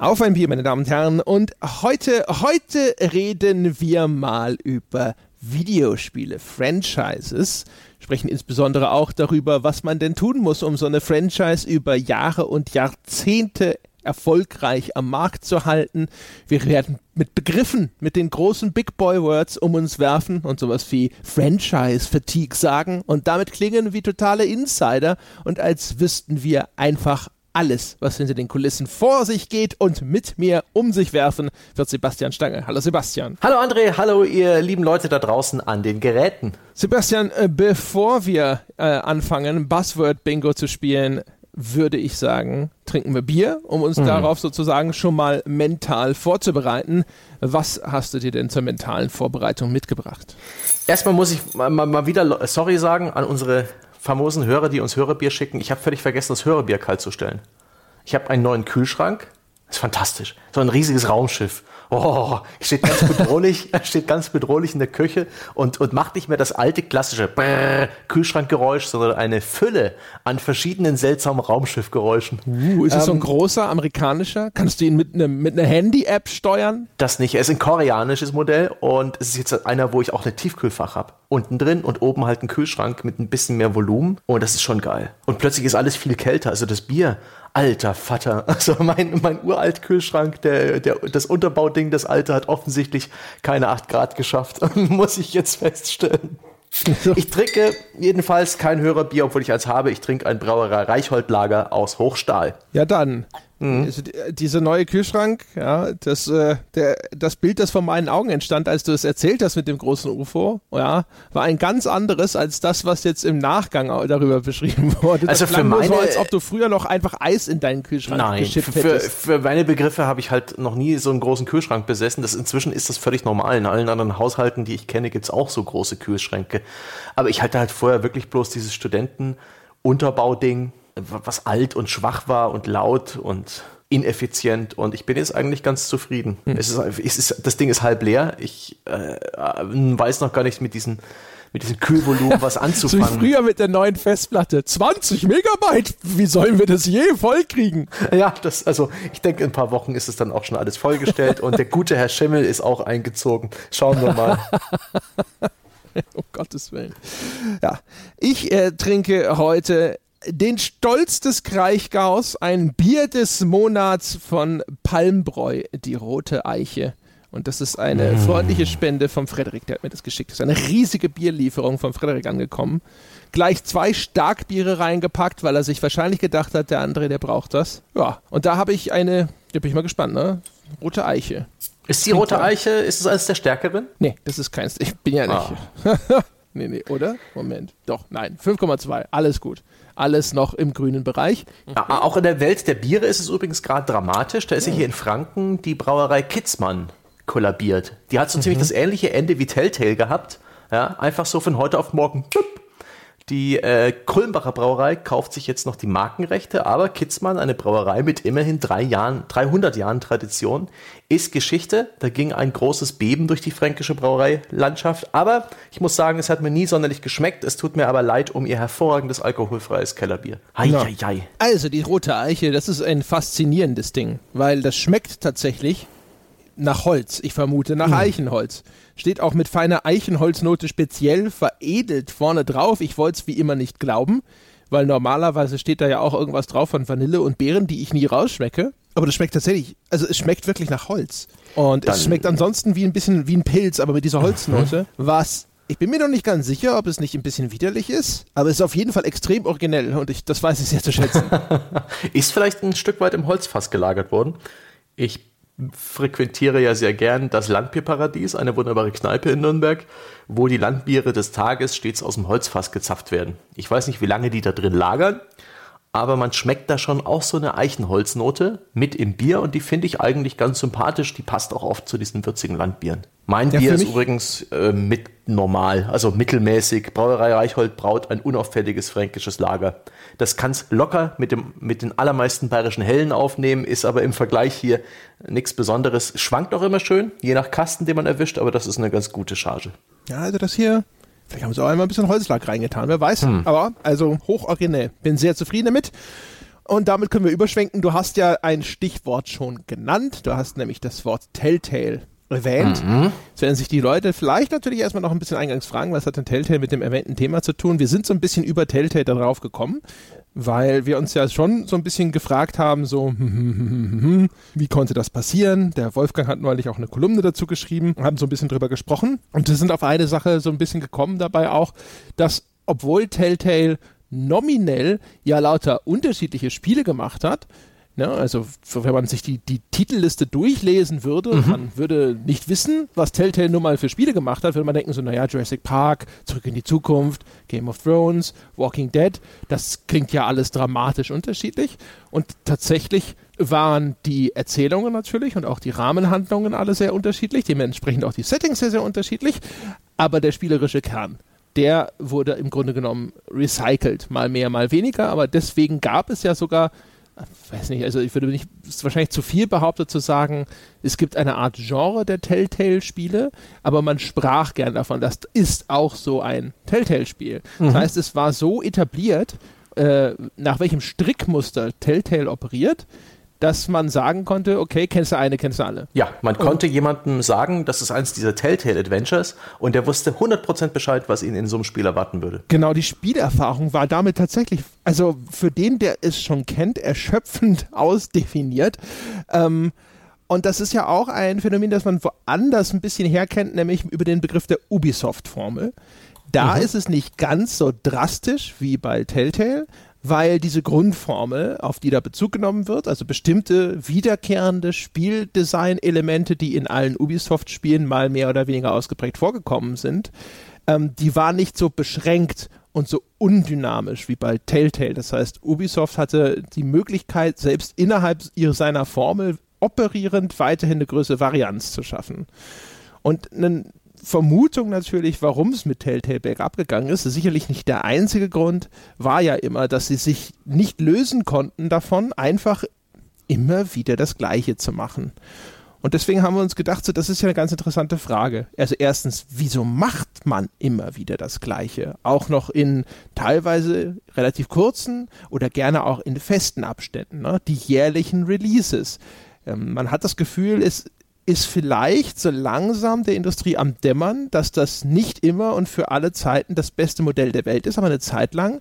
Auf ein Bier, meine Damen und Herren. Und heute, heute reden wir mal über Videospiele, Franchises. Sprechen insbesondere auch darüber, was man denn tun muss, um so eine Franchise über Jahre und Jahrzehnte erfolgreich am Markt zu halten. Wir werden mit Begriffen, mit den großen Big Boy Words um uns werfen und sowas wie Franchise Fatigue sagen und damit klingen wie totale Insider und als wüssten wir einfach alles, was hinter den Kulissen vor sich geht und mit mir um sich werfen, wird Sebastian Stange. Hallo Sebastian. Hallo André, hallo ihr lieben Leute da draußen an den Geräten. Sebastian, äh, bevor wir äh, anfangen, Buzzword Bingo zu spielen, würde ich sagen, trinken wir Bier, um uns mhm. darauf sozusagen schon mal mental vorzubereiten. Was hast du dir denn zur mentalen Vorbereitung mitgebracht? Erstmal muss ich mal, mal wieder sorry sagen an unsere famosen Hörer, die uns Hörerbier schicken. Ich habe völlig vergessen, das Hörerbier kalt zu stellen. Ich habe einen neuen Kühlschrank. Das ist fantastisch. So ein riesiges Raumschiff oh, steht ganz bedrohlich, steht ganz bedrohlich in der Küche und, und macht nicht mehr das alte klassische Brrr, Kühlschrankgeräusch, sondern eine Fülle an verschiedenen seltsamen Raumschiffgeräuschen. Uh, ist es ähm, so ein ähm, großer amerikanischer? Kannst du ihn mit, einem mit einer Handy-App steuern? Das nicht. Er ist ein koreanisches Modell und es ist jetzt einer, wo ich auch ein Tiefkühlfach habe. Unten drin und oben halt ein Kühlschrank mit ein bisschen mehr Volumen. Und das ist schon geil. Und plötzlich ist alles viel kälter. Also das Bier alter Vater. Also mein, mein uralt Kühlschrank, der, der, das Unterbauding, das alte, hat offensichtlich keine 8 Grad geschafft, muss ich jetzt feststellen. Ich trinke jedenfalls kein Hörerbier, obwohl ich eins habe. Ich trinke ein Brauerei Reichholdlager aus Hochstahl. Ja, dann. Mhm. Also, dieser neue Kühlschrank, ja, das, äh, der, das Bild, das vor meinen Augen entstand, als du es erzählt hast mit dem großen UFO, ja, war ein ganz anderes als das, was jetzt im Nachgang darüber beschrieben wurde. Also das für meine, so, als ob du früher noch einfach Eis in deinen Kühlschrank nein, geschippt hättest. Für, für meine Begriffe habe ich halt noch nie so einen großen Kühlschrank besessen. Das, inzwischen ist das völlig normal. In allen anderen Haushalten, die ich kenne, gibt es auch so große Kühlschränke. Aber ich hatte halt vorher wirklich bloß dieses Studenten-Unterbauding was alt und schwach war und laut und ineffizient und ich bin jetzt eigentlich ganz zufrieden. Hm. Es ist, es ist, das Ding ist halb leer. Ich äh, weiß noch gar nicht mit diesem mit diesem Kühlvolumen was anzufangen. so wie früher mit der neuen Festplatte. 20 Megabyte! Wie sollen wir das je vollkriegen? Ja, das, also ich denke, in ein paar Wochen ist es dann auch schon alles vollgestellt und der gute Herr Schimmel ist auch eingezogen. Schauen wir mal. um Gottes Willen. Ja, ich äh, trinke heute den Stolz des Kraichgaus, ein Bier des Monats von Palmbräu, die rote Eiche. Und das ist eine mm. freundliche Spende vom Frederik, der hat mir das geschickt. Das ist eine riesige Bierlieferung von Frederik angekommen. Gleich zwei Starkbiere reingepackt, weil er sich wahrscheinlich gedacht hat, der andere, der braucht das. Ja, und da habe ich eine, da bin ich mal gespannt, ne? Rote Eiche. Ist die rote Eiche, ist es eines der stärkeren? Nee, das ist keins. Ich bin ja nicht. Ah. nee, nee, oder? Moment. Doch, nein. 5,2. Alles gut alles noch im grünen Bereich. Ja, auch in der Welt der Biere ist es übrigens gerade dramatisch. Da ist ja hier in Franken die Brauerei Kitzmann kollabiert. Die hat so mhm. ziemlich das ähnliche Ende wie Telltale gehabt. Ja, einfach so von heute auf morgen. Die äh, Kulmbacher Brauerei kauft sich jetzt noch die Markenrechte, aber Kitzmann, eine Brauerei mit immerhin drei Jahren, 300 Jahren Tradition, ist Geschichte. Da ging ein großes Beben durch die fränkische Brauereilandschaft. Aber ich muss sagen, es hat mir nie sonderlich geschmeckt. Es tut mir aber leid um ihr hervorragendes alkoholfreies Kellerbier. Hei, ja. hei, hei. Also die rote Eiche, das ist ein faszinierendes Ding, weil das schmeckt tatsächlich nach Holz. Ich vermute nach mhm. Eichenholz. Steht auch mit feiner Eichenholznote speziell veredelt vorne drauf. Ich wollte es wie immer nicht glauben, weil normalerweise steht da ja auch irgendwas drauf von Vanille und Beeren, die ich nie rausschmecke. Aber das schmeckt tatsächlich, also es schmeckt wirklich nach Holz. Und Dann es schmeckt ansonsten wie ein bisschen wie ein Pilz, aber mit dieser Holznote, mhm. was ich bin mir noch nicht ganz sicher, ob es nicht ein bisschen widerlich ist, aber es ist auf jeden Fall extrem originell und ich, das weiß ich sehr zu schätzen. ist vielleicht ein Stück weit im Holzfass gelagert worden. Ich frequentiere ja sehr gern das Landbierparadies, eine wunderbare Kneipe in Nürnberg, wo die Landbiere des Tages stets aus dem Holzfass gezapft werden. Ich weiß nicht, wie lange die da drin lagern, aber man schmeckt da schon auch so eine Eichenholznote mit im Bier und die finde ich eigentlich ganz sympathisch. Die passt auch oft zu diesen würzigen Landbieren. Mein ja, Bier ist übrigens äh, mit normal, also mittelmäßig. Brauerei Reichhold braut ein unauffälliges fränkisches Lager. Das kann's locker mit, dem, mit den allermeisten bayerischen Hellen aufnehmen, ist aber im Vergleich hier nichts Besonderes. Schwankt auch immer schön, je nach Kasten, den man erwischt, aber das ist eine ganz gute Charge. Ja, also das hier, vielleicht haben sie auch einmal ein bisschen Holzlack reingetan, wer weiß. Hm. Aber also hoch originell. Bin sehr zufrieden damit. Und damit können wir überschwenken. Du hast ja ein Stichwort schon genannt. Du hast nämlich das Wort Telltale erwähnt. Mhm. Jetzt werden sich die Leute vielleicht natürlich erstmal noch ein bisschen eingangs fragen, was hat denn Telltale mit dem erwähnten Thema zu tun? Wir sind so ein bisschen über Telltale darauf gekommen, weil wir uns ja schon so ein bisschen gefragt haben, so, wie konnte das passieren? Der Wolfgang hat neulich auch eine Kolumne dazu geschrieben, haben so ein bisschen drüber gesprochen und wir sind auf eine Sache so ein bisschen gekommen dabei auch, dass obwohl Telltale nominell ja lauter unterschiedliche Spiele gemacht hat, Ne? Also wenn man sich die, die Titelliste durchlesen würde, mhm. man würde nicht wissen, was Telltale nun mal für Spiele gemacht hat, würde man denken so, naja, Jurassic Park, Zurück in die Zukunft, Game of Thrones, Walking Dead, das klingt ja alles dramatisch unterschiedlich und tatsächlich waren die Erzählungen natürlich und auch die Rahmenhandlungen alle sehr unterschiedlich, dementsprechend auch die Settings sehr, sehr unterschiedlich, aber der spielerische Kern, der wurde im Grunde genommen recycelt, mal mehr, mal weniger, aber deswegen gab es ja sogar weiß nicht, also ich würde nicht, es ist wahrscheinlich zu viel behauptet zu sagen, es gibt eine Art Genre der Telltale-Spiele, aber man sprach gern davon, das ist auch so ein Telltale-Spiel. Mhm. Das heißt, es war so etabliert, äh, nach welchem Strickmuster Telltale operiert, dass man sagen konnte, okay, kennst du eine, kennst du alle. Ja, man und konnte jemandem sagen, das ist eins dieser Telltale Adventures und der wusste 100% Bescheid, was ihn in so einem Spiel erwarten würde. Genau, die Spielerfahrung war damit tatsächlich, also für den, der es schon kennt, erschöpfend ausdefiniert. Ähm, und das ist ja auch ein Phänomen, das man woanders ein bisschen herkennt, nämlich über den Begriff der Ubisoft-Formel. Da mhm. ist es nicht ganz so drastisch wie bei Telltale, weil diese Grundformel, auf die da Bezug genommen wird, also bestimmte wiederkehrende Spieldesign-Elemente, die in allen Ubisoft-Spielen mal mehr oder weniger ausgeprägt vorgekommen sind, ähm, die waren nicht so beschränkt und so undynamisch wie bei Telltale. Das heißt, Ubisoft hatte die Möglichkeit, selbst innerhalb ihrer, seiner Formel operierend weiterhin eine größere Varianz zu schaffen. Und ein Vermutung natürlich, warum es mit Telltale bergab gegangen ist, ist sicherlich nicht der einzige Grund, war ja immer, dass sie sich nicht lösen konnten davon, einfach immer wieder das Gleiche zu machen. Und deswegen haben wir uns gedacht, so, das ist ja eine ganz interessante Frage. Also erstens, wieso macht man immer wieder das Gleiche? Auch noch in teilweise relativ kurzen oder gerne auch in festen Abständen, ne? die jährlichen Releases. Ähm, man hat das Gefühl, es ist vielleicht so langsam der Industrie am Dämmern, dass das nicht immer und für alle Zeiten das beste Modell der Welt ist, aber eine Zeit lang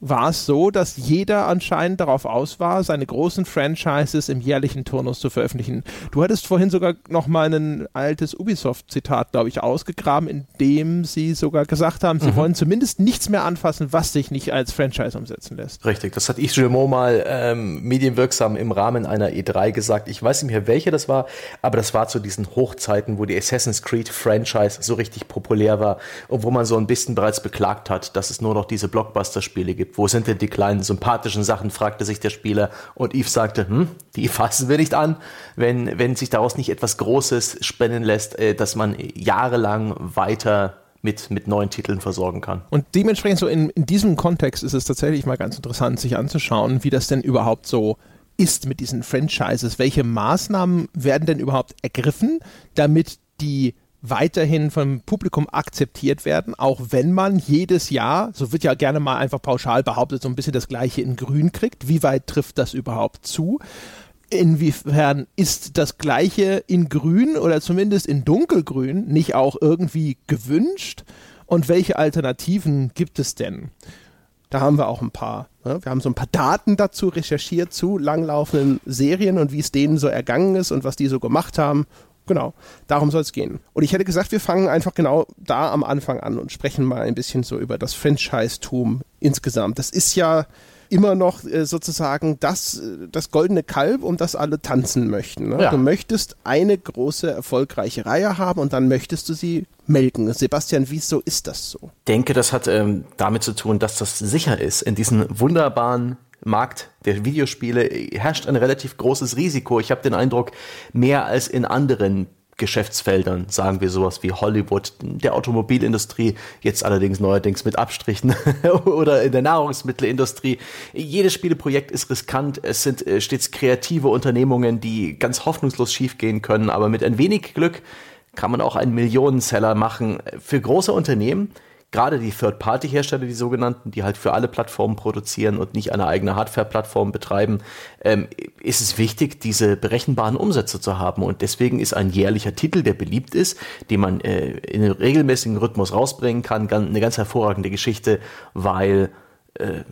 war es so, dass jeder anscheinend darauf aus war, seine großen Franchises im jährlichen Turnus zu veröffentlichen. Du hattest vorhin sogar noch mal ein altes Ubisoft-Zitat, glaube ich, ausgegraben, in dem sie sogar gesagt haben, sie mhm. wollen zumindest nichts mehr anfassen, was sich nicht als Franchise umsetzen lässt. Richtig, das hat Guillemot mal ähm, medienwirksam im Rahmen einer E3 gesagt. Ich weiß nicht mehr, welche das war, aber das war zu diesen Hochzeiten, wo die Assassin's Creed Franchise so richtig populär war und wo man so ein bisschen bereits beklagt hat, dass es nur noch diese Blockbuster-Spiele gibt gibt. Wo sind denn die kleinen sympathischen Sachen, fragte sich der Spieler. Und Yves sagte, hm, die fassen wir nicht an, wenn, wenn sich daraus nicht etwas Großes spinnen lässt, äh, dass man jahrelang weiter mit, mit neuen Titeln versorgen kann. Und dementsprechend so in, in diesem Kontext ist es tatsächlich mal ganz interessant, sich anzuschauen, wie das denn überhaupt so ist mit diesen Franchises. Welche Maßnahmen werden denn überhaupt ergriffen, damit die weiterhin vom Publikum akzeptiert werden, auch wenn man jedes Jahr, so wird ja gerne mal einfach pauschal behauptet, so ein bisschen das gleiche in Grün kriegt. Wie weit trifft das überhaupt zu? Inwiefern ist das gleiche in Grün oder zumindest in Dunkelgrün nicht auch irgendwie gewünscht? Und welche Alternativen gibt es denn? Da haben wir auch ein paar. Ne? Wir haben so ein paar Daten dazu recherchiert zu langlaufenden Serien und wie es denen so ergangen ist und was die so gemacht haben. Genau, darum soll es gehen. Und ich hätte gesagt, wir fangen einfach genau da am Anfang an und sprechen mal ein bisschen so über das Franchise-Tum insgesamt. Das ist ja immer noch äh, sozusagen das, äh, das goldene Kalb, um das alle tanzen möchten. Ne? Ja. Du möchtest eine große, erfolgreiche Reihe haben und dann möchtest du sie melken. Sebastian, wieso ist das so? Ich denke, das hat ähm, damit zu tun, dass das sicher ist in diesen wunderbaren Markt der Videospiele herrscht ein relativ großes Risiko. Ich habe den Eindruck, mehr als in anderen Geschäftsfeldern, sagen wir sowas wie Hollywood, der Automobilindustrie, jetzt allerdings neuerdings mit Abstrichen oder in der Nahrungsmittelindustrie. Jedes Spieleprojekt ist riskant. Es sind äh, stets kreative Unternehmungen, die ganz hoffnungslos schiefgehen können, aber mit ein wenig Glück kann man auch einen Millionenseller machen. Für große Unternehmen gerade die Third-Party-Hersteller, die sogenannten, die halt für alle Plattformen produzieren und nicht eine eigene Hardware-Plattform betreiben, ähm, ist es wichtig, diese berechenbaren Umsätze zu haben. Und deswegen ist ein jährlicher Titel, der beliebt ist, den man äh, in einem regelmäßigen Rhythmus rausbringen kann, eine ganz hervorragende Geschichte, weil äh,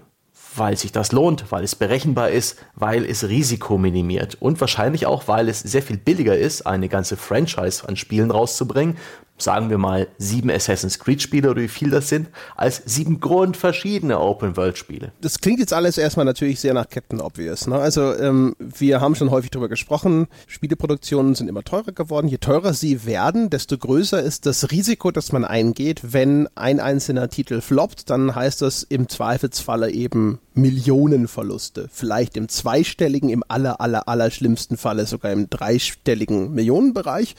weil sich das lohnt, weil es berechenbar ist, weil es Risiko minimiert und wahrscheinlich auch, weil es sehr viel billiger ist, eine ganze Franchise an Spielen rauszubringen, sagen wir mal, sieben Assassin's Creed-Spiele oder wie viel das sind, als sieben grundverschiedene Open-World-Spiele. Das klingt jetzt alles erstmal natürlich sehr nach Captain Obvious. Ne? Also ähm, wir haben schon häufig darüber gesprochen, Spieleproduktionen sind immer teurer geworden. Je teurer sie werden, desto größer ist das Risiko, das man eingeht. Wenn ein einzelner Titel floppt, dann heißt das im Zweifelsfalle eben Millionenverluste. Vielleicht im zweistelligen, im aller, aller, aller schlimmsten Falle sogar im dreistelligen Millionenbereich.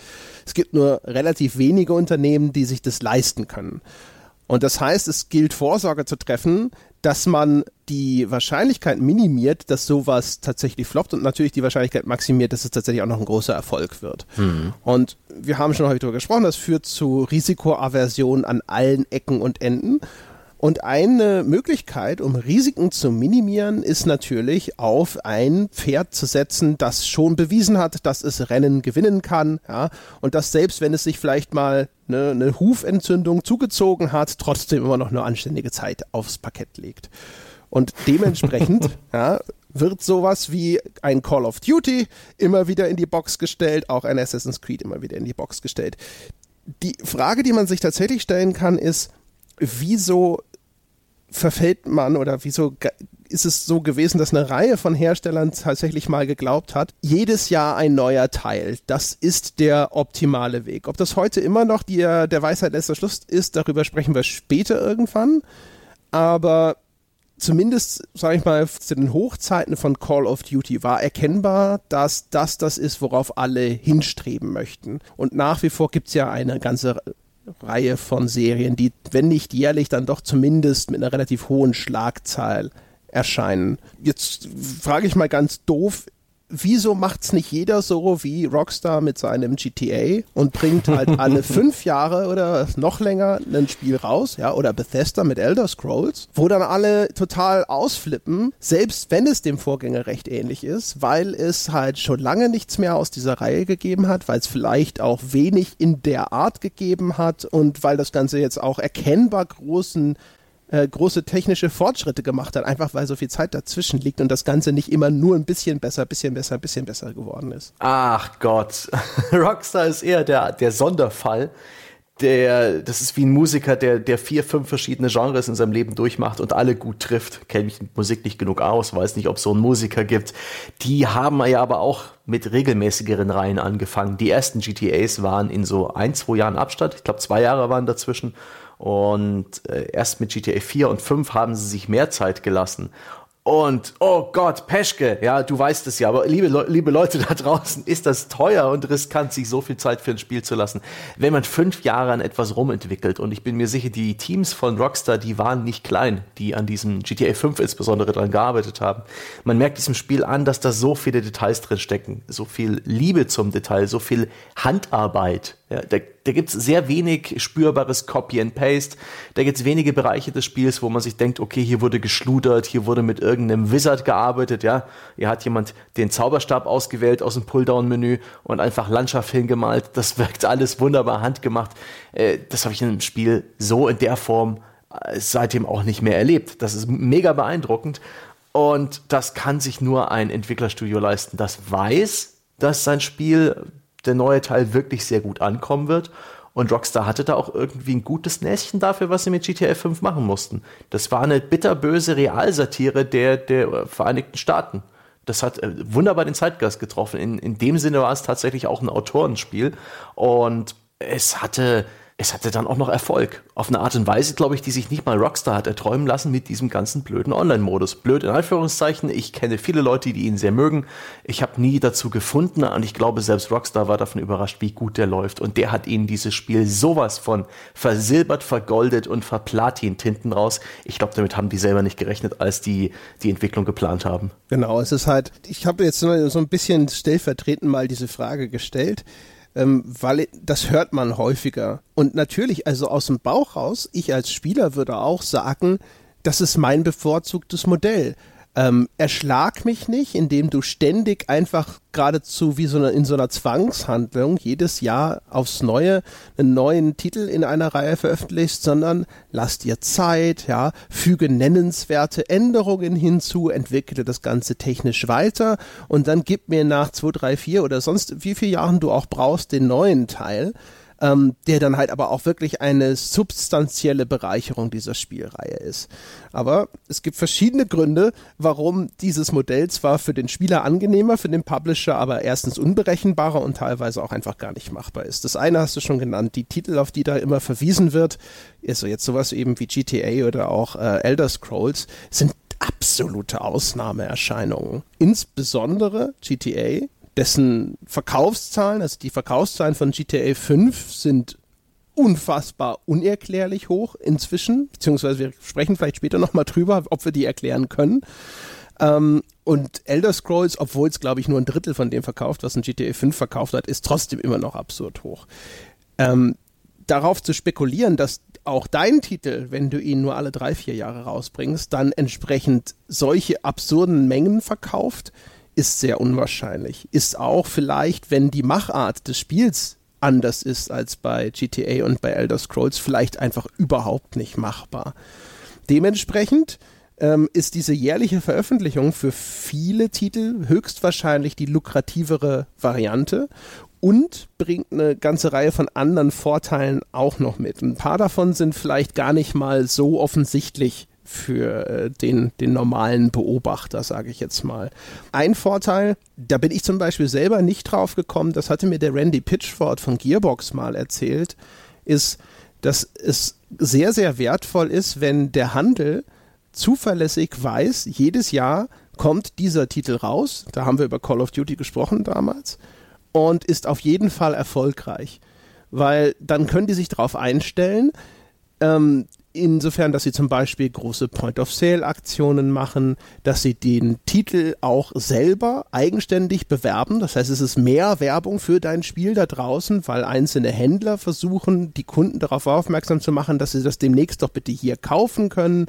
Es gibt nur relativ wenige Unternehmen, die sich das leisten können. Und das heißt, es gilt Vorsorge zu treffen, dass man die Wahrscheinlichkeit minimiert, dass sowas tatsächlich floppt und natürlich die Wahrscheinlichkeit maximiert, dass es tatsächlich auch noch ein großer Erfolg wird. Mhm. Und wir haben schon häufig darüber gesprochen, das führt zu Risikoaversion an allen Ecken und Enden. Und eine Möglichkeit, um Risiken zu minimieren, ist natürlich auf ein Pferd zu setzen, das schon bewiesen hat, dass es Rennen gewinnen kann, ja, und dass selbst wenn es sich vielleicht mal eine, eine Hufentzündung zugezogen hat, trotzdem immer noch eine anständige Zeit aufs Parkett legt. Und dementsprechend ja, wird sowas wie ein Call of Duty immer wieder in die Box gestellt, auch ein Assassin's Creed immer wieder in die Box gestellt. Die Frage, die man sich tatsächlich stellen kann, ist, wieso verfällt man oder wieso ist es so gewesen, dass eine Reihe von Herstellern tatsächlich mal geglaubt hat, jedes Jahr ein neuer Teil, das ist der optimale Weg. Ob das heute immer noch die, der Weisheit letzter Schluss ist, darüber sprechen wir später irgendwann. Aber zumindest, sage ich mal, zu den Hochzeiten von Call of Duty war erkennbar, dass das das ist, worauf alle hinstreben möchten. Und nach wie vor gibt es ja eine ganze Reihe von Serien, die, wenn nicht jährlich, dann doch zumindest mit einer relativ hohen Schlagzahl erscheinen. Jetzt frage ich mal ganz doof, wieso macht es nicht jeder so wie Rockstar mit seinem GTA und bringt halt alle fünf Jahre oder noch länger ein Spiel raus, ja, oder Bethesda mit Elder Scrolls, wo dann alle total ausflippen, selbst wenn es dem Vorgänger recht ähnlich ist, weil es halt schon lange nichts mehr aus dieser Reihe gegeben hat, weil es vielleicht auch wenig in der Art gegeben hat und weil das Ganze jetzt auch erkennbar großen äh, große technische Fortschritte gemacht hat, einfach weil so viel Zeit dazwischen liegt und das Ganze nicht immer nur ein bisschen besser, bisschen besser, bisschen besser geworden ist. Ach Gott, Rockstar ist eher der, der Sonderfall. Der, das ist wie ein Musiker, der, der vier, fünf verschiedene Genres in seinem Leben durchmacht und alle gut trifft. Kenne mich Musik nicht genug aus, weiß nicht, ob es so einen Musiker gibt. Die haben ja aber auch mit regelmäßigeren Reihen angefangen. Die ersten GTAs waren in so ein, zwei Jahren Abstand. Ich glaube, zwei Jahre waren dazwischen. Und äh, erst mit GTA 4 und 5 haben sie sich mehr Zeit gelassen. Und, oh Gott, Peschke, ja, du weißt es ja, aber liebe, Le liebe Leute da draußen, ist das teuer und riskant, sich so viel Zeit für ein Spiel zu lassen. Wenn man fünf Jahre an etwas rumentwickelt, und ich bin mir sicher, die Teams von Rockstar, die waren nicht klein, die an diesem GTA 5 insbesondere dran gearbeitet haben. Man merkt diesem Spiel an, dass da so viele Details drin stecken, so viel Liebe zum Detail, so viel Handarbeit. Ja, da da gibt sehr wenig spürbares Copy and Paste. Da gibt es wenige Bereiche des Spiels, wo man sich denkt, okay, hier wurde geschludert, hier wurde mit irgendeinem Wizard gearbeitet, ja. Hier hat jemand den Zauberstab ausgewählt aus dem Pulldown-Menü und einfach Landschaft hingemalt. Das wirkt alles wunderbar handgemacht. Äh, das habe ich in einem Spiel so in der Form äh, seitdem auch nicht mehr erlebt. Das ist mega beeindruckend. Und das kann sich nur ein Entwicklerstudio leisten, das weiß, dass sein Spiel der neue Teil wirklich sehr gut ankommen wird. Und Rockstar hatte da auch irgendwie ein gutes Näschen dafür, was sie mit GTA 5 machen mussten. Das war eine bitterböse Realsatire der, der Vereinigten Staaten. Das hat äh, wunderbar den Zeitgeist getroffen. In, in dem Sinne war es tatsächlich auch ein Autorenspiel. Und es hatte es hatte dann auch noch Erfolg. Auf eine Art und Weise, glaube ich, die sich nicht mal Rockstar hat erträumen lassen mit diesem ganzen blöden Online-Modus. Blöd in Anführungszeichen. Ich kenne viele Leute, die ihn sehr mögen. Ich habe nie dazu gefunden und ich glaube, selbst Rockstar war davon überrascht, wie gut der läuft. Und der hat ihnen dieses Spiel sowas von versilbert, vergoldet und verplatint hinten raus. Ich glaube, damit haben die selber nicht gerechnet, als die die Entwicklung geplant haben. Genau, es ist halt, ich habe jetzt so ein bisschen stellvertretend mal diese Frage gestellt ähm, weil das hört man häufiger. Und natürlich, also aus dem Bauch raus, ich als Spieler würde auch sagen, das ist mein bevorzugtes Modell ähm, erschlag mich nicht, indem du ständig einfach geradezu wie so eine, in so einer Zwangshandlung jedes Jahr aufs Neue einen neuen Titel in einer Reihe veröffentlichst, sondern lass dir Zeit, ja, füge nennenswerte Änderungen hinzu, entwickle das Ganze technisch weiter und dann gib mir nach zwei, drei, vier oder sonst wie viele Jahren du auch brauchst den neuen Teil ähm, der dann halt aber auch wirklich eine substanzielle Bereicherung dieser Spielreihe ist. Aber es gibt verschiedene Gründe, warum dieses Modell zwar für den Spieler angenehmer, für den Publisher aber erstens unberechenbarer und teilweise auch einfach gar nicht machbar ist. Das eine hast du schon genannt, die Titel, auf die da immer verwiesen wird, also jetzt sowas eben wie GTA oder auch äh, Elder Scrolls, sind absolute Ausnahmeerscheinungen. Insbesondere GTA dessen Verkaufszahlen, also die Verkaufszahlen von GTA 5 sind unfassbar unerklärlich hoch inzwischen, beziehungsweise wir sprechen vielleicht später nochmal drüber, ob wir die erklären können. Ähm, und Elder Scrolls, obwohl es glaube ich nur ein Drittel von dem verkauft, was ein GTA 5 verkauft hat, ist trotzdem immer noch absurd hoch. Ähm, darauf zu spekulieren, dass auch dein Titel, wenn du ihn nur alle drei, vier Jahre rausbringst, dann entsprechend solche absurden Mengen verkauft, ist sehr unwahrscheinlich. Ist auch vielleicht, wenn die Machart des Spiels anders ist als bei GTA und bei Elder Scrolls, vielleicht einfach überhaupt nicht machbar. Dementsprechend ähm, ist diese jährliche Veröffentlichung für viele Titel höchstwahrscheinlich die lukrativere Variante und bringt eine ganze Reihe von anderen Vorteilen auch noch mit. Ein paar davon sind vielleicht gar nicht mal so offensichtlich für äh, den, den normalen Beobachter, sage ich jetzt mal. Ein Vorteil, da bin ich zum Beispiel selber nicht drauf gekommen, das hatte mir der Randy Pitchford von Gearbox mal erzählt, ist, dass es sehr, sehr wertvoll ist, wenn der Handel zuverlässig weiß, jedes Jahr kommt dieser Titel raus, da haben wir über Call of Duty gesprochen damals, und ist auf jeden Fall erfolgreich. Weil dann können die sich darauf einstellen, ähm, insofern, dass sie zum Beispiel große Point-of-Sale-Aktionen machen, dass sie den Titel auch selber eigenständig bewerben. Das heißt, es ist mehr Werbung für dein Spiel da draußen, weil einzelne Händler versuchen, die Kunden darauf aufmerksam zu machen, dass sie das demnächst doch bitte hier kaufen können.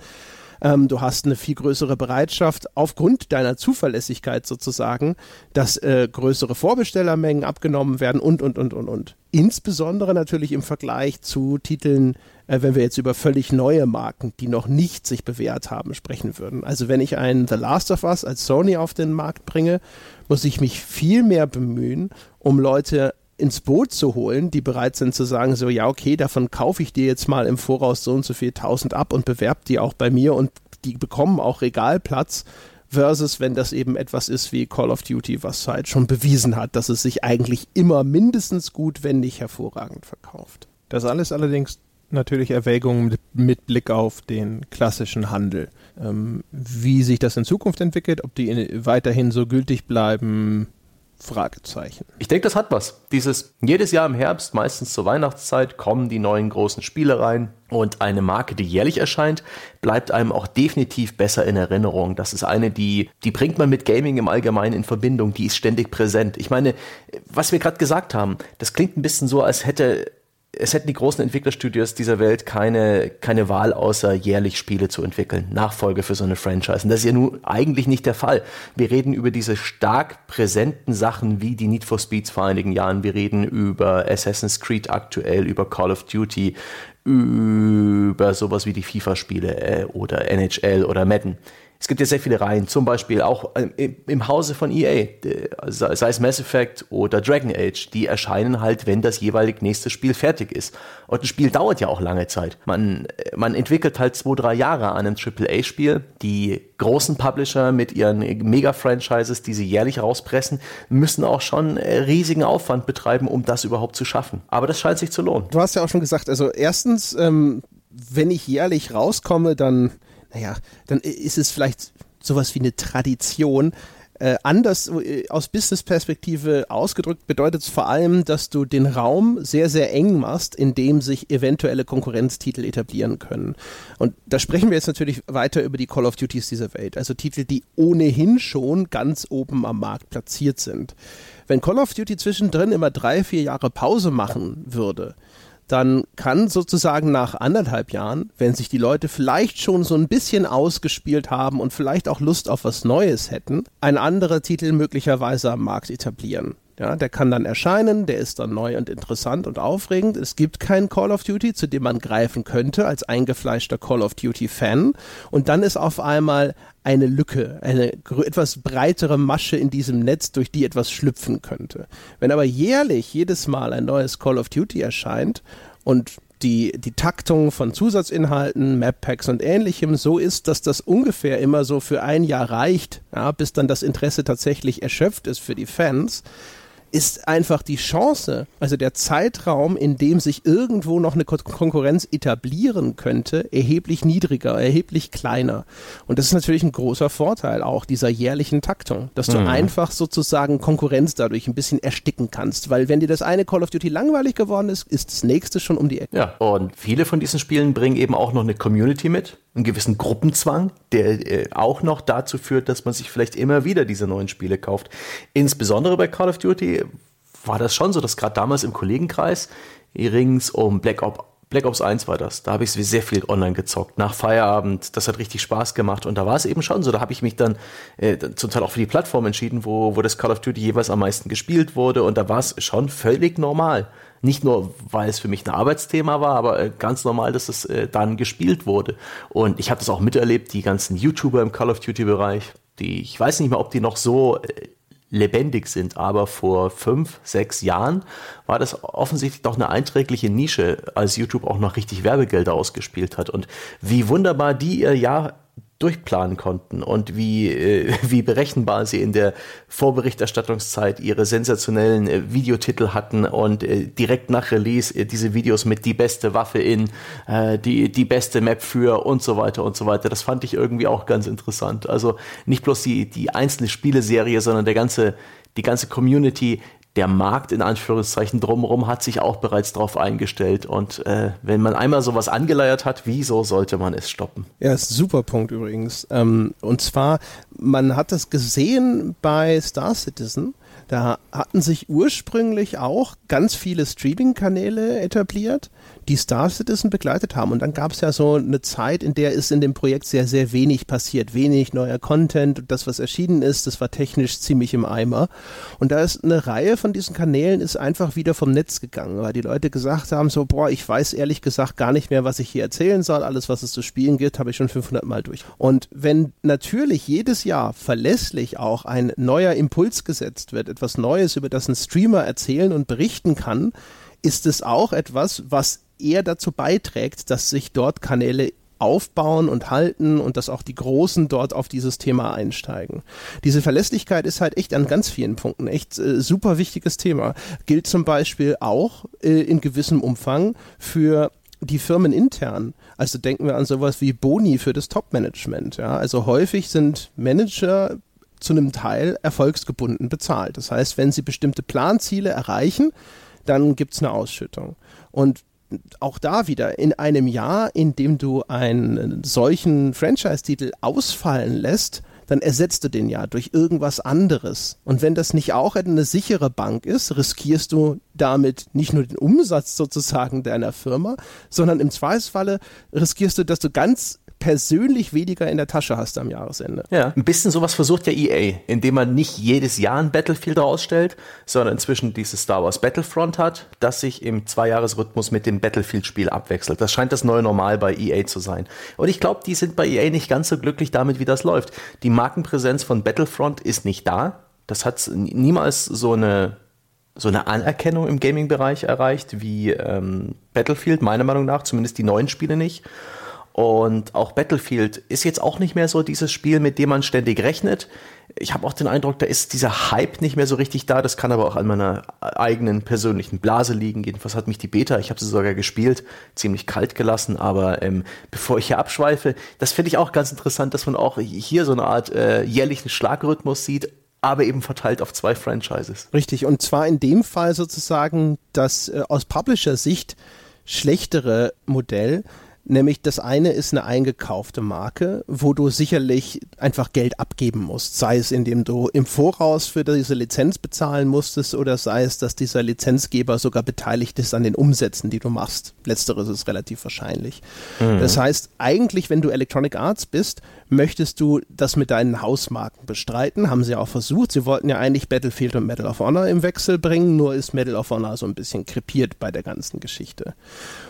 Ähm, du hast eine viel größere Bereitschaft aufgrund deiner Zuverlässigkeit sozusagen, dass äh, größere Vorbestellermengen abgenommen werden und, und, und, und, und. Insbesondere natürlich im Vergleich zu Titeln, äh, wenn wir jetzt über völlig neue Marken, die noch nicht sich bewährt haben, sprechen würden. Also wenn ich einen The Last of Us als Sony auf den Markt bringe, muss ich mich viel mehr bemühen, um Leute ins Boot zu holen, die bereit sind zu sagen, so ja, okay, davon kaufe ich dir jetzt mal im Voraus so und so viel tausend ab und bewerb die auch bei mir und die bekommen auch Regalplatz, versus wenn das eben etwas ist wie Call of Duty, was halt schon bewiesen hat, dass es sich eigentlich immer mindestens gut, wenn nicht hervorragend verkauft. Das alles allerdings natürlich Erwägungen mit, Blick auf den klassischen Handel. Ähm, wie sich das in Zukunft entwickelt, ob die in, weiterhin so gültig bleiben, Fragezeichen. Ich denke, das hat was. Dieses jedes Jahr im Herbst, meistens zur Weihnachtszeit, kommen die neuen großen Spiele rein und eine Marke, die jährlich erscheint, bleibt einem auch definitiv besser in Erinnerung. Das ist eine, die, die bringt man mit Gaming im Allgemeinen in Verbindung, die ist ständig präsent. Ich meine, was wir gerade gesagt haben, das klingt ein bisschen so, als hätte es hätten die großen Entwicklerstudios dieser Welt keine, keine Wahl, außer jährlich Spiele zu entwickeln. Nachfolge für so eine Franchise. Und das ist ja nun eigentlich nicht der Fall. Wir reden über diese stark präsenten Sachen wie die Need for Speeds vor einigen Jahren. Wir reden über Assassin's Creed aktuell, über Call of Duty, über sowas wie die FIFA-Spiele äh, oder NHL oder Madden es gibt ja sehr viele Reihen, zum Beispiel auch äh, im Hause von EA, sei es Mass Effect oder Dragon Age, die erscheinen halt, wenn das jeweilig nächste Spiel fertig ist. Und ein Spiel dauert ja auch lange Zeit. Man, äh, man entwickelt halt zwei, drei Jahre an einem AAA-Spiel. Die großen Publisher mit ihren Mega-Franchises, die sie jährlich rauspressen, müssen auch schon äh, riesigen Aufwand betreiben, um das überhaupt zu schaffen. Aber das scheint sich zu lohnen. Du hast ja auch schon gesagt, also erstens, ähm, wenn ich jährlich rauskomme, dann naja, dann ist es vielleicht sowas wie eine Tradition. Äh, anders äh, aus Business-Perspektive ausgedrückt bedeutet es vor allem, dass du den Raum sehr, sehr eng machst, in dem sich eventuelle Konkurrenztitel etablieren können. Und da sprechen wir jetzt natürlich weiter über die Call of Duties dieser Welt, also Titel, die ohnehin schon ganz oben am Markt platziert sind. Wenn Call of Duty zwischendrin immer drei, vier Jahre Pause machen würde, dann kann sozusagen nach anderthalb Jahren, wenn sich die Leute vielleicht schon so ein bisschen ausgespielt haben und vielleicht auch Lust auf was Neues hätten, ein anderer Titel möglicherweise am Markt etablieren. Ja, der kann dann erscheinen, der ist dann neu und interessant und aufregend. Es gibt keinen Call of Duty, zu dem man greifen könnte als eingefleischter Call of Duty Fan. Und dann ist auf einmal eine Lücke, eine etwas breitere Masche in diesem Netz, durch die etwas schlüpfen könnte. Wenn aber jährlich jedes Mal ein neues Call of Duty erscheint und die, die Taktung von Zusatzinhalten, Map-Packs und ähnlichem so ist, dass das ungefähr immer so für ein Jahr reicht, ja, bis dann das Interesse tatsächlich erschöpft ist für die Fans, ist einfach die Chance, also der Zeitraum, in dem sich irgendwo noch eine Konkurrenz etablieren könnte, erheblich niedriger, erheblich kleiner. Und das ist natürlich ein großer Vorteil auch dieser jährlichen Taktung, dass du mhm. einfach sozusagen Konkurrenz dadurch ein bisschen ersticken kannst, weil wenn dir das eine Call of Duty langweilig geworden ist, ist das nächste schon um die Ecke. Ja, und viele von diesen Spielen bringen eben auch noch eine Community mit einen gewissen Gruppenzwang, der äh, auch noch dazu führt, dass man sich vielleicht immer wieder diese neuen Spiele kauft. Insbesondere bei Call of Duty war das schon so, dass gerade damals im Kollegenkreis rings um Black Ops Black Ops 1 war das. Da habe ich sehr viel online gezockt. Nach Feierabend. Das hat richtig Spaß gemacht. Und da war es eben schon so. Da habe ich mich dann äh, zum Teil auch für die Plattform entschieden, wo, wo das Call of Duty jeweils am meisten gespielt wurde. Und da war es schon völlig normal. Nicht nur, weil es für mich ein Arbeitsthema war, aber äh, ganz normal, dass es äh, dann gespielt wurde. Und ich habe das auch miterlebt, die ganzen YouTuber im Call of Duty-Bereich, die, ich weiß nicht mehr, ob die noch so äh, lebendig sind, aber vor fünf, sechs Jahren war das offensichtlich doch eine einträgliche Nische, als YouTube auch noch richtig Werbegelder ausgespielt hat. Und wie wunderbar die ihr Jahr durchplanen konnten und wie, äh, wie berechenbar sie in der Vorberichterstattungszeit ihre sensationellen äh, Videotitel hatten und äh, direkt nach Release äh, diese Videos mit die beste Waffe in, äh, die, die beste Map für und so weiter und so weiter. Das fand ich irgendwie auch ganz interessant. Also nicht bloß die, die einzelne Spieleserie, sondern der ganze, die ganze Community, der Markt in Anführungszeichen drumherum hat sich auch bereits darauf eingestellt. Und äh, wenn man einmal sowas angeleiert hat, wieso sollte man es stoppen? Ja, ist ein super Punkt übrigens. Ähm, und zwar, man hat das gesehen bei Star Citizen. Da hatten sich ursprünglich auch ganz viele Streaming-Kanäle etabliert die Star Citizen begleitet haben. Und dann gab es ja so eine Zeit, in der ist in dem Projekt sehr, sehr wenig passiert. Wenig neuer Content und das, was erschienen ist, das war technisch ziemlich im Eimer. Und da ist eine Reihe von diesen Kanälen ist einfach wieder vom Netz gegangen, weil die Leute gesagt haben, so, boah, ich weiß ehrlich gesagt gar nicht mehr, was ich hier erzählen soll. Alles, was es zu spielen gibt, habe ich schon 500 Mal durch. Und wenn natürlich jedes Jahr verlässlich auch ein neuer Impuls gesetzt wird, etwas Neues, über das ein Streamer erzählen und berichten kann, ist es auch etwas, was eher dazu beiträgt, dass sich dort Kanäle aufbauen und halten und dass auch die Großen dort auf dieses Thema einsteigen. Diese Verlässlichkeit ist halt echt an ganz vielen Punkten echt äh, super wichtiges Thema. Gilt zum Beispiel auch äh, in gewissem Umfang für die Firmen intern. Also denken wir an sowas wie Boni für das Top-Management. Ja? Also häufig sind Manager zu einem Teil erfolgsgebunden bezahlt. Das heißt, wenn sie bestimmte Planziele erreichen, dann gibt es eine Ausschüttung. Und auch da wieder in einem Jahr, in dem du einen solchen Franchise-Titel ausfallen lässt, dann ersetzt du den ja durch irgendwas anderes. Und wenn das nicht auch eine sichere Bank ist, riskierst du damit nicht nur den Umsatz sozusagen deiner Firma, sondern im Zweifelsfalle riskierst du, dass du ganz persönlich weniger in der Tasche hast am Jahresende. Ja, ein bisschen sowas versucht ja EA, indem man nicht jedes Jahr ein Battlefield rausstellt, sondern inzwischen dieses Star Wars Battlefront hat, das sich im Zweijahresrhythmus mit dem Battlefield-Spiel abwechselt. Das scheint das neue Normal bei EA zu sein. Und ich glaube, die sind bei EA nicht ganz so glücklich damit, wie das läuft. Die Markenpräsenz von Battlefront ist nicht da. Das hat niemals so eine so eine Anerkennung im Gaming-Bereich erreicht wie ähm, Battlefield, meiner Meinung nach, zumindest die neuen Spiele nicht. Und auch Battlefield ist jetzt auch nicht mehr so dieses Spiel, mit dem man ständig rechnet. Ich habe auch den Eindruck, da ist dieser Hype nicht mehr so richtig da. Das kann aber auch an meiner eigenen persönlichen Blase liegen. Jedenfalls hat mich die Beta, ich habe sie sogar gespielt, ziemlich kalt gelassen. Aber ähm, bevor ich hier abschweife, das finde ich auch ganz interessant, dass man auch hier so eine Art äh, jährlichen Schlagrhythmus sieht aber eben verteilt auf zwei Franchises. Richtig, und zwar in dem Fall sozusagen das äh, aus Publisher-Sicht schlechtere Modell, Nämlich das eine ist eine eingekaufte Marke, wo du sicherlich einfach Geld abgeben musst, sei es indem du im Voraus für diese Lizenz bezahlen musstest oder sei es, dass dieser Lizenzgeber sogar beteiligt ist an den Umsätzen, die du machst. Letzteres ist relativ wahrscheinlich. Mhm. Das heißt, eigentlich, wenn du Electronic Arts bist, möchtest du das mit deinen Hausmarken bestreiten. Haben sie auch versucht. Sie wollten ja eigentlich Battlefield und Medal of Honor im Wechsel bringen, nur ist Medal of Honor so ein bisschen krepiert bei der ganzen Geschichte.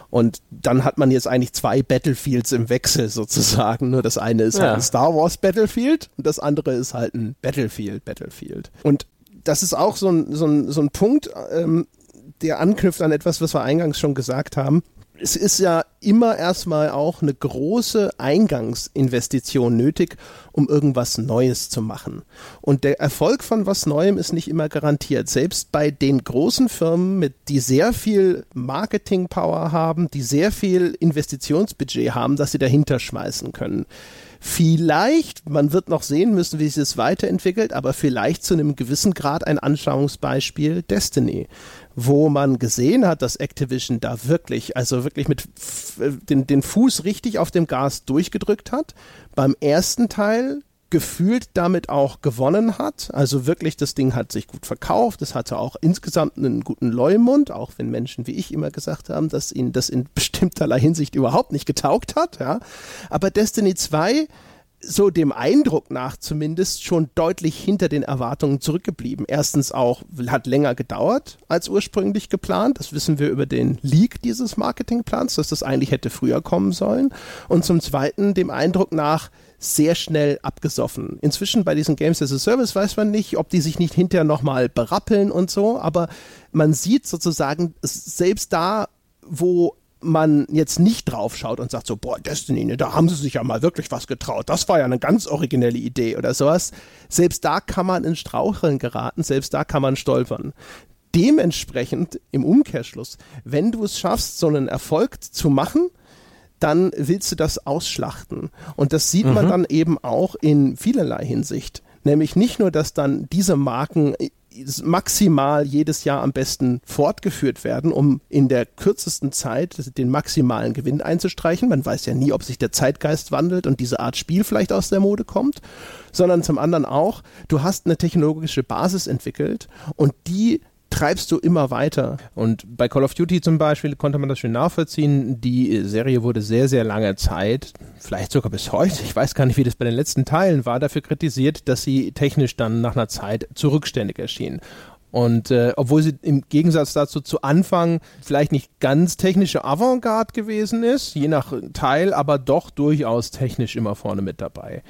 Und dann hat man jetzt eigentlich zwei Battlefields im Wechsel sozusagen. Nur das eine ist halt ja. halt ein Star Wars Battlefield und das andere ist halt ein Battlefield Battlefield. Und das ist auch so ein, so ein, so ein Punkt, ähm, der anknüpft an etwas, was wir eingangs schon gesagt haben es ist ja immer erstmal auch eine große Eingangsinvestition nötig, um irgendwas Neues zu machen. Und der Erfolg von was Neuem ist nicht immer garantiert. Selbst bei den großen Firmen, mit, die sehr viel Marketing-Power haben, die sehr viel Investitionsbudget haben, dass sie dahinter schmeißen können. Vielleicht, man wird noch sehen müssen, wie sich das weiterentwickelt, aber vielleicht zu einem gewissen Grad ein Anschauungsbeispiel Destiny wo man gesehen hat, dass Activision da wirklich, also wirklich mit den, den Fuß richtig auf dem Gas durchgedrückt hat. Beim ersten Teil gefühlt damit auch gewonnen hat. Also wirklich, das Ding hat sich gut verkauft. Es hatte auch insgesamt einen guten Leumund, auch wenn Menschen wie ich immer gesagt haben, dass ihnen das in bestimmterlei Hinsicht überhaupt nicht getaugt hat. Ja. Aber Destiny 2 so dem Eindruck nach zumindest schon deutlich hinter den Erwartungen zurückgeblieben. Erstens auch hat länger gedauert als ursprünglich geplant. Das wissen wir über den Leak dieses Marketingplans, dass das eigentlich hätte früher kommen sollen. Und zum Zweiten dem Eindruck nach sehr schnell abgesoffen. Inzwischen bei diesen Games as a Service weiß man nicht, ob die sich nicht hinterher nochmal berappeln und so, aber man sieht sozusagen, selbst da, wo man jetzt nicht drauf schaut und sagt so, boah, Destiny, ne, da haben sie sich ja mal wirklich was getraut. Das war ja eine ganz originelle Idee oder sowas. Selbst da kann man in Straucheln geraten, selbst da kann man stolpern. Dementsprechend im Umkehrschluss, wenn du es schaffst, so einen Erfolg zu machen, dann willst du das ausschlachten. Und das sieht mhm. man dann eben auch in vielerlei Hinsicht. Nämlich nicht nur, dass dann diese Marken maximal jedes Jahr am besten fortgeführt werden, um in der kürzesten Zeit den maximalen Gewinn einzustreichen. Man weiß ja nie, ob sich der Zeitgeist wandelt und diese Art Spiel vielleicht aus der Mode kommt, sondern zum anderen auch, du hast eine technologische Basis entwickelt und die treibst du immer weiter. Und bei Call of Duty zum Beispiel konnte man das schön nachvollziehen. Die Serie wurde sehr, sehr lange Zeit, vielleicht sogar bis heute, ich weiß gar nicht, wie das bei den letzten Teilen war, dafür kritisiert, dass sie technisch dann nach einer Zeit zurückständig erschien. Und äh, obwohl sie im Gegensatz dazu zu Anfang vielleicht nicht ganz technische Avantgarde gewesen ist, je nach Teil, aber doch durchaus technisch immer vorne mit dabei.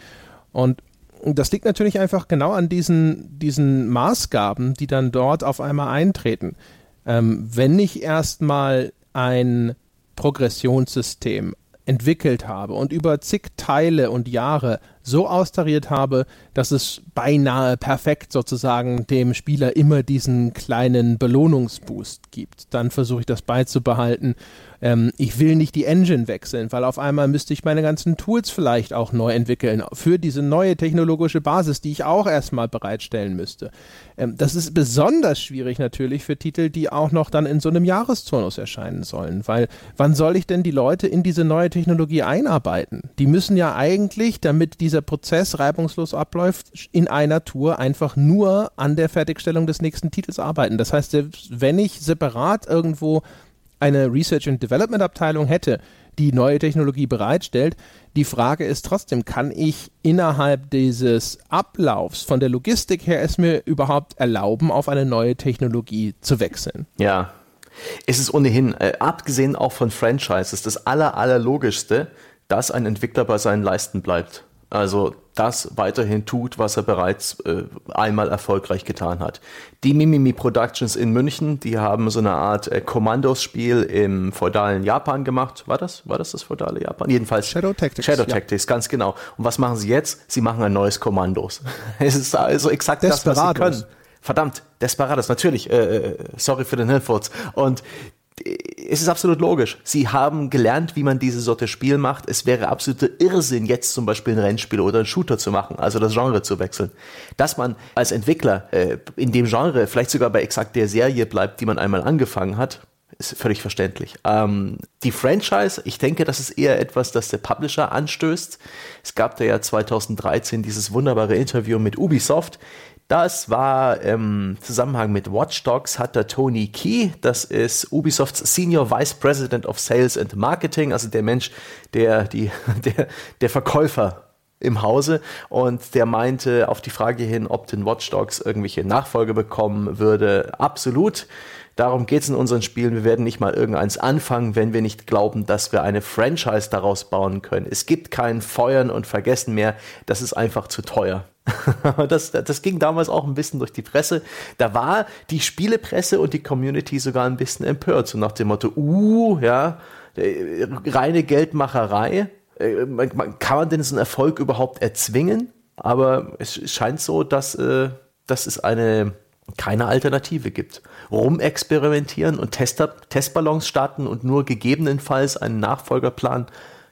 Und das liegt natürlich einfach genau an diesen, diesen Maßgaben, die dann dort auf einmal eintreten. Ähm, wenn ich erstmal ein Progressionssystem entwickelt habe und über zig Teile und Jahre so austariert habe, dass es beinahe perfekt sozusagen dem Spieler immer diesen kleinen Belohnungsboost gibt, dann versuche ich das beizubehalten ähm, ich will nicht die Engine wechseln, weil auf einmal müsste ich meine ganzen Tools vielleicht auch neu entwickeln für diese neue technologische Basis, die ich auch erstmal bereitstellen müsste. Ähm, das ist besonders schwierig natürlich für Titel, die auch noch dann in so einem Jahreszonus erscheinen sollen, weil wann soll ich denn die Leute in diese neue Technologie einarbeiten? Die müssen ja eigentlich, damit dieser Prozess reibungslos abläuft, in einer Tour einfach nur an der Fertigstellung des nächsten Titels arbeiten. Das heißt, wenn ich separat irgendwo eine Research and Development Abteilung hätte, die neue Technologie bereitstellt. Die Frage ist trotzdem, kann ich innerhalb dieses Ablaufs von der Logistik her es mir überhaupt erlauben, auf eine neue Technologie zu wechseln? Ja. Es ist ohnehin, äh, abgesehen auch von Franchises, das aller, allerlogischste, dass ein Entwickler bei seinen Leisten bleibt. Also das weiterhin tut, was er bereits äh, einmal erfolgreich getan hat. Die Mimimi Productions in München, die haben so eine Art äh, Kommandospiel im feudalen Japan gemacht. War das? War das das feudale Japan? Jedenfalls Shadow Tactics. Shadow Tactics, ja. ganz genau. Und was machen sie jetzt? Sie machen ein neues Kommandos. es ist also exakt Desperados. das, was sie können. Verdammt, Desperados, natürlich. Äh, äh sorry für den Hilfwurz. Und es ist absolut logisch. Sie haben gelernt, wie man diese Sorte Spiel macht. Es wäre absoluter Irrsinn, jetzt zum Beispiel ein Rennspiel oder ein Shooter zu machen, also das Genre zu wechseln. Dass man als Entwickler äh, in dem Genre vielleicht sogar bei exakt der Serie bleibt, die man einmal angefangen hat, ist völlig verständlich. Ähm, die Franchise, ich denke, das ist eher etwas, das der Publisher anstößt. Es gab da ja 2013 dieses wunderbare Interview mit Ubisoft, das war im Zusammenhang mit Watch Dogs, hat der Tony Key, das ist Ubisofts Senior Vice President of Sales and Marketing, also der Mensch, der, die, der, der Verkäufer im Hause und der meinte auf die Frage hin, ob den Watch Dogs irgendwelche Nachfolge bekommen würde, absolut. Darum geht es in unseren Spielen. Wir werden nicht mal irgendeins anfangen, wenn wir nicht glauben, dass wir eine Franchise daraus bauen können. Es gibt kein Feuern und Vergessen mehr. Das ist einfach zu teuer. das, das ging damals auch ein bisschen durch die Presse. Da war die Spielepresse und die Community sogar ein bisschen empört. So nach dem Motto, uh, ja, äh, reine Geldmacherei. Äh, kann man denn so einen Erfolg überhaupt erzwingen? Aber es scheint so, dass, äh, dass es eine keine Alternative gibt. Rumexperimentieren und Tester, Testballons starten und nur gegebenenfalls einen Nachfolgerplan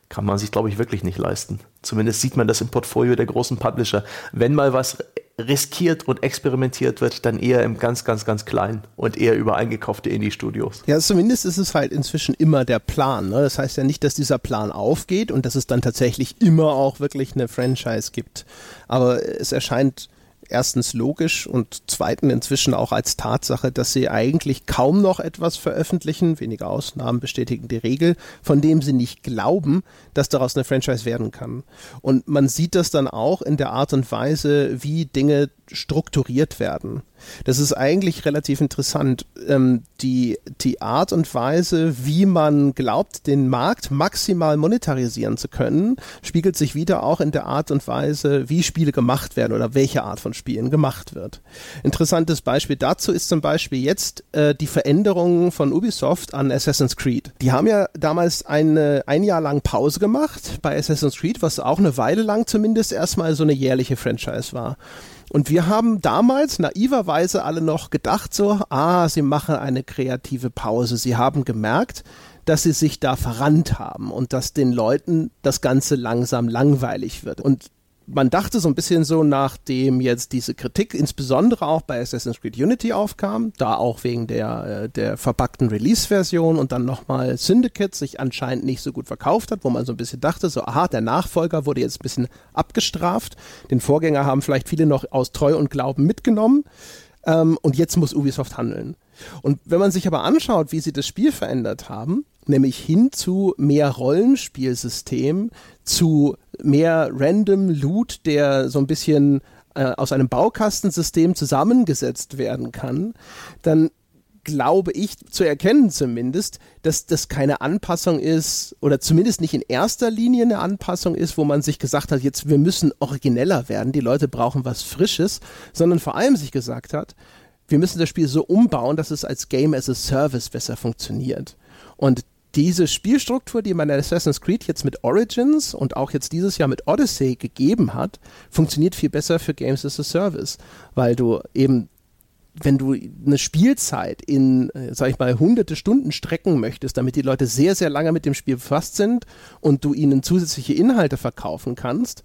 kann man sich, glaube ich, wirklich nicht leisten. Zumindest sieht man das im Portfolio der großen Publisher. Wenn mal was riskiert und experimentiert wird, dann eher im ganz, ganz, ganz kleinen und eher über eingekaufte Indie-Studios. Ja, zumindest ist es halt inzwischen immer der Plan. Ne? Das heißt ja nicht, dass dieser Plan aufgeht und dass es dann tatsächlich immer auch wirklich eine Franchise gibt. Aber es erscheint erstens logisch und zweitens inzwischen auch als Tatsache, dass sie eigentlich kaum noch etwas veröffentlichen, wenige Ausnahmen bestätigen die Regel, von dem sie nicht glauben, dass daraus eine Franchise werden kann. Und man sieht das dann auch in der Art und Weise, wie Dinge strukturiert werden. Das ist eigentlich relativ interessant. Ähm, die, die Art und Weise, wie man glaubt, den Markt maximal monetarisieren zu können, spiegelt sich wieder auch in der Art und Weise, wie Spiele gemacht werden oder welche Art von Spielen gemacht wird. Interessantes Beispiel dazu ist zum Beispiel jetzt äh, die Veränderung von Ubisoft an Assassin's Creed. Die haben ja damals eine, ein Jahr lang Pause gemacht bei Assassin's Creed, was auch eine Weile lang zumindest erstmal so eine jährliche Franchise war. Und wir haben damals naiverweise alle noch gedacht so, ah, sie machen eine kreative Pause. Sie haben gemerkt, dass sie sich da verrannt haben und dass den Leuten das Ganze langsam langweilig wird. Und man dachte so ein bisschen so, nachdem jetzt diese Kritik insbesondere auch bei Assassin's Creed Unity aufkam, da auch wegen der, äh, der verpackten Release-Version und dann nochmal Syndicate sich anscheinend nicht so gut verkauft hat, wo man so ein bisschen dachte, so, aha, der Nachfolger wurde jetzt ein bisschen abgestraft. Den Vorgänger haben vielleicht viele noch aus Treu und Glauben mitgenommen. Ähm, und jetzt muss Ubisoft handeln. Und wenn man sich aber anschaut, wie sie das Spiel verändert haben, nämlich hin zu mehr Rollenspielsystem, zu mehr random Loot, der so ein bisschen äh, aus einem Baukastensystem zusammengesetzt werden kann, dann glaube ich zu erkennen zumindest, dass das keine Anpassung ist oder zumindest nicht in erster Linie eine Anpassung ist, wo man sich gesagt hat, jetzt wir müssen origineller werden, die Leute brauchen was Frisches, sondern vor allem sich gesagt hat, wir müssen das Spiel so umbauen, dass es als Game as a Service besser funktioniert. Und diese Spielstruktur, die man in Assassin's Creed jetzt mit Origins und auch jetzt dieses Jahr mit Odyssey gegeben hat, funktioniert viel besser für Games as a Service, weil du eben wenn du eine Spielzeit in, äh, sag ich mal, hunderte Stunden strecken möchtest, damit die Leute sehr, sehr lange mit dem Spiel befasst sind und du ihnen zusätzliche Inhalte verkaufen kannst,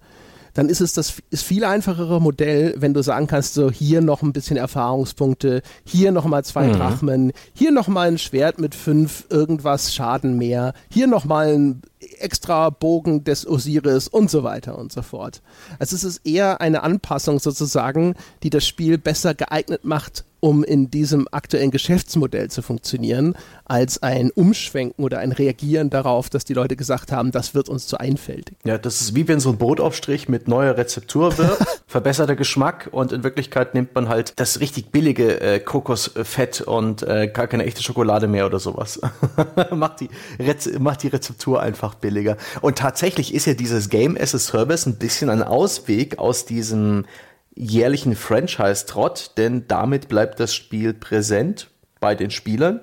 dann ist es das ist viel einfachere Modell, wenn du sagen kannst, so hier noch ein bisschen Erfahrungspunkte, hier noch mal zwei mhm. Drachmen, hier noch mal ein Schwert mit fünf irgendwas Schaden mehr, hier noch mal ein extra Bogen des Osiris und so weiter und so fort. Also es ist eher eine Anpassung sozusagen, die das Spiel besser geeignet macht, um in diesem aktuellen Geschäftsmodell zu funktionieren, als ein Umschwenken oder ein Reagieren darauf, dass die Leute gesagt haben, das wird uns zu einfältig. Ja, das ist wie wenn so ein Brotaufstrich mit neuer Rezeptur wird, verbesserter Geschmack und in Wirklichkeit nimmt man halt das richtig billige äh, Kokosfett und äh, gar keine echte Schokolade mehr oder sowas. macht, die macht die Rezeptur einfach billiger. Und tatsächlich ist ja dieses Game as a Service ein bisschen ein Ausweg aus diesem jährlichen Franchise-Trott, denn damit bleibt das Spiel präsent bei den Spielern.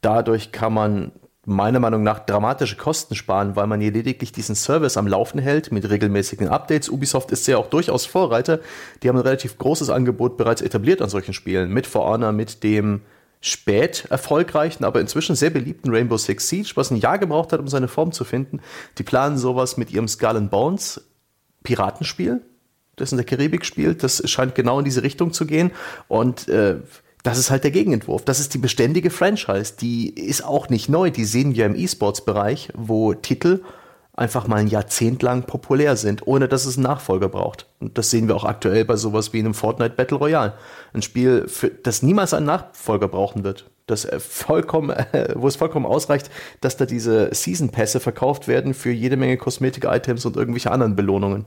Dadurch kann man meiner Meinung nach dramatische Kosten sparen, weil man hier lediglich diesen Service am Laufen hält mit regelmäßigen Updates. Ubisoft ist ja auch durchaus Vorreiter. Die haben ein relativ großes Angebot bereits etabliert an solchen Spielen mit For Honor, mit dem spät erfolgreichen, aber inzwischen sehr beliebten Rainbow Six Siege, was ein Jahr gebraucht hat, um seine Form zu finden. Die planen sowas mit ihrem Skull and Bones Piratenspiel, das in der Karibik spielt. Das scheint genau in diese Richtung zu gehen. Und äh, das ist halt der Gegenentwurf. Das ist die beständige Franchise. Die ist auch nicht neu. Die sehen wir im E-Sports-Bereich, wo Titel einfach mal ein Jahrzehnt lang populär sind, ohne dass es einen Nachfolger braucht. Und das sehen wir auch aktuell bei sowas wie einem Fortnite Battle Royale. Ein Spiel, für, das niemals einen Nachfolger brauchen wird. Das äh, vollkommen, äh, wo es vollkommen ausreicht, dass da diese Season Pässe verkauft werden für jede Menge Kosmetik-Items und irgendwelche anderen Belohnungen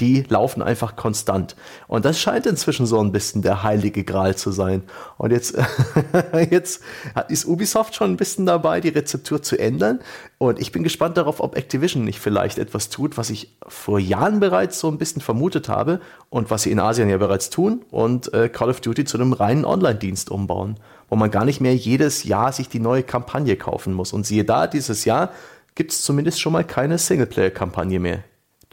die laufen einfach konstant. Und das scheint inzwischen so ein bisschen der heilige Gral zu sein. Und jetzt, jetzt ist Ubisoft schon ein bisschen dabei, die Rezeptur zu ändern. Und ich bin gespannt darauf, ob Activision nicht vielleicht etwas tut, was ich vor Jahren bereits so ein bisschen vermutet habe und was sie in Asien ja bereits tun und äh, Call of Duty zu einem reinen Online-Dienst umbauen, wo man gar nicht mehr jedes Jahr sich die neue Kampagne kaufen muss. Und siehe da, dieses Jahr gibt es zumindest schon mal keine Singleplayer-Kampagne mehr.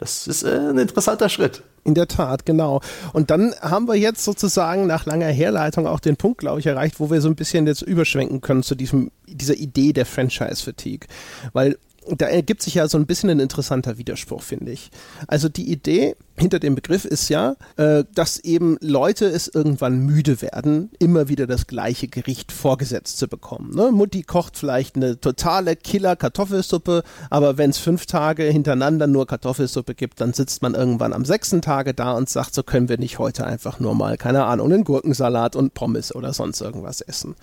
Das ist äh, ein interessanter Schritt. In der Tat, genau. Und dann haben wir jetzt sozusagen nach langer Herleitung auch den Punkt, glaube ich, erreicht, wo wir so ein bisschen jetzt überschwenken können zu diesem, dieser Idee der Franchise-Fatigue. Weil da ergibt sich ja so ein bisschen ein interessanter Widerspruch, finde ich. Also die Idee hinter dem Begriff ist ja, äh, dass eben Leute es irgendwann müde werden, immer wieder das gleiche Gericht vorgesetzt zu bekommen. Ne? Mutti kocht vielleicht eine totale Killer-Kartoffelsuppe, aber wenn es fünf Tage hintereinander nur Kartoffelsuppe gibt, dann sitzt man irgendwann am sechsten Tage da und sagt, so können wir nicht heute einfach nur mal, keine Ahnung, einen Gurkensalat und Pommes oder sonst irgendwas essen.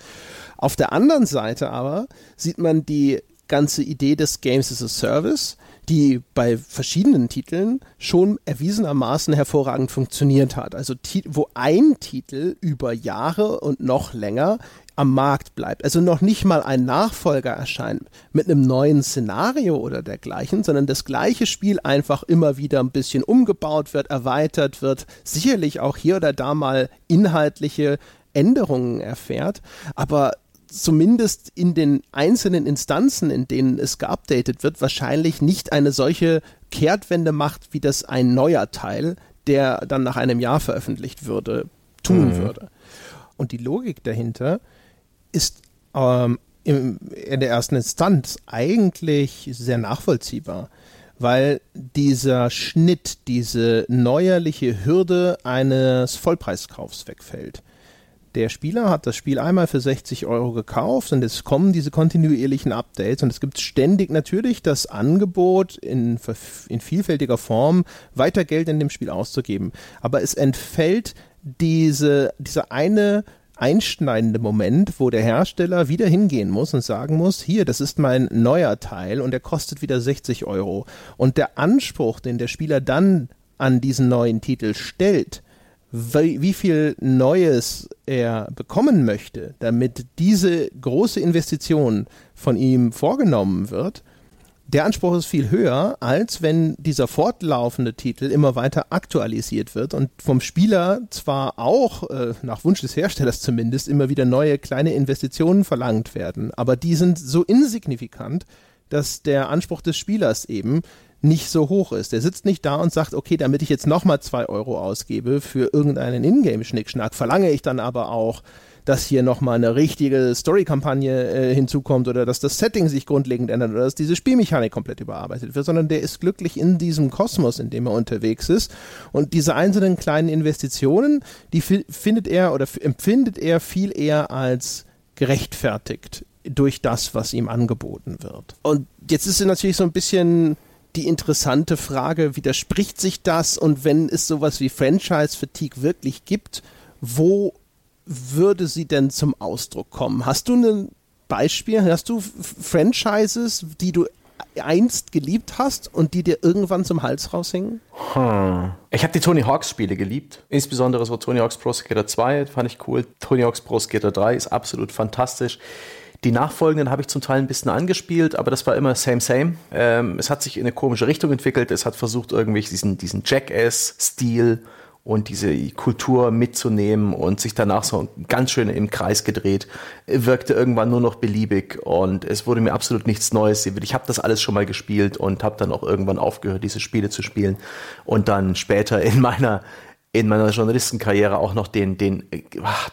Auf der anderen Seite aber sieht man die ganze Idee des Games as a Service, die bei verschiedenen Titeln schon erwiesenermaßen hervorragend funktioniert hat. Also wo ein Titel über Jahre und noch länger am Markt bleibt. Also noch nicht mal ein Nachfolger erscheint mit einem neuen Szenario oder dergleichen, sondern das gleiche Spiel einfach immer wieder ein bisschen umgebaut wird, erweitert wird, sicherlich auch hier oder da mal inhaltliche Änderungen erfährt, aber zumindest in den einzelnen Instanzen, in denen es geupdatet wird, wahrscheinlich nicht eine solche Kehrtwende macht, wie das ein neuer Teil, der dann nach einem Jahr veröffentlicht würde, tun mhm. würde. Und die Logik dahinter ist ähm, im, in der ersten Instanz eigentlich sehr nachvollziehbar, weil dieser Schnitt, diese neuerliche Hürde eines Vollpreiskaufs wegfällt der Spieler hat das Spiel einmal für 60 Euro gekauft und es kommen diese kontinuierlichen Updates und es gibt ständig natürlich das Angebot in, in vielfältiger Form weiter Geld in dem Spiel auszugeben. Aber es entfällt diese, dieser eine einschneidende Moment, wo der Hersteller wieder hingehen muss und sagen muss, hier, das ist mein neuer Teil und der kostet wieder 60 Euro. Und der Anspruch, den der Spieler dann an diesen neuen Titel stellt, wie viel Neues er bekommen möchte, damit diese große Investition von ihm vorgenommen wird, der Anspruch ist viel höher, als wenn dieser fortlaufende Titel immer weiter aktualisiert wird und vom Spieler zwar auch, äh, nach Wunsch des Herstellers zumindest, immer wieder neue kleine Investitionen verlangt werden, aber die sind so insignifikant, dass der Anspruch des Spielers eben nicht so hoch ist. Der sitzt nicht da und sagt, okay, damit ich jetzt nochmal zwei Euro ausgebe für irgendeinen Ingame-Schnickschnack, verlange ich dann aber auch, dass hier nochmal eine richtige Story-Kampagne äh, hinzukommt oder dass das Setting sich grundlegend ändert oder dass diese Spielmechanik komplett überarbeitet wird, sondern der ist glücklich in diesem Kosmos, in dem er unterwegs ist. Und diese einzelnen kleinen Investitionen, die findet er oder empfindet er viel eher als gerechtfertigt durch das, was ihm angeboten wird. Und jetzt ist es natürlich so ein bisschen die interessante Frage, widerspricht sich das und wenn es sowas wie Franchise-Fatigue wirklich gibt, wo würde sie denn zum Ausdruck kommen? Hast du ein Beispiel? Hast du Franchises, die du einst geliebt hast und die dir irgendwann zum Hals raushingen? Hm. Ich habe die Tony Hawks Spiele geliebt. Insbesondere so Tony Hawks Pro Skater 2 fand ich cool. Tony Hawks Pro Skater 3 ist absolut fantastisch. Die nachfolgenden habe ich zum Teil ein bisschen angespielt, aber das war immer same, same. Ähm, es hat sich in eine komische Richtung entwickelt. Es hat versucht, irgendwie diesen, diesen Jackass-Stil und diese Kultur mitzunehmen und sich danach so ganz schön im Kreis gedreht. Wirkte irgendwann nur noch beliebig und es wurde mir absolut nichts Neues. Ich habe das alles schon mal gespielt und habe dann auch irgendwann aufgehört, diese Spiele zu spielen und dann später in meiner in meiner Journalistenkarriere auch noch den, den,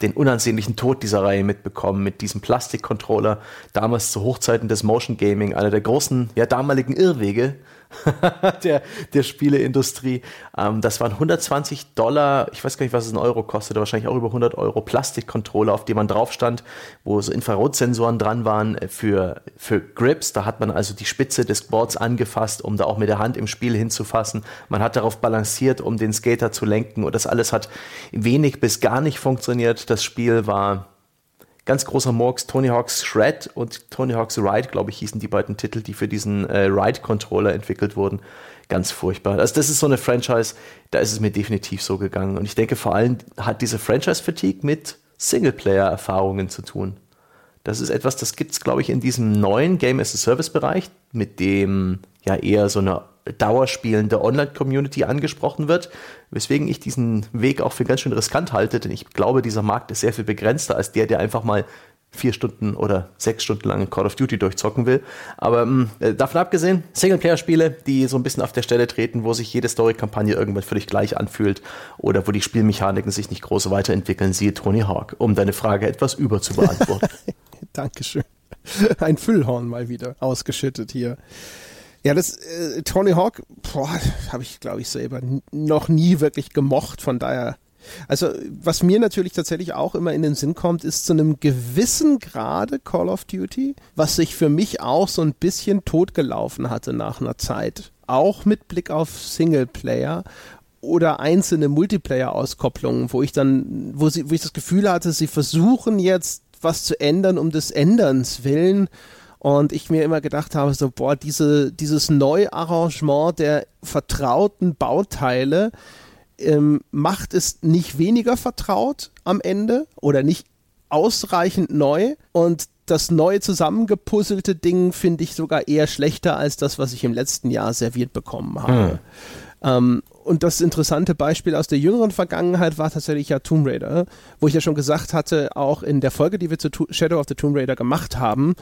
den unansehnlichen Tod dieser Reihe mitbekommen mit diesem Plastikcontroller, damals zu Hochzeiten des Motion Gaming, einer der großen, ja, damaligen Irrwege der, der Spieleindustrie. Ähm, das waren 120 Dollar, ich weiß gar nicht, was es in Euro kostet, wahrscheinlich auch über 100 Euro Plastikcontroller, auf die man drauf stand, wo so Infrarotsensoren dran waren für, für Grips. Da hat man also die Spitze des Boards angefasst, um da auch mit der Hand im Spiel hinzufassen. Man hat darauf balanciert, um den Skater zu lenken und das alles hat wenig bis gar nicht funktioniert. Das Spiel war ganz großer Murks, Tony Hawk's Shred und Tony Hawk's Ride, glaube ich, hießen die beiden Titel, die für diesen äh, Ride-Controller entwickelt wurden. Ganz furchtbar. Also das ist so eine Franchise, da ist es mir definitiv so gegangen. Und ich denke, vor allem hat diese Franchise-Fatigue mit Singleplayer-Erfahrungen zu tun. Das ist etwas, das gibt es, glaube ich, in diesem neuen Game as a Service-Bereich, mit dem ja eher so eine dauerspielende Online-Community angesprochen wird, weswegen ich diesen Weg auch für ganz schön riskant halte, denn ich glaube, dieser Markt ist sehr viel begrenzter als der, der einfach mal vier Stunden oder sechs Stunden lang Call of Duty durchzocken will. Aber ähm, äh, davon abgesehen, Singleplayer-Spiele, die so ein bisschen auf der Stelle treten, wo sich jede Story-Kampagne irgendwann völlig gleich anfühlt oder wo die Spielmechaniken sich nicht groß weiterentwickeln, siehe Tony Hawk, um deine Frage etwas über zu beantworten. Dankeschön. Ein Füllhorn mal wieder ausgeschüttet hier. Ja, das äh, Tony Hawk, habe ich, glaube ich, selber noch nie wirklich gemocht. Von daher, also was mir natürlich tatsächlich auch immer in den Sinn kommt, ist zu einem gewissen Grade Call of Duty, was sich für mich auch so ein bisschen totgelaufen hatte nach einer Zeit. Auch mit Blick auf Singleplayer oder einzelne Multiplayer-Auskopplungen, wo ich dann, wo sie, wo ich das Gefühl hatte, sie versuchen jetzt was zu ändern um des Änderns willen und ich mir immer gedacht habe, so, boah, diese, dieses Neuarrangement der vertrauten Bauteile ähm, macht es nicht weniger vertraut am Ende oder nicht ausreichend neu und das neu zusammengepuzzelte Ding finde ich sogar eher schlechter als das, was ich im letzten Jahr serviert bekommen habe. Hm. Ähm, und das interessante Beispiel aus der jüngeren Vergangenheit war tatsächlich ja Tomb Raider, wo ich ja schon gesagt hatte, auch in der Folge, die wir zu Shadow of the Tomb Raider gemacht haben,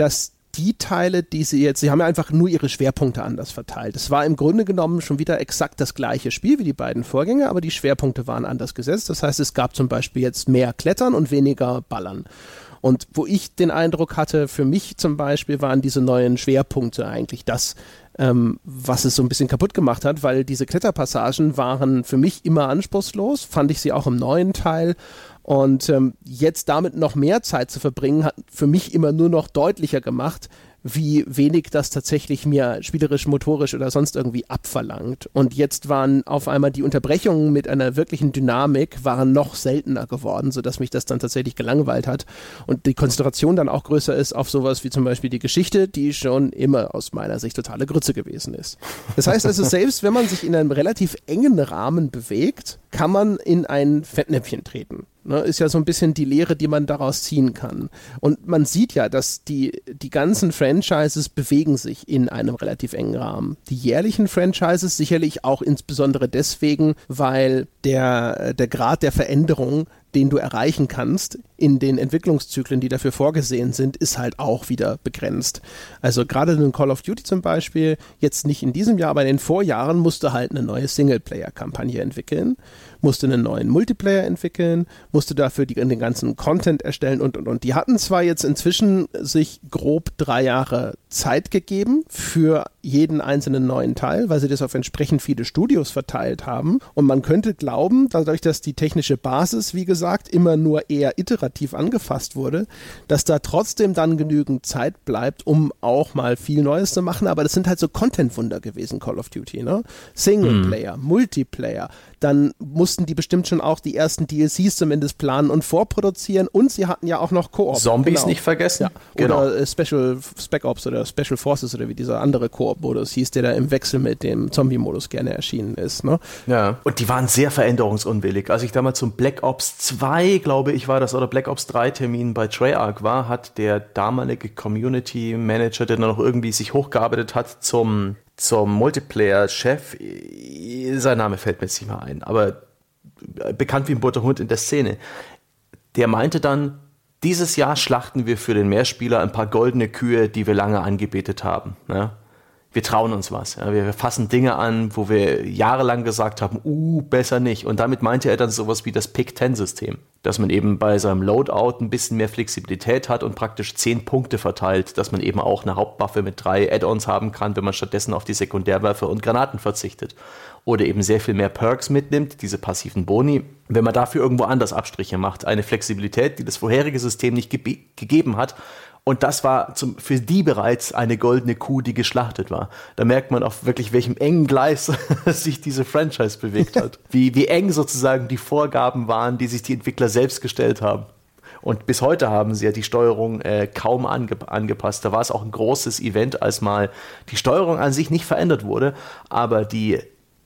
dass die Teile, die sie jetzt, sie haben ja einfach nur ihre Schwerpunkte anders verteilt. Es war im Grunde genommen schon wieder exakt das gleiche Spiel wie die beiden Vorgänger, aber die Schwerpunkte waren anders gesetzt. Das heißt, es gab zum Beispiel jetzt mehr Klettern und weniger Ballern. Und wo ich den Eindruck hatte, für mich zum Beispiel waren diese neuen Schwerpunkte eigentlich das, ähm, was es so ein bisschen kaputt gemacht hat, weil diese Kletterpassagen waren für mich immer anspruchslos, fand ich sie auch im neuen Teil und ähm, jetzt damit noch mehr Zeit zu verbringen, hat für mich immer nur noch deutlicher gemacht, wie wenig das tatsächlich mir spielerisch, motorisch oder sonst irgendwie abverlangt. Und jetzt waren auf einmal die Unterbrechungen mit einer wirklichen Dynamik waren noch seltener geworden, sodass mich das dann tatsächlich gelangweilt hat und die Konzentration dann auch größer ist auf sowas wie zum Beispiel die Geschichte, die schon immer aus meiner Sicht totale Grütze gewesen ist. Das heißt also, selbst wenn man sich in einem relativ engen Rahmen bewegt, kann man in ein Fettnäpfchen treten. Ne, ist ja so ein bisschen die Lehre, die man daraus ziehen kann. Und man sieht ja, dass die, die ganzen Franchises bewegen sich in einem relativ engen Rahmen. Die jährlichen Franchises sicherlich auch insbesondere deswegen, weil der, der Grad der Veränderung den du erreichen kannst in den Entwicklungszyklen, die dafür vorgesehen sind, ist halt auch wieder begrenzt. Also gerade in Call of Duty zum Beispiel, jetzt nicht in diesem Jahr, aber in den Vorjahren musste halt eine neue Singleplayer-Kampagne entwickeln, musste einen neuen Multiplayer entwickeln, musste dafür die, den ganzen Content erstellen und und und. Die hatten zwar jetzt inzwischen sich grob drei Jahre Zeit gegeben für jeden einzelnen neuen Teil, weil sie das auf entsprechend viele Studios verteilt haben. Und man könnte glauben, dadurch, dass die technische Basis, wie gesagt, immer nur eher iterativ angefasst wurde, dass da trotzdem dann genügend Zeit bleibt, um auch mal viel Neues zu machen. Aber das sind halt so Content-Wunder gewesen, Call of Duty, ne? Singleplayer, hm. Multiplayer, dann mussten die bestimmt schon auch die ersten DLCs zumindest planen und vorproduzieren und sie hatten ja auch noch Koop. Zombies genau. nicht vergessen. Ja. Genau. Oder Special Spec Ops oder Special Forces oder wie dieser andere Koop-Modus hieß, der da im Wechsel mit dem Zombie-Modus gerne erschienen ist. Ne? Ja, und die waren sehr veränderungsunwillig. Als ich damals zum Black Ops 2, glaube ich, war das, oder Black Ops 3 Termin bei Treyarch war, hat der damalige Community Manager, der dann noch irgendwie sich hochgearbeitet hat zum zum Multiplayer-Chef, sein Name fällt mir jetzt nicht mehr ein, aber bekannt wie ein Butterhund in der Szene, der meinte dann, dieses Jahr schlachten wir für den Mehrspieler ein paar goldene Kühe, die wir lange angebetet haben. Ne? wir trauen uns was. Ja, wir fassen Dinge an, wo wir jahrelang gesagt haben, uh, besser nicht. Und damit meinte er dann sowas wie das Pick-10-System, dass man eben bei seinem Loadout ein bisschen mehr Flexibilität hat und praktisch zehn Punkte verteilt, dass man eben auch eine Hauptwaffe mit drei Add-ons haben kann, wenn man stattdessen auf die Sekundärwaffe und Granaten verzichtet. Oder eben sehr viel mehr Perks mitnimmt, diese passiven Boni, wenn man dafür irgendwo anders Abstriche macht. Eine Flexibilität, die das vorherige System nicht ge gegeben hat und das war zum, für die bereits eine goldene Kuh, die geschlachtet war. Da merkt man auf wirklich, welchem engen Gleis sich diese Franchise bewegt hat. Wie, wie eng sozusagen die Vorgaben waren, die sich die Entwickler selbst gestellt haben. Und bis heute haben sie ja die Steuerung äh, kaum ange angepasst. Da war es auch ein großes Event, als mal die Steuerung an sich nicht verändert wurde, aber die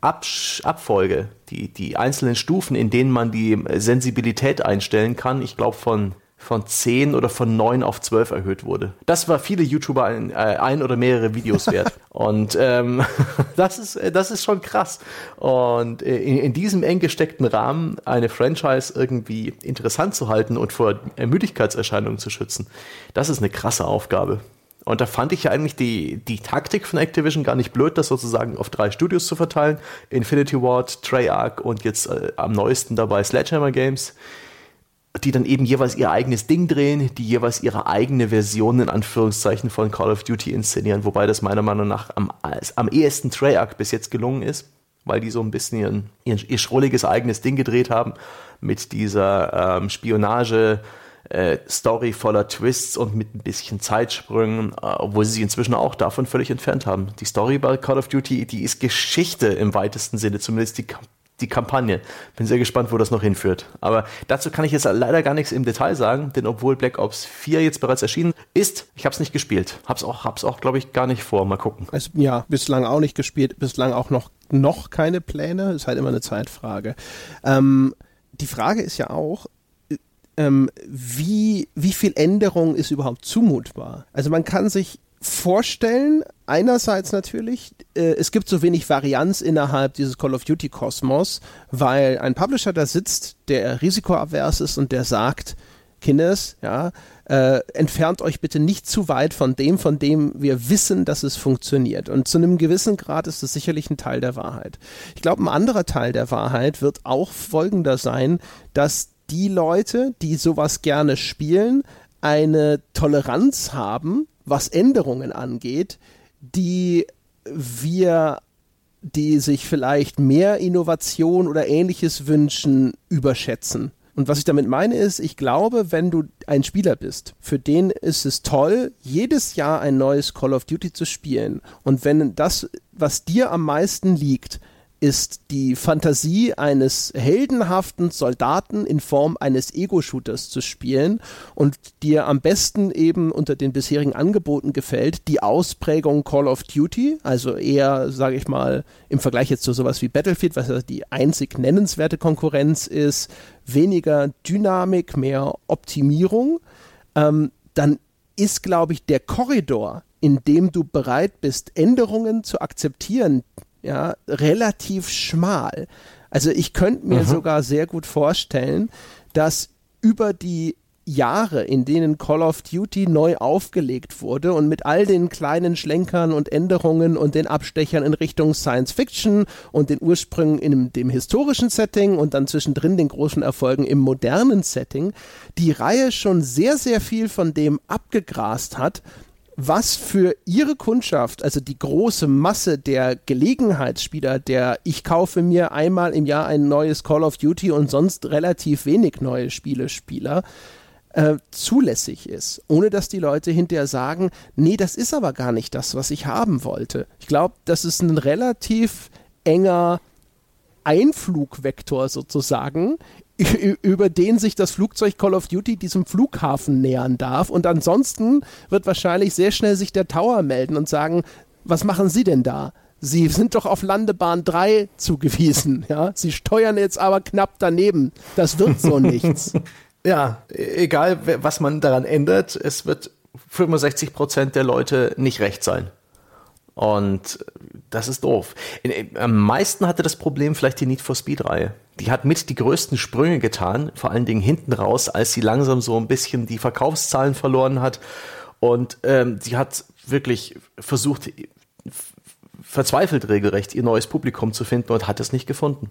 Absch Abfolge, die, die einzelnen Stufen, in denen man die Sensibilität einstellen kann, ich glaube von von 10 oder von 9 auf 12 erhöht wurde. Das war viele YouTuber ein, äh, ein oder mehrere Videos wert. Und ähm, das, ist, äh, das ist schon krass. Und äh, in, in, diesem eng gesteckten Rahmen eine Franchise irgendwie interessant zu halten und vor Müdigkeitserscheinungen zu schützen, das ist eine krasse Aufgabe. Und da fand ich ja eigentlich die, die Taktik von Activision gar nicht blöd, das sozusagen auf drei Studios zu verteilen. Infinity Ward, Treyarch und jetzt äh, am neuesten dabei Sledgehammer Games die dann eben jeweils ihr eigenes Ding drehen, die jeweils ihre eigene Version in Anführungszeichen von Call of Duty inszenieren, wobei das meiner Meinung nach am, am ehesten Treyarch bis jetzt gelungen ist, weil die so ein bisschen ihren, ihr, ihr schrulliges eigenes Ding gedreht haben mit dieser ähm, Spionage. Äh, Story voller Twists und mit ein bisschen Zeitsprüngen, äh, obwohl sie sich inzwischen auch davon völlig entfernt haben. Die Story bei Call of Duty, die ist Geschichte im weitesten Sinne, zumindest die die Kampagne. Bin sehr gespannt, wo das noch hinführt. Aber dazu kann ich jetzt leider gar nichts im Detail sagen, denn obwohl Black Ops 4 jetzt bereits erschienen ist, ich habe es nicht gespielt. Hab's auch, hab's auch, glaube ich, gar nicht vor. Mal gucken. Also, ja, bislang auch nicht gespielt, bislang auch noch, noch keine Pläne. Ist halt immer eine Zeitfrage. Ähm, die Frage ist ja auch, ähm, wie, wie viel Änderung ist überhaupt zumutbar? Also man kann sich vorstellen, einerseits natürlich, äh, es gibt so wenig Varianz innerhalb dieses Call of Duty Kosmos, weil ein Publisher da sitzt, der risikoavers ist und der sagt, Kindes, ja, äh, entfernt euch bitte nicht zu weit von dem, von dem wir wissen, dass es funktioniert. Und zu einem gewissen Grad ist es sicherlich ein Teil der Wahrheit. Ich glaube, ein anderer Teil der Wahrheit wird auch folgender sein, dass die Leute, die sowas gerne spielen, eine Toleranz haben was Änderungen angeht, die wir, die sich vielleicht mehr Innovation oder ähnliches wünschen, überschätzen. Und was ich damit meine ist, ich glaube, wenn du ein Spieler bist, für den ist es toll, jedes Jahr ein neues Call of Duty zu spielen. Und wenn das, was dir am meisten liegt, ist die Fantasie eines heldenhaften Soldaten in Form eines Ego-Shooters zu spielen und dir am besten eben unter den bisherigen Angeboten gefällt die Ausprägung Call of Duty, also eher, sage ich mal, im Vergleich jetzt zu sowas wie Battlefield, was ja die einzig nennenswerte Konkurrenz ist, weniger Dynamik, mehr Optimierung, ähm, dann ist, glaube ich, der Korridor, in dem du bereit bist, Änderungen zu akzeptieren, ja, relativ schmal. Also ich könnte mir mhm. sogar sehr gut vorstellen, dass über die Jahre, in denen Call of Duty neu aufgelegt wurde und mit all den kleinen Schlenkern und Änderungen und den Abstechern in Richtung Science Fiction und den Ursprüngen in dem historischen Setting und dann zwischendrin den großen Erfolgen im modernen Setting, die Reihe schon sehr, sehr viel von dem abgegrast hat, was für ihre Kundschaft, also die große Masse der Gelegenheitsspieler, der ich kaufe mir einmal im Jahr ein neues Call of Duty und sonst relativ wenig neue Spiele Spieler, äh, zulässig ist, ohne dass die Leute hinterher sagen, nee, das ist aber gar nicht das, was ich haben wollte. Ich glaube, das ist ein relativ enger Einflugvektor sozusagen, über den sich das Flugzeug Call of Duty diesem Flughafen nähern darf. Und ansonsten wird wahrscheinlich sehr schnell sich der Tower melden und sagen, was machen Sie denn da? Sie sind doch auf Landebahn 3 zugewiesen, ja. Sie steuern jetzt aber knapp daneben. Das wird so nichts. Ja, egal was man daran ändert, es wird 65 Prozent der Leute nicht recht sein. Und das ist doof. Am meisten hatte das Problem vielleicht die Need for Speed-Reihe. Die hat mit die größten Sprünge getan, vor allen Dingen hinten raus, als sie langsam so ein bisschen die Verkaufszahlen verloren hat. Und ähm, sie hat wirklich versucht, verzweifelt regelrecht, ihr neues Publikum zu finden und hat es nicht gefunden.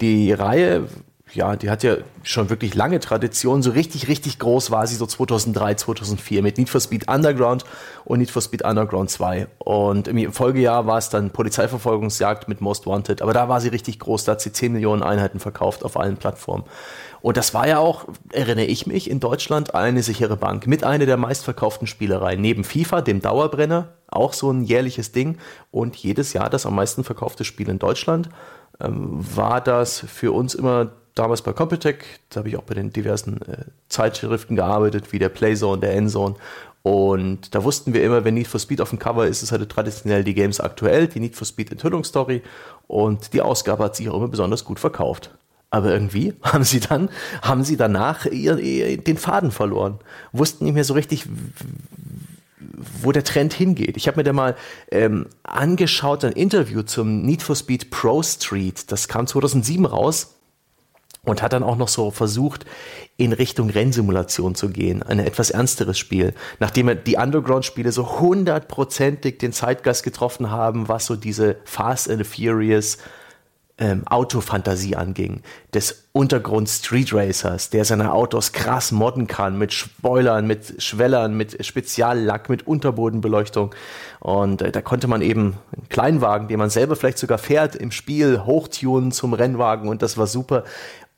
Die Reihe ja, die hat ja schon wirklich lange Tradition. So richtig, richtig groß war sie so 2003, 2004 mit Need for Speed Underground und Need for Speed Underground 2. Und im Folgejahr war es dann Polizeiverfolgungsjagd mit Most Wanted. Aber da war sie richtig groß. Da hat sie 10 Millionen Einheiten verkauft auf allen Plattformen. Und das war ja auch, erinnere ich mich, in Deutschland eine sichere Bank mit einer der meistverkauften Spielereien. Neben FIFA, dem Dauerbrenner, auch so ein jährliches Ding. Und jedes Jahr das am meisten verkaufte Spiel in Deutschland ähm, war das für uns immer damals bei Computec, da habe ich auch bei den diversen äh, Zeitschriften gearbeitet, wie der Playzone, der Endzone. Und da wussten wir immer, wenn Need for Speed auf dem Cover ist, ist halt traditionell die Games aktuell, die Need for Speed Enthüllungsstory. Und die Ausgabe hat sich auch immer besonders gut verkauft. Aber irgendwie haben sie dann, haben sie danach ihr, ihr, den Faden verloren. Wussten nicht mehr so richtig, wo der Trend hingeht. Ich habe mir da mal ähm, angeschaut, ein Interview zum Need for Speed Pro Street. Das kam 2007 raus und hat dann auch noch so versucht, in Richtung Rennsimulation zu gehen, ein etwas ernsteres Spiel, nachdem die Underground-Spiele so hundertprozentig den Zeitgeist getroffen haben, was so diese Fast and Furious ähm, Autofantasie anging, des Untergrund Street Racers, der seine Autos krass modden kann, mit Spoilern, mit Schwellern, mit Speziallack, mit Unterbodenbeleuchtung. Und äh, da konnte man eben einen Kleinwagen, den man selber vielleicht sogar fährt, im Spiel hochtunen zum Rennwagen und das war super.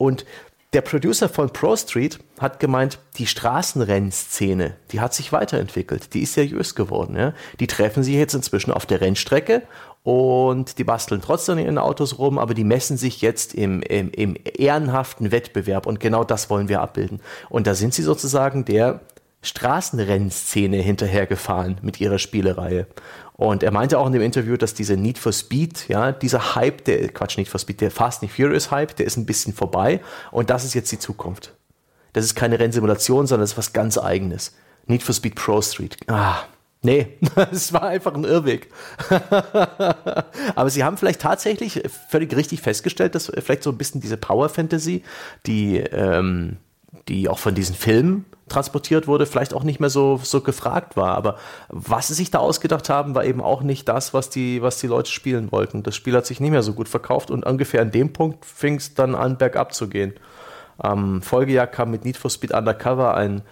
Und der Producer von Pro Street hat gemeint, die Straßenrennszene, die hat sich weiterentwickelt, die ist seriös geworden. Ja? Die treffen sich jetzt inzwischen auf der Rennstrecke und die basteln trotzdem in ihren Autos rum, aber die messen sich jetzt im, im, im ehrenhaften Wettbewerb und genau das wollen wir abbilden. Und da sind sie sozusagen der Straßenrennszene hinterhergefahren mit ihrer Spielereihe. Und er meinte auch in dem Interview, dass diese Need for Speed, ja, dieser Hype, der, Quatsch, Need for Speed, der Fast and Furious Hype, der ist ein bisschen vorbei und das ist jetzt die Zukunft. Das ist keine Rennsimulation, sondern das ist was ganz eigenes. Need for Speed Pro Street. Ah, nee, es war einfach ein Irrweg. Aber sie haben vielleicht tatsächlich völlig richtig festgestellt, dass vielleicht so ein bisschen diese Power Fantasy, die, ähm, die auch von diesen Filmen transportiert wurde, vielleicht auch nicht mehr so, so gefragt war. Aber was sie sich da ausgedacht haben, war eben auch nicht das, was die, was die Leute spielen wollten. Das Spiel hat sich nicht mehr so gut verkauft und ungefähr an dem Punkt fing es dann an, bergab zu gehen. Am Folgejahr kam mit Need for Speed Undercover ein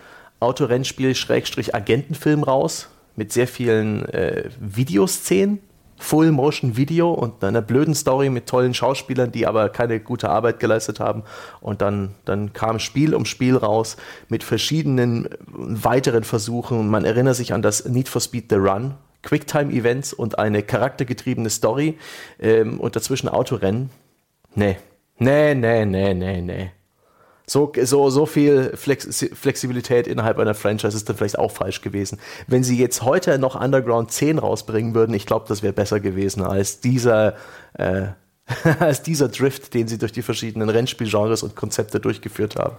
Autorennspiel-Agentenfilm raus mit sehr vielen äh, Videoszenen Full-Motion-Video und einer blöden Story mit tollen Schauspielern, die aber keine gute Arbeit geleistet haben. Und dann, dann kam Spiel um Spiel raus mit verschiedenen weiteren Versuchen. Man erinnert sich an das Need for Speed The Run, Quicktime-Events und eine charaktergetriebene Story ähm, und dazwischen Autorennen. Nee, nee, nee, nee, nee, nee so, so, so viel Flex Flexibilität innerhalb einer Franchise ist dann vielleicht auch falsch gewesen. Wenn sie jetzt heute noch Underground 10 rausbringen würden, ich glaube, das wäre besser gewesen als dieser äh, als dieser Drift, den sie durch die verschiedenen Rennspielgenres und Konzepte durchgeführt haben.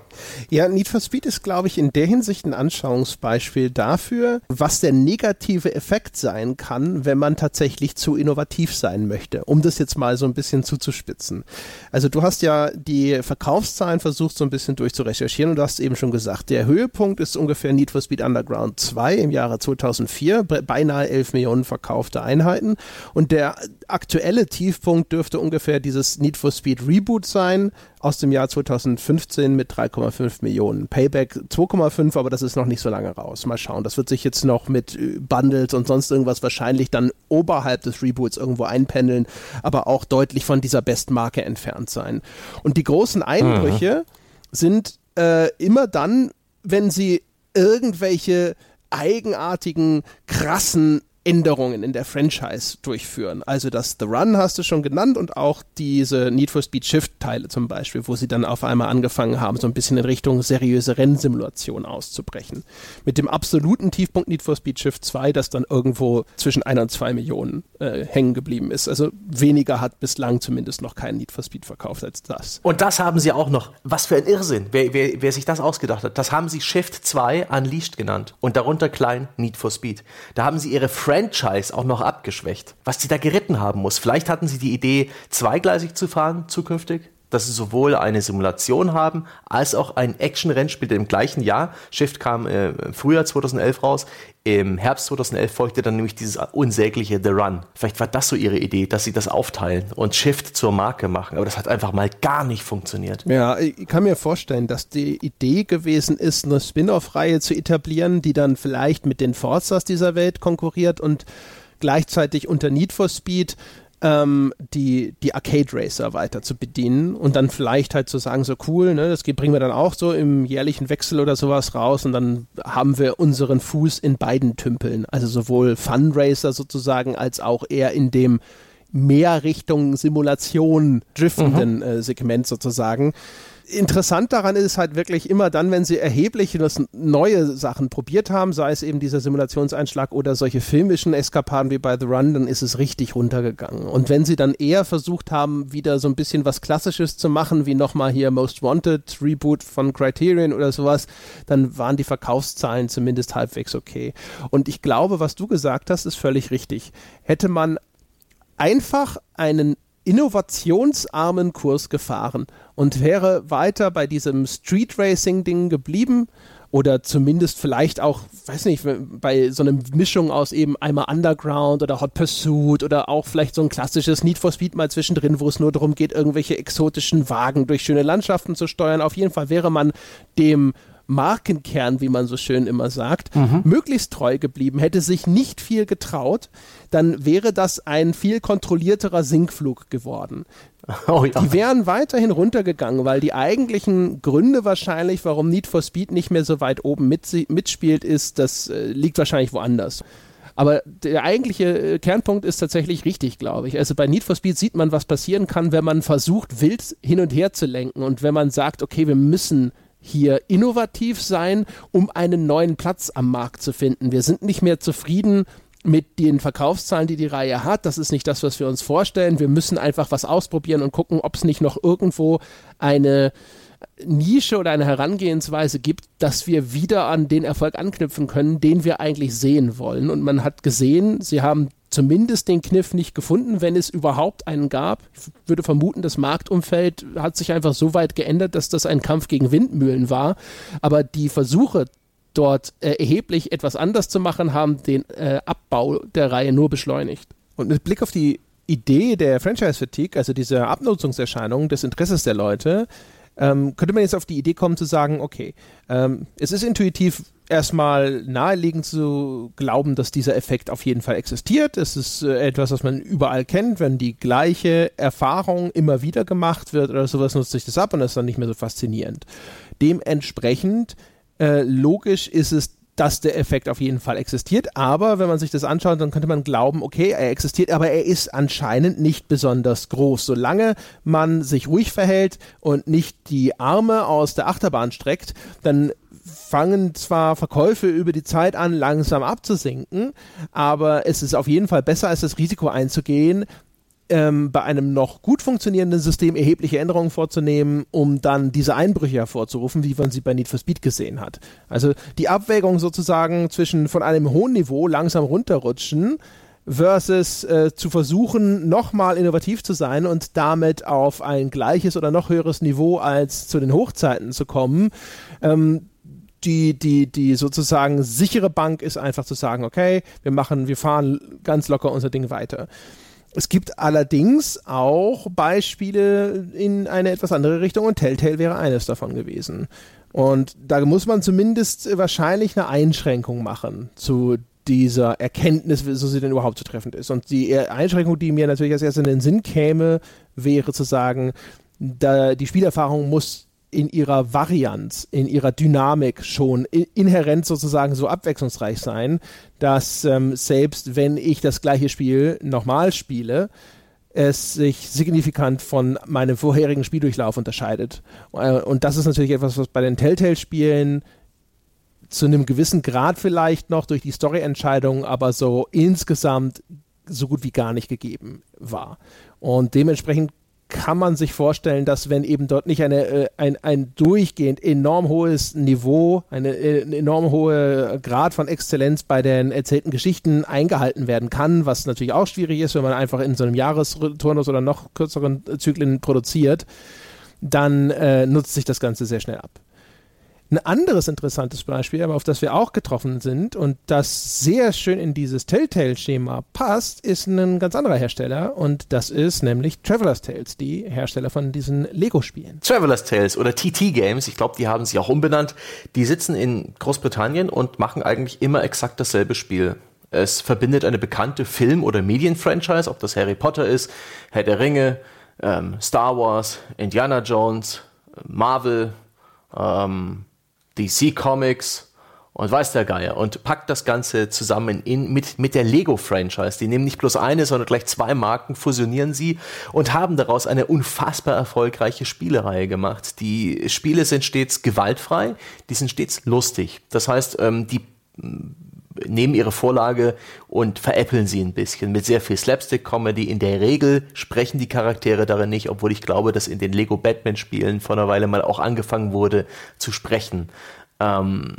Ja, Need for Speed ist, glaube ich, in der Hinsicht ein Anschauungsbeispiel dafür, was der negative Effekt sein kann, wenn man tatsächlich zu innovativ sein möchte, um das jetzt mal so ein bisschen zuzuspitzen. Also du hast ja die Verkaufszahlen versucht so ein bisschen durchzurecherchieren und du hast eben schon gesagt, der Höhepunkt ist ungefähr Need for Speed Underground 2 im Jahre 2004, beinahe 11 Millionen verkaufte Einheiten und der aktuelle Tiefpunkt dürfte ungefähr dieses Need for Speed Reboot sein aus dem Jahr 2015 mit 3,5 Millionen. Payback 2,5, aber das ist noch nicht so lange raus. Mal schauen. Das wird sich jetzt noch mit äh, Bundles und sonst irgendwas wahrscheinlich dann oberhalb des Reboots irgendwo einpendeln, aber auch deutlich von dieser Bestmarke entfernt sein. Und die großen Einbrüche mhm. sind äh, immer dann, wenn sie irgendwelche eigenartigen, krassen Änderungen in der Franchise durchführen. Also das The Run hast du schon genannt und auch diese Need for Speed Shift Teile zum Beispiel, wo sie dann auf einmal angefangen haben, so ein bisschen in Richtung seriöse Rennsimulation auszubrechen. Mit dem absoluten Tiefpunkt Need for Speed Shift 2, das dann irgendwo zwischen ein und zwei Millionen äh, hängen geblieben ist. Also weniger hat bislang zumindest noch kein Need for Speed verkauft als das. Und das haben sie auch noch. Was für ein Irrsinn, wer, wer, wer sich das ausgedacht hat. Das haben sie Shift 2 Unleashed genannt und darunter klein Need for Speed. Da haben sie ihre Franchise auch noch abgeschwächt. Was die da geritten haben muss. Vielleicht hatten sie die Idee, zweigleisig zu fahren zukünftig. Dass sie sowohl eine Simulation haben, als auch ein Action-Rennspiel im gleichen Jahr. Shift kam äh, im Frühjahr 2011 raus. Im Herbst 2011 folgte dann nämlich dieses unsägliche The Run. Vielleicht war das so ihre Idee, dass sie das aufteilen und Shift zur Marke machen. Aber das hat einfach mal gar nicht funktioniert. Ja, ich kann mir vorstellen, dass die Idee gewesen ist, eine Spin-off-Reihe zu etablieren, die dann vielleicht mit den Forzas dieser Welt konkurriert und gleichzeitig unter Need for Speed ähm, die, die Arcade Racer weiter zu bedienen und dann vielleicht halt zu sagen, so cool, ne, das bringen wir dann auch so im jährlichen Wechsel oder sowas raus und dann haben wir unseren Fuß in beiden Tümpeln. Also sowohl Fun Racer sozusagen als auch eher in dem mehr Richtung Simulation driftenden mhm. äh, Segment sozusagen interessant daran ist halt wirklich immer dann, wenn sie erheblich neue Sachen probiert haben, sei es eben dieser Simulationseinschlag oder solche filmischen Eskapaden wie bei The Run, dann ist es richtig runtergegangen. Und wenn sie dann eher versucht haben, wieder so ein bisschen was Klassisches zu machen, wie nochmal hier Most Wanted, Reboot von Criterion oder sowas, dann waren die Verkaufszahlen zumindest halbwegs okay. Und ich glaube, was du gesagt hast, ist völlig richtig. Hätte man einfach einen innovationsarmen Kurs gefahren und wäre weiter bei diesem Street Racing Ding geblieben oder zumindest vielleicht auch, weiß nicht, bei so einer Mischung aus eben einmal Underground oder Hot Pursuit oder auch vielleicht so ein klassisches Need for Speed mal zwischendrin, wo es nur darum geht, irgendwelche exotischen Wagen durch schöne Landschaften zu steuern. Auf jeden Fall wäre man dem Markenkern, wie man so schön immer sagt, mhm. möglichst treu geblieben, hätte sich nicht viel getraut, dann wäre das ein viel kontrollierterer Sinkflug geworden. Oh, ja. Die wären weiterhin runtergegangen, weil die eigentlichen Gründe wahrscheinlich, warum Need for Speed nicht mehr so weit oben mit, mitspielt, ist, das äh, liegt wahrscheinlich woanders. Aber der eigentliche äh, Kernpunkt ist tatsächlich richtig, glaube ich. Also bei Need for Speed sieht man, was passieren kann, wenn man versucht, wild hin und her zu lenken und wenn man sagt, okay, wir müssen hier innovativ sein, um einen neuen Platz am Markt zu finden. Wir sind nicht mehr zufrieden mit den Verkaufszahlen, die die Reihe hat. Das ist nicht das, was wir uns vorstellen. Wir müssen einfach was ausprobieren und gucken, ob es nicht noch irgendwo eine Nische oder eine Herangehensweise gibt, dass wir wieder an den Erfolg anknüpfen können, den wir eigentlich sehen wollen. Und man hat gesehen, sie haben zumindest den Kniff nicht gefunden, wenn es überhaupt einen gab. Ich würde vermuten, das Marktumfeld hat sich einfach so weit geändert, dass das ein Kampf gegen Windmühlen war. Aber die Versuche, dort äh, erheblich etwas anders zu machen, haben den äh, Abbau der Reihe nur beschleunigt. Und mit Blick auf die Idee der Franchise-Fatigue, also diese Abnutzungserscheinung des Interesses der Leute, ähm, könnte man jetzt auf die Idee kommen zu sagen, okay, ähm, es ist intuitiv erstmal naheliegend zu glauben, dass dieser Effekt auf jeden Fall existiert. Es ist äh, etwas, was man überall kennt. Wenn die gleiche Erfahrung immer wieder gemacht wird oder sowas, nutzt sich das ab und das ist dann nicht mehr so faszinierend. Dementsprechend äh, logisch ist es, dass der Effekt auf jeden Fall existiert. Aber wenn man sich das anschaut, dann könnte man glauben, okay, er existiert, aber er ist anscheinend nicht besonders groß. Solange man sich ruhig verhält und nicht die Arme aus der Achterbahn streckt, dann fangen zwar Verkäufe über die Zeit an, langsam abzusinken, aber es ist auf jeden Fall besser, als das Risiko einzugehen, ähm, bei einem noch gut funktionierenden System erhebliche Änderungen vorzunehmen, um dann diese Einbrüche hervorzurufen, wie man sie bei Need for Speed gesehen hat. Also die Abwägung sozusagen zwischen von einem hohen Niveau langsam runterrutschen versus äh, zu versuchen, nochmal innovativ zu sein und damit auf ein gleiches oder noch höheres Niveau als zu den Hochzeiten zu kommen. Ähm, die, die, die sozusagen sichere Bank ist einfach zu sagen, okay, wir machen, wir fahren ganz locker unser Ding weiter. Es gibt allerdings auch Beispiele in eine etwas andere Richtung und Telltale wäre eines davon gewesen. Und da muss man zumindest wahrscheinlich eine Einschränkung machen zu dieser Erkenntnis, so sie denn überhaupt zu treffend ist. Und die Einschränkung, die mir natürlich als erstes in den Sinn käme, wäre zu sagen, da die Spielerfahrung muss in ihrer Varianz, in ihrer Dynamik schon inhärent sozusagen so abwechslungsreich sein, dass ähm, selbst wenn ich das gleiche Spiel nochmal spiele, es sich signifikant von meinem vorherigen Spieldurchlauf unterscheidet. Äh, und das ist natürlich etwas, was bei den Telltale-Spielen zu einem gewissen Grad vielleicht noch durch die Story-Entscheidungen, aber so insgesamt so gut wie gar nicht gegeben war. Und dementsprechend kann man sich vorstellen, dass wenn eben dort nicht eine, äh, ein, ein durchgehend enorm hohes Niveau, eine, äh, eine enorm hohe Grad von Exzellenz bei den erzählten Geschichten eingehalten werden kann, was natürlich auch schwierig ist, wenn man einfach in so einem Jahresturnus oder noch kürzeren Zyklen produziert, dann äh, nutzt sich das Ganze sehr schnell ab. Ein anderes interessantes Beispiel, aber auf das wir auch getroffen sind und das sehr schön in dieses Telltale-Schema passt, ist ein ganz anderer Hersteller und das ist nämlich Traveler's Tales, die Hersteller von diesen Lego-Spielen. Traveler's Tales oder TT Games, ich glaube, die haben sich auch umbenannt, die sitzen in Großbritannien und machen eigentlich immer exakt dasselbe Spiel. Es verbindet eine bekannte Film- oder Medienfranchise, ob das Harry Potter ist, Herr der Ringe, ähm, Star Wars, Indiana Jones, Marvel, ähm, DC Comics und weiß der Geier und packt das Ganze zusammen in, mit, mit der Lego-Franchise. Die nehmen nicht bloß eine, sondern gleich zwei Marken, fusionieren sie und haben daraus eine unfassbar erfolgreiche Spielereihe gemacht. Die Spiele sind stets gewaltfrei, die sind stets lustig. Das heißt, ähm, die nehmen ihre Vorlage und veräppeln sie ein bisschen mit sehr viel Slapstick-Comedy. In der Regel sprechen die Charaktere darin nicht, obwohl ich glaube, dass in den Lego Batman-Spielen vor einer Weile mal auch angefangen wurde zu sprechen. Ähm,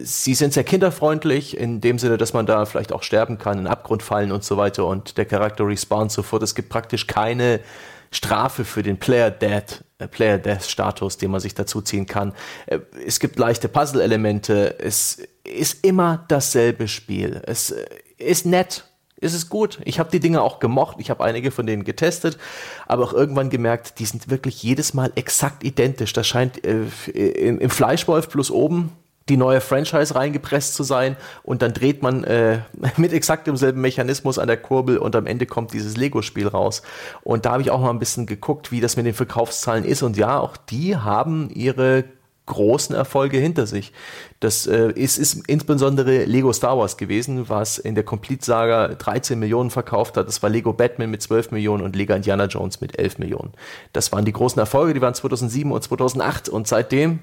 sie sind sehr kinderfreundlich, in dem Sinne, dass man da vielleicht auch sterben kann, in den Abgrund fallen und so weiter und der Charakter respawnt sofort. Es gibt praktisch keine Strafe für den Player Dead, Player Death Status, den man sich dazu ziehen kann. Äh, es gibt leichte Puzzle-Elemente. Es ist immer dasselbe Spiel. Es äh, ist nett. Es ist gut. Ich habe die Dinge auch gemocht. Ich habe einige von denen getestet, aber auch irgendwann gemerkt, die sind wirklich jedes Mal exakt identisch. Das scheint äh, im, im Fleischwolf plus oben die neue Franchise reingepresst zu sein und dann dreht man äh, mit exakt demselben Mechanismus an der Kurbel und am Ende kommt dieses Lego-Spiel raus. Und da habe ich auch mal ein bisschen geguckt, wie das mit den Verkaufszahlen ist und ja, auch die haben ihre großen Erfolge hinter sich. Das äh, ist, ist insbesondere Lego Star Wars gewesen, was in der Complete Saga 13 Millionen verkauft hat. Das war Lego Batman mit 12 Millionen und Lego Indiana Jones mit 11 Millionen. Das waren die großen Erfolge, die waren 2007 und 2008 und seitdem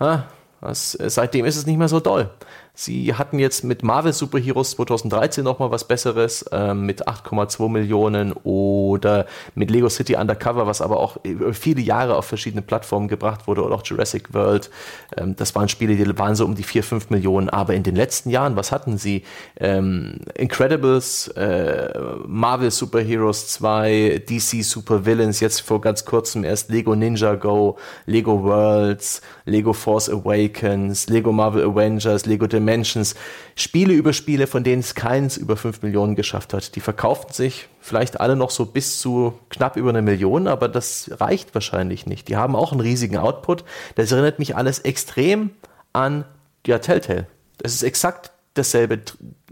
ha, das, seitdem ist es nicht mehr so doll. Sie hatten jetzt mit Marvel Superheroes 2013 nochmal was Besseres, äh, mit 8,2 Millionen oder mit Lego City Undercover, was aber auch viele Jahre auf verschiedene Plattformen gebracht wurde oder auch Jurassic World. Ähm, das waren Spiele, die waren so um die 4, 5 Millionen. Aber in den letzten Jahren, was hatten sie? Ähm, Incredibles, äh, Marvel Superheroes 2, DC Super Villains, jetzt vor ganz kurzem erst Lego Ninja Go, Lego Worlds, Lego Force Awakens, Lego Marvel Avengers, Lego Dimensions Dimensions, Spiele über Spiele, von denen es keins über 5 Millionen geschafft hat. Die verkauften sich vielleicht alle noch so bis zu knapp über eine Million, aber das reicht wahrscheinlich nicht. Die haben auch einen riesigen Output. Das erinnert mich alles extrem an ja, Telltale. Das ist exakt dasselbe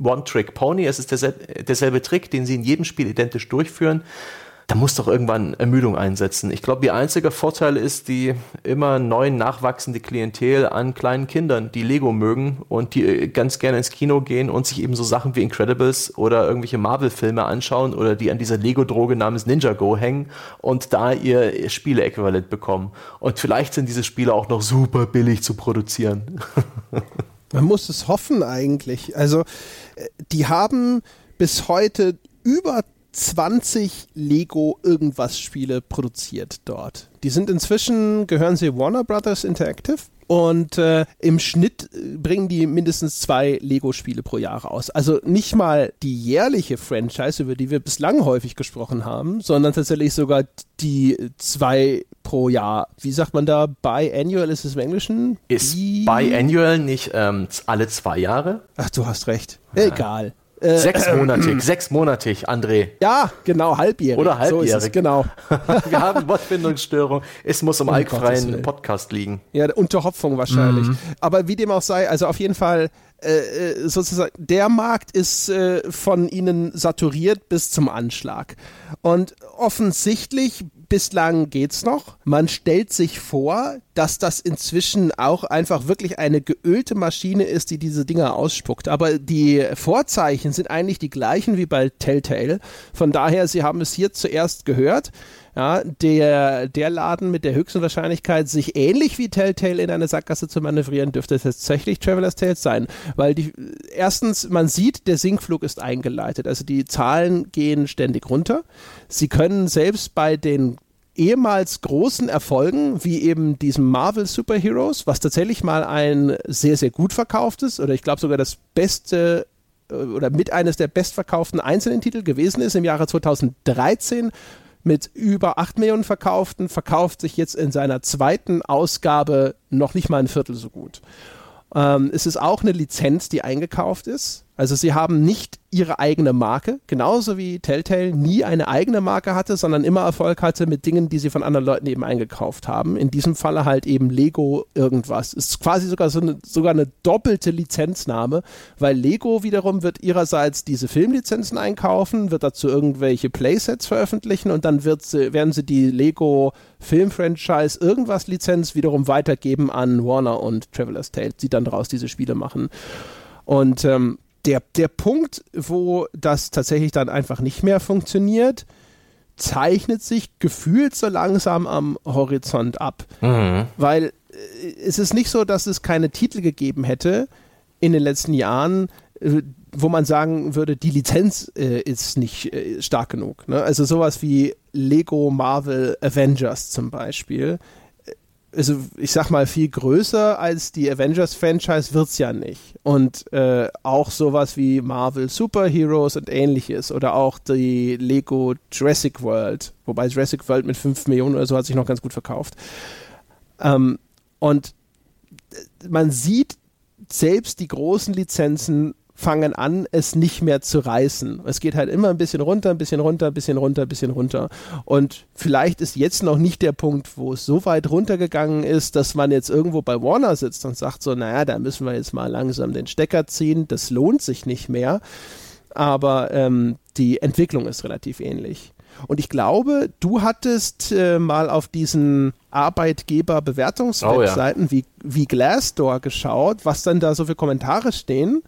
One-Trick-Pony. Es ist derselbe, derselbe Trick, den sie in jedem Spiel identisch durchführen da muss doch irgendwann Ermüdung einsetzen. Ich glaube, ihr einziger Vorteil ist die immer neu nachwachsende Klientel an kleinen Kindern, die Lego mögen und die äh, ganz gerne ins Kino gehen und sich eben so Sachen wie Incredibles oder irgendwelche Marvel-Filme anschauen oder die an dieser Lego-Droge namens Ninja Go hängen und da ihr Spiele-Äquivalent bekommen. Und vielleicht sind diese Spiele auch noch super billig zu produzieren. Man muss es hoffen eigentlich. Also, äh, die haben bis heute über 20 Lego irgendwas Spiele produziert dort. Die sind inzwischen, gehören sie Warner Brothers Interactive und äh, im Schnitt äh, bringen die mindestens zwei Lego-Spiele pro Jahr raus. Also nicht mal die jährliche Franchise, über die wir bislang häufig gesprochen haben, sondern tatsächlich sogar die zwei pro Jahr. Wie sagt man da? Biannual ist es im Englischen? Ist Biannual nicht ähm, alle zwei Jahre? Ach, du hast recht. Egal. Äh, sechsmonatig, äh, sechsmonatig, André. Ja, genau, halbjährig. Oder halbjährig. So ist es, genau. Wir haben Wortfindungsstörung. Es muss im um alkfreien Podcast liegen. Ja, Unterhopfung wahrscheinlich. Mhm. Aber wie dem auch sei, also auf jeden Fall äh, äh, sozusagen, der Markt ist äh, von ihnen saturiert bis zum Anschlag. Und offensichtlich bislang geht's noch. Man stellt sich vor, dass das inzwischen auch einfach wirklich eine geölte Maschine ist, die diese Dinger ausspuckt. Aber die Vorzeichen sind eigentlich die gleichen wie bei Telltale. Von daher, Sie haben es hier zuerst gehört. Ja, der, der Laden mit der höchsten Wahrscheinlichkeit, sich ähnlich wie Telltale in eine Sackgasse zu manövrieren, dürfte tatsächlich Traveler's Tales sein. Weil die, erstens, man sieht, der Sinkflug ist eingeleitet. Also die Zahlen gehen ständig runter. Sie können selbst bei den ehemals großen Erfolgen, wie eben diesem Marvel Superheroes, was tatsächlich mal ein sehr, sehr gut verkauftes oder ich glaube sogar das beste äh, oder mit eines der bestverkauften einzelnen Titel gewesen ist im Jahre 2013, mit über 8 Millionen verkauften, verkauft sich jetzt in seiner zweiten Ausgabe noch nicht mal ein Viertel so gut. Ähm, es ist auch eine Lizenz, die eingekauft ist. Also sie haben nicht ihre eigene Marke, genauso wie Telltale nie eine eigene Marke hatte, sondern immer Erfolg hatte mit Dingen, die sie von anderen Leuten eben eingekauft haben. In diesem Falle halt eben Lego irgendwas. Ist quasi sogar so eine, sogar eine doppelte Lizenznahme, weil Lego wiederum wird ihrerseits diese Filmlizenzen einkaufen, wird dazu irgendwelche Playsets veröffentlichen und dann wird sie, werden sie die Lego Filmfranchise irgendwas Lizenz wiederum weitergeben an Warner und Traveler's Tale, die dann daraus diese Spiele machen. Und ähm, der, der Punkt, wo das tatsächlich dann einfach nicht mehr funktioniert, zeichnet sich gefühlt so langsam am Horizont ab. Mhm. Weil äh, es ist nicht so, dass es keine Titel gegeben hätte in den letzten Jahren, äh, wo man sagen würde, die Lizenz äh, ist nicht äh, stark genug. Ne? Also sowas wie Lego Marvel Avengers zum Beispiel also ich sag mal, viel größer als die Avengers-Franchise wird es ja nicht. Und äh, auch sowas wie Marvel Superheroes und ähnliches oder auch die Lego Jurassic World, wobei Jurassic World mit 5 Millionen oder so hat sich noch ganz gut verkauft. Ähm, und man sieht selbst die großen Lizenzen fangen an, es nicht mehr zu reißen. Es geht halt immer ein bisschen runter, ein bisschen runter, ein bisschen runter, ein bisschen runter. Und vielleicht ist jetzt noch nicht der Punkt, wo es so weit runtergegangen ist, dass man jetzt irgendwo bei Warner sitzt und sagt so, naja, da müssen wir jetzt mal langsam den Stecker ziehen, das lohnt sich nicht mehr. Aber ähm, die Entwicklung ist relativ ähnlich. Und ich glaube, du hattest äh, mal auf diesen Arbeitgeberbewertungswebseiten oh, ja. wie, wie Glassdoor geschaut, was dann da so für Kommentare stehen.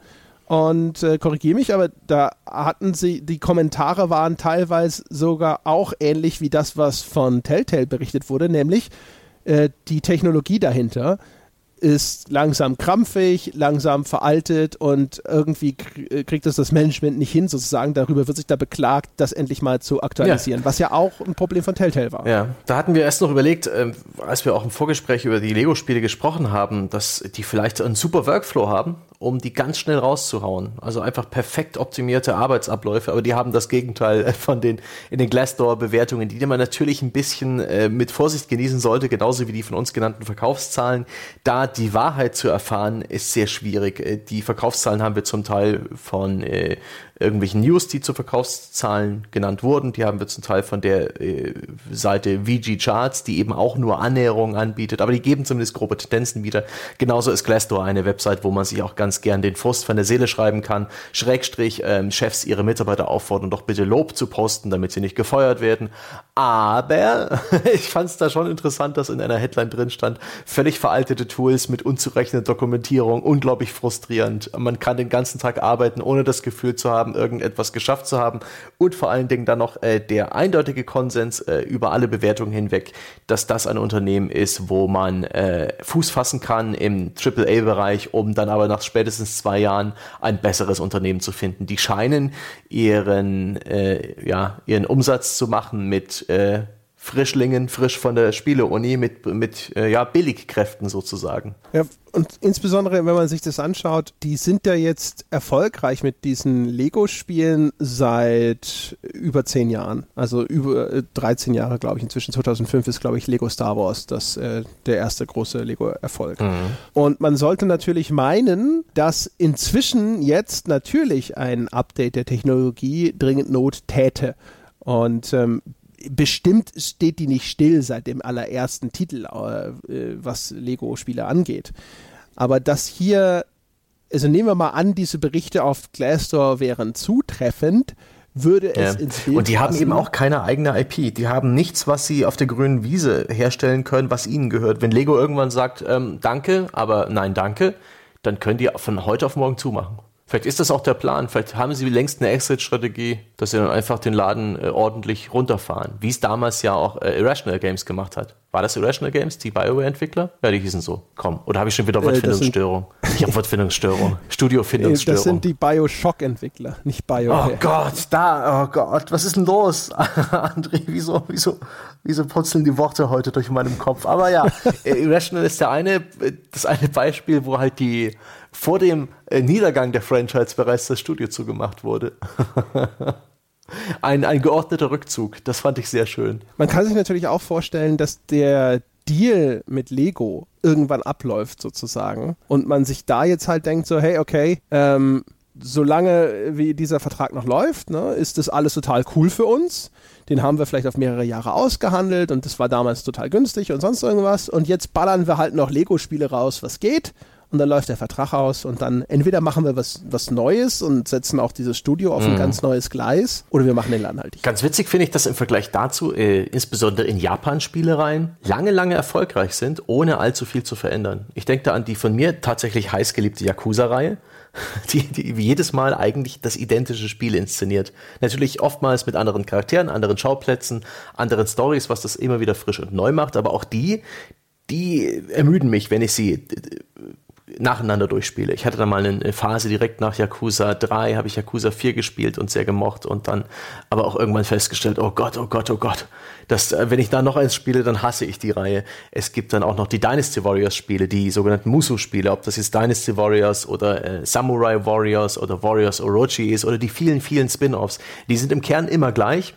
Und äh, korrigiere mich, aber da hatten sie, die Kommentare waren teilweise sogar auch ähnlich wie das, was von Telltale berichtet wurde, nämlich äh, die Technologie dahinter ist langsam krampfig, langsam veraltet und irgendwie äh, kriegt es das Management nicht hin, sozusagen. Darüber wird sich da beklagt, das endlich mal zu aktualisieren, ja. was ja auch ein Problem von Telltale war. Ja, da hatten wir erst noch überlegt, äh, als wir auch im Vorgespräch über die Lego-Spiele gesprochen haben, dass die vielleicht einen super Workflow haben, um die ganz schnell rauszuhauen. Also einfach perfekt optimierte Arbeitsabläufe, aber die haben das Gegenteil von den in den Glassdoor-Bewertungen, die man natürlich ein bisschen äh, mit Vorsicht genießen sollte, genauso wie die von uns genannten Verkaufszahlen. Da die Wahrheit zu erfahren, ist sehr schwierig. Äh, die Verkaufszahlen haben wir zum Teil von äh, irgendwelchen News, die zu Verkaufszahlen genannt wurden. Die haben wir zum Teil von der äh, Seite VG Charts, die eben auch nur Annäherungen anbietet, aber die geben zumindest grobe Tendenzen wieder. Genauso ist Glassdoor eine Website, wo man sich auch ganz gern den Frust von der Seele schreiben kann. Schrägstrich, ähm, Chefs ihre Mitarbeiter auffordern, doch bitte Lob zu posten, damit sie nicht gefeuert werden. Aber ich fand es da schon interessant, dass in einer Headline drin stand, völlig veraltete Tools mit unzureichender Dokumentierung, unglaublich frustrierend. Man kann den ganzen Tag arbeiten, ohne das Gefühl zu haben, irgendetwas geschafft zu haben und vor allen Dingen dann noch äh, der eindeutige Konsens äh, über alle Bewertungen hinweg, dass das ein Unternehmen ist, wo man äh, Fuß fassen kann im AAA-Bereich, um dann aber nach spätestens zwei Jahren ein besseres Unternehmen zu finden. Die scheinen ihren, äh, ja, ihren Umsatz zu machen mit äh, Frischlingen, frisch von der Spieleuni mit, mit äh, ja, Billigkräften sozusagen. Ja, und insbesondere, wenn man sich das anschaut, die sind ja jetzt erfolgreich mit diesen Lego-Spielen seit über zehn Jahren. Also über äh, 13 Jahre, glaube ich. Inzwischen 2005 ist, glaube ich, Lego Star Wars das, äh, der erste große Lego-Erfolg. Mhm. Und man sollte natürlich meinen, dass inzwischen jetzt natürlich ein Update der Technologie dringend Not täte. Und ähm, bestimmt steht die nicht still seit dem allerersten Titel, äh, was Lego-Spiele angeht. Aber das hier, also nehmen wir mal an, diese Berichte auf Glassdoor wären zutreffend, würde es ja. ins Bild Und die passen. haben eben auch keine eigene IP. Die haben nichts, was sie auf der grünen Wiese herstellen können, was ihnen gehört. Wenn Lego irgendwann sagt, ähm, danke, aber nein, danke, dann können die von heute auf morgen zumachen. Vielleicht ist das auch der Plan. Vielleicht haben sie längst eine Exit-Strategie, dass sie dann einfach den Laden äh, ordentlich runterfahren. Wie es damals ja auch äh, Irrational Games gemacht hat. War das Irrational Games, die BioWare-Entwickler? Ja, die hießen so. Komm. Oder habe ich schon wieder äh, Wortfindungsstörung? ich habe Wortfindungsstörung. Studiofindungsstörung. Das sind die Bioshock-Entwickler, nicht BioWare. Oh Gott, da, oh Gott, was ist denn los? André, wieso, wieso, wieso putzeln die Worte heute durch meinen Kopf? Aber ja, äh, Irrational ist der eine, das eine Beispiel, wo halt die vor dem äh, Niedergang der Franchise bereits das Studio zugemacht wurde. Ein, ein geordneter Rückzug, das fand ich sehr schön. Man kann sich natürlich auch vorstellen, dass der Deal mit Lego irgendwann abläuft sozusagen und man sich da jetzt halt denkt so, hey, okay, ähm, solange wie dieser Vertrag noch läuft, ne, ist das alles total cool für uns. Den haben wir vielleicht auf mehrere Jahre ausgehandelt und das war damals total günstig und sonst irgendwas. Und jetzt ballern wir halt noch Lego-Spiele raus, was geht und dann läuft der Vertrag aus und dann entweder machen wir was, was Neues und setzen auch dieses Studio auf ein mhm. ganz neues Gleis oder wir machen den Laden halt. Ganz witzig finde ich, dass im Vergleich dazu, äh, insbesondere in Japan Spielereien, lange, lange erfolgreich sind, ohne allzu viel zu verändern. Ich denke da an die von mir tatsächlich heißgeliebte Yakuza-Reihe. Die, die jedes Mal eigentlich das identische Spiel inszeniert. Natürlich oftmals mit anderen Charakteren, anderen Schauplätzen, anderen Stories, was das immer wieder frisch und neu macht, aber auch die, die ermüden mich, wenn ich sie nacheinander durchspiele. Ich hatte da mal eine Phase direkt nach Yakuza 3, habe ich Yakuza 4 gespielt und sehr gemocht und dann aber auch irgendwann festgestellt, oh Gott, oh Gott, oh Gott, das, äh, wenn ich da noch eins spiele, dann hasse ich die Reihe. Es gibt dann auch noch die Dynasty Warriors Spiele, die sogenannten Musu-Spiele, ob das jetzt Dynasty Warriors oder äh, Samurai Warriors oder Warriors Orochi ist oder die vielen, vielen Spin-offs. Die sind im Kern immer gleich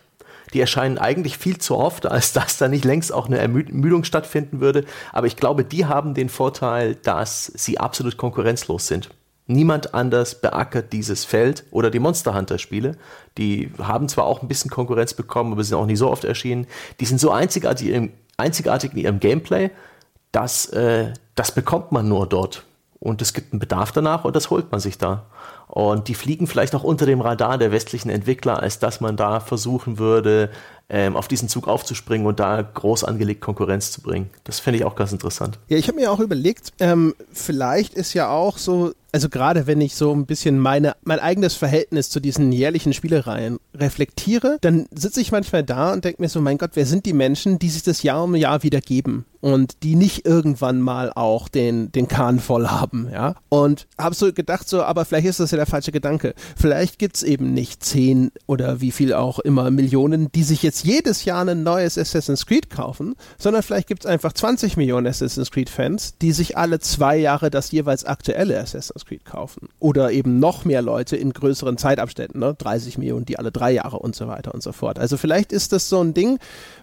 die erscheinen eigentlich viel zu oft, als dass da nicht längst auch eine Ermüdung stattfinden würde. Aber ich glaube, die haben den Vorteil, dass sie absolut konkurrenzlos sind. Niemand anders beackert dieses Feld oder die Monster Hunter Spiele. Die haben zwar auch ein bisschen Konkurrenz bekommen, aber sind auch nicht so oft erschienen. Die sind so einzigartig, in, in ihrem Gameplay, dass äh, das bekommt man nur dort. Und es gibt einen Bedarf danach und das holt man sich da. Und die fliegen vielleicht auch unter dem Radar der westlichen Entwickler, als dass man da versuchen würde, ähm, auf diesen Zug aufzuspringen und da groß angelegt Konkurrenz zu bringen. Das finde ich auch ganz interessant. Ja, ich habe mir auch überlegt, ähm, vielleicht ist ja auch so, also gerade wenn ich so ein bisschen meine, mein eigenes Verhältnis zu diesen jährlichen Spielereien reflektiere, dann sitze ich manchmal da und denke mir so, mein Gott, wer sind die Menschen, die sich das Jahr um Jahr wieder geben? und die nicht irgendwann mal auch den, den Kahn voll haben, ja. Und habe so gedacht, so, aber vielleicht ist das ja der falsche Gedanke. Vielleicht gibt's eben nicht zehn oder wie viel auch immer Millionen, die sich jetzt jedes Jahr ein neues Assassin's Creed kaufen, sondern vielleicht gibt's einfach 20 Millionen Assassin's Creed-Fans, die sich alle zwei Jahre das jeweils aktuelle Assassin's Creed kaufen. Oder eben noch mehr Leute in größeren Zeitabständen, ne? 30 Millionen, die alle drei Jahre und so weiter und so fort. Also vielleicht ist das so ein Ding,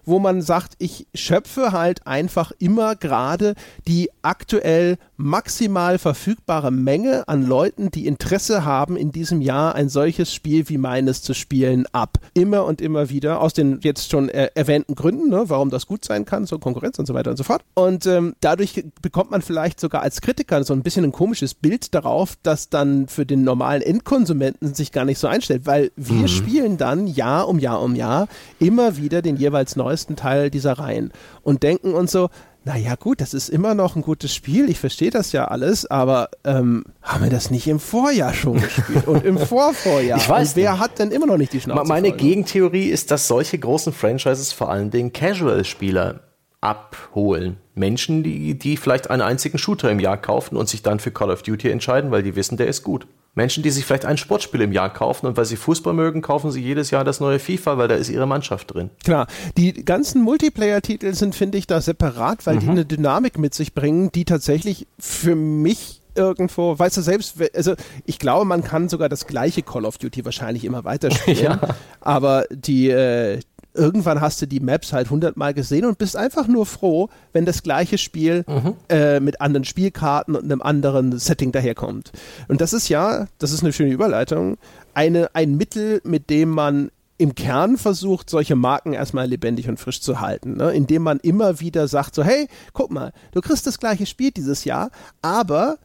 wo man sagt, ich schöpfe halt einfach immer gerade die aktuell maximal verfügbare Menge an Leuten, die Interesse haben, in diesem Jahr ein solches Spiel wie meines zu spielen, ab. Immer und immer wieder, aus den jetzt schon äh, erwähnten Gründen, ne, warum das gut sein kann, so Konkurrenz und so weiter und so fort. Und ähm, dadurch bekommt man vielleicht sogar als Kritiker so ein bisschen ein komisches Bild darauf, dass dann für den normalen Endkonsumenten sich gar nicht so einstellt, weil wir mhm. spielen dann Jahr um Jahr um Jahr immer wieder den jeweils neuesten Teil dieser Reihen und denken uns so, naja gut, das ist immer noch ein gutes Spiel, ich verstehe das ja alles, aber ähm, haben wir das nicht im Vorjahr schon gespielt und im Vorvorjahr? Ich weiß und wer nicht. hat denn immer noch nicht die Schnauze Meine voll? Gegentheorie ist, dass solche großen Franchises vor allen Dingen Casual-Spieler abholen. Menschen, die, die vielleicht einen einzigen Shooter im Jahr kaufen und sich dann für Call of Duty entscheiden, weil die wissen, der ist gut. Menschen, die sich vielleicht ein Sportspiel im Jahr kaufen und weil sie Fußball mögen, kaufen sie jedes Jahr das neue FIFA, weil da ist ihre Mannschaft drin. Klar, die ganzen Multiplayer-Titel sind, finde ich, da separat, weil mhm. die eine Dynamik mit sich bringen, die tatsächlich für mich irgendwo, weißt du selbst, also ich glaube, man kann sogar das gleiche Call of Duty wahrscheinlich immer weiterspielen, ja. aber die, äh, irgendwann hast du die Maps halt hundertmal gesehen und bist einfach nur froh, wenn das gleiche Spiel mhm. äh, mit anderen Spielkarten und einem anderen Setting daherkommt. Und das ist ja, das ist eine schöne Überleitung, eine, ein Mittel, mit dem man im Kern versucht, solche Marken erstmal lebendig und frisch zu halten, ne? indem man immer wieder sagt, so, hey, guck mal, du kriegst das gleiche Spiel dieses Jahr, aber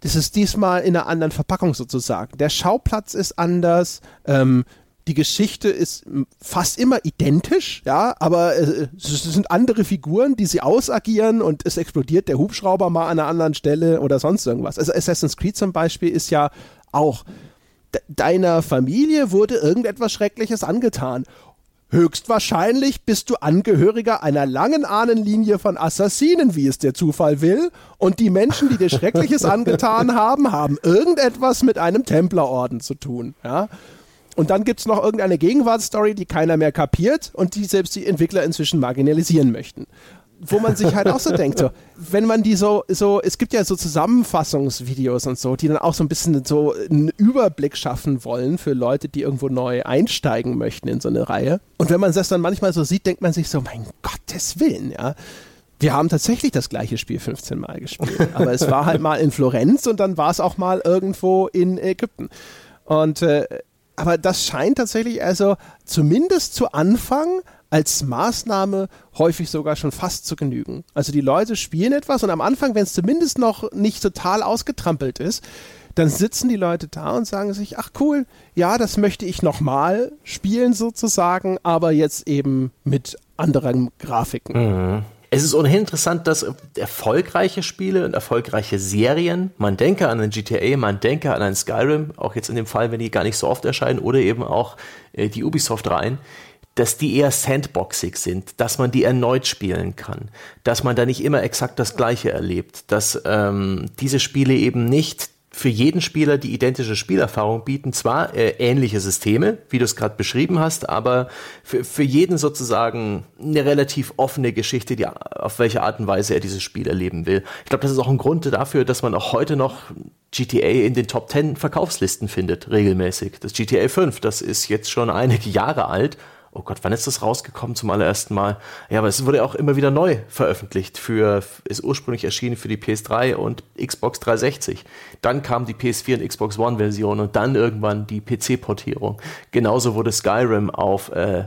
das ist diesmal in einer anderen Verpackung sozusagen. Der Schauplatz ist anders, ähm, die Geschichte ist fast immer identisch, ja, aber äh, es sind andere Figuren, die sie ausagieren und es explodiert der Hubschrauber mal an einer anderen Stelle oder sonst irgendwas. Also Assassin's Creed zum Beispiel ist ja auch deiner Familie wurde irgendetwas Schreckliches angetan. Höchstwahrscheinlich bist du Angehöriger einer langen Ahnenlinie von Assassinen, wie es der Zufall will, und die Menschen, die dir Schreckliches angetan haben, haben irgendetwas mit einem Templerorden zu tun, ja. Und dann gibt es noch irgendeine Gegenwartsstory, die keiner mehr kapiert und die selbst die Entwickler inzwischen marginalisieren möchten. wo man sich halt auch so denkt, so, wenn man die so, so, es gibt ja so Zusammenfassungsvideos und so, die dann auch so ein bisschen so einen Überblick schaffen wollen für Leute, die irgendwo neu einsteigen möchten in so eine Reihe. Und wenn man das dann manchmal so sieht, denkt man sich so, mein Gottes Willen, ja. Wir haben tatsächlich das gleiche Spiel 15 Mal gespielt. Aber es war halt mal in Florenz und dann war es auch mal irgendwo in Ägypten. Und äh, aber das scheint tatsächlich also zumindest zu Anfang als Maßnahme häufig sogar schon fast zu genügen. Also die Leute spielen etwas und am Anfang, wenn es zumindest noch nicht total ausgetrampelt ist, dann sitzen die Leute da und sagen sich, ach cool, ja, das möchte ich nochmal spielen sozusagen, aber jetzt eben mit anderen Grafiken. Mhm. Es ist ohnehin interessant, dass erfolgreiche Spiele und erfolgreiche Serien, man denke an ein GTA, man denke an ein Skyrim, auch jetzt in dem Fall, wenn die gar nicht so oft erscheinen, oder eben auch äh, die Ubisoft-Reihen, dass die eher sandboxig sind, dass man die erneut spielen kann, dass man da nicht immer exakt das Gleiche erlebt, dass ähm, diese Spiele eben nicht für jeden Spieler die identische Spielerfahrung bieten. Zwar äh, ähnliche Systeme, wie du es gerade beschrieben hast, aber für, für jeden sozusagen eine relativ offene Geschichte, die, auf welche Art und Weise er dieses Spiel erleben will. Ich glaube, das ist auch ein Grund dafür, dass man auch heute noch GTA in den Top 10 Verkaufslisten findet, regelmäßig. Das GTA 5, das ist jetzt schon einige Jahre alt oh Gott, wann ist das rausgekommen zum allerersten Mal? Ja, aber es wurde auch immer wieder neu veröffentlicht für, ist ursprünglich erschienen für die PS3 und Xbox 360. Dann kam die PS4 und Xbox One Version und dann irgendwann die PC-Portierung. Genauso wurde Skyrim auf äh,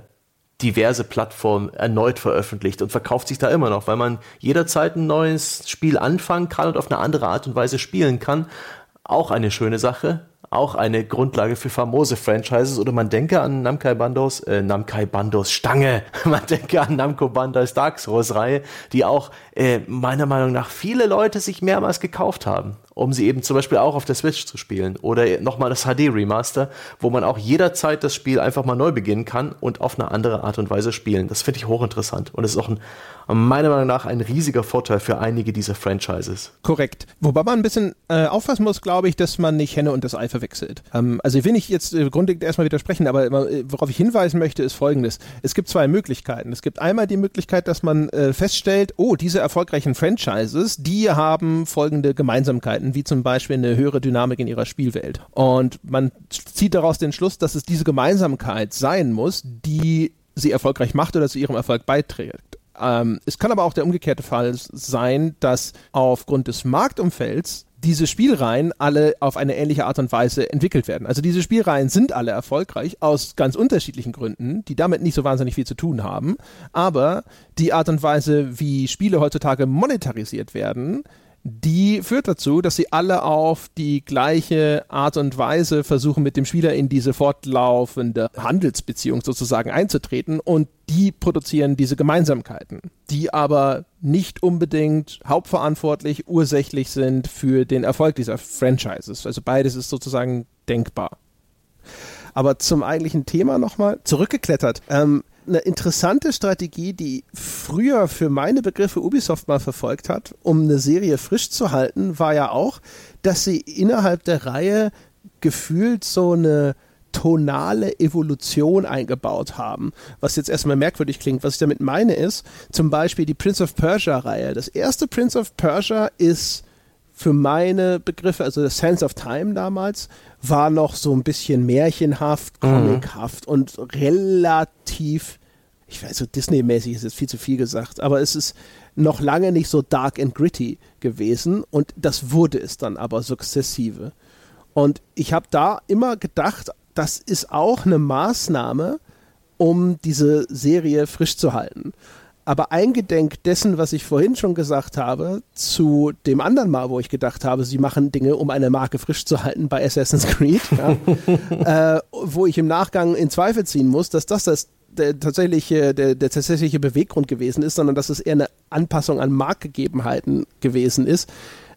diverse Plattformen erneut veröffentlicht und verkauft sich da immer noch, weil man jederzeit ein neues Spiel anfangen kann und auf eine andere Art und Weise spielen kann. Auch eine schöne Sache auch eine Grundlage für famose Franchises. Oder man denke an Namkai Bandos, äh, Namkai Bandos Stange. Man denke an Namco Bandai's Dark Souls Reihe, die auch äh, meiner Meinung nach viele Leute sich mehrmals gekauft haben um sie eben zum Beispiel auch auf der Switch zu spielen. Oder nochmal das HD Remaster, wo man auch jederzeit das Spiel einfach mal neu beginnen kann und auf eine andere Art und Weise spielen. Das finde ich hochinteressant. Und ist auch ein, meiner Meinung nach ein riesiger Vorteil für einige dieser Franchises. Korrekt. Wobei man ein bisschen äh, aufpassen muss, glaube ich, dass man nicht Henne und das Ei verwechselt. Ähm, also ich will nicht jetzt äh, grundlegend erstmal widersprechen, aber äh, worauf ich hinweisen möchte, ist folgendes. Es gibt zwei Möglichkeiten. Es gibt einmal die Möglichkeit, dass man äh, feststellt, oh, diese erfolgreichen Franchises, die haben folgende Gemeinsamkeiten wie zum Beispiel eine höhere Dynamik in ihrer Spielwelt. Und man zieht daraus den Schluss, dass es diese Gemeinsamkeit sein muss, die sie erfolgreich macht oder zu ihrem Erfolg beiträgt. Ähm, es kann aber auch der umgekehrte Fall sein, dass aufgrund des Marktumfelds diese Spielreihen alle auf eine ähnliche Art und Weise entwickelt werden. Also diese Spielreihen sind alle erfolgreich aus ganz unterschiedlichen Gründen, die damit nicht so wahnsinnig viel zu tun haben. Aber die Art und Weise, wie Spiele heutzutage monetarisiert werden, die führt dazu, dass sie alle auf die gleiche Art und Weise versuchen, mit dem Spieler in diese fortlaufende Handelsbeziehung sozusagen einzutreten und die produzieren diese Gemeinsamkeiten, die aber nicht unbedingt hauptverantwortlich, ursächlich sind für den Erfolg dieser Franchises. Also beides ist sozusagen denkbar. Aber zum eigentlichen Thema nochmal zurückgeklettert. Ähm, eine interessante Strategie, die früher für meine Begriffe Ubisoft mal verfolgt hat, um eine Serie frisch zu halten, war ja auch, dass sie innerhalb der Reihe gefühlt so eine tonale Evolution eingebaut haben. Was jetzt erstmal merkwürdig klingt. Was ich damit meine ist, zum Beispiel die Prince of Persia-Reihe. Das erste Prince of Persia ist für meine Begriffe, also das Sense of Time damals, war noch so ein bisschen märchenhaft, mhm. comichaft mhm. und relativ, ich weiß so Disney-mäßig ist jetzt viel zu viel gesagt, aber es ist noch lange nicht so dark and gritty gewesen und das wurde es dann aber sukzessive. Und ich habe da immer gedacht, das ist auch eine Maßnahme, um diese Serie frisch zu halten. Aber eingedenk dessen, was ich vorhin schon gesagt habe, zu dem anderen Mal, wo ich gedacht habe, sie machen Dinge, um eine Marke frisch zu halten bei Assassin's Creed, ja, äh, wo ich im Nachgang in Zweifel ziehen muss, dass das das der tatsächliche, der, der tatsächliche Beweggrund gewesen ist, sondern dass es eher eine Anpassung an Marktgegebenheiten gewesen ist,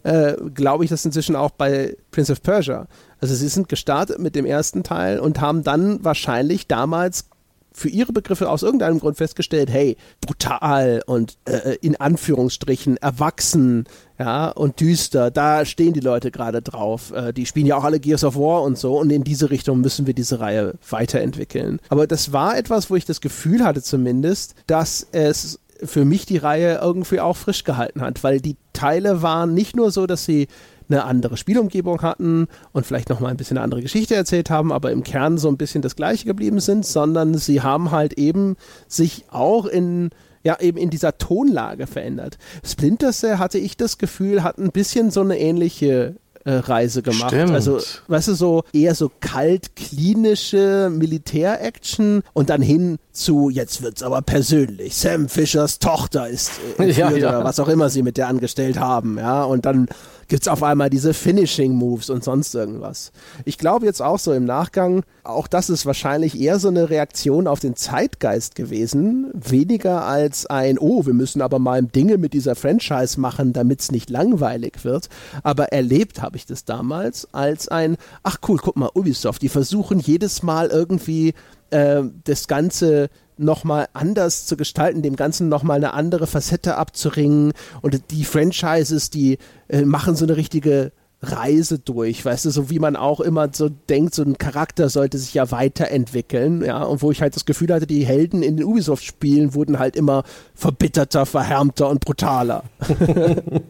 äh, glaube ich das inzwischen auch bei Prince of Persia. Also sie sind gestartet mit dem ersten Teil und haben dann wahrscheinlich damals für ihre Begriffe aus irgendeinem Grund festgestellt, hey, brutal und äh, in Anführungsstrichen erwachsen, ja, und düster, da stehen die Leute gerade drauf. Äh, die spielen ja auch alle Gears of War und so und in diese Richtung müssen wir diese Reihe weiterentwickeln. Aber das war etwas, wo ich das Gefühl hatte zumindest, dass es für mich die Reihe irgendwie auch frisch gehalten hat, weil die Teile waren nicht nur so, dass sie eine andere Spielumgebung hatten und vielleicht noch mal ein bisschen eine andere Geschichte erzählt haben, aber im Kern so ein bisschen das gleiche geblieben sind, sondern sie haben halt eben sich auch in ja, eben in dieser Tonlage verändert. Splinter Cell hatte ich das Gefühl, hat ein bisschen so eine ähnliche äh, Reise gemacht. Stimmt. Also, weißt du, so eher so kalt, klinische Militär-Action und dann hin zu, jetzt wird's aber persönlich. Sam Fischers Tochter ist äh, Ja, ja. oder was auch immer sie mit der angestellt haben, ja, und dann gibt's auf einmal diese Finishing Moves und sonst irgendwas. Ich glaube jetzt auch so im Nachgang, auch das ist wahrscheinlich eher so eine Reaktion auf den Zeitgeist gewesen, weniger als ein, oh, wir müssen aber mal Dinge mit dieser Franchise machen, damit's nicht langweilig wird. Aber erlebt habe ich das damals als ein, ach cool, guck mal, Ubisoft, die versuchen jedes Mal irgendwie äh, das Ganze nochmal anders zu gestalten, dem Ganzen nochmal eine andere Facette abzuringen. Und die Franchises, die äh, machen so eine richtige Reise durch, weißt du, so wie man auch immer so denkt, so ein Charakter sollte sich ja weiterentwickeln, ja, und wo ich halt das Gefühl hatte, die Helden in den Ubisoft-Spielen wurden halt immer verbitterter, verhärmter und brutaler.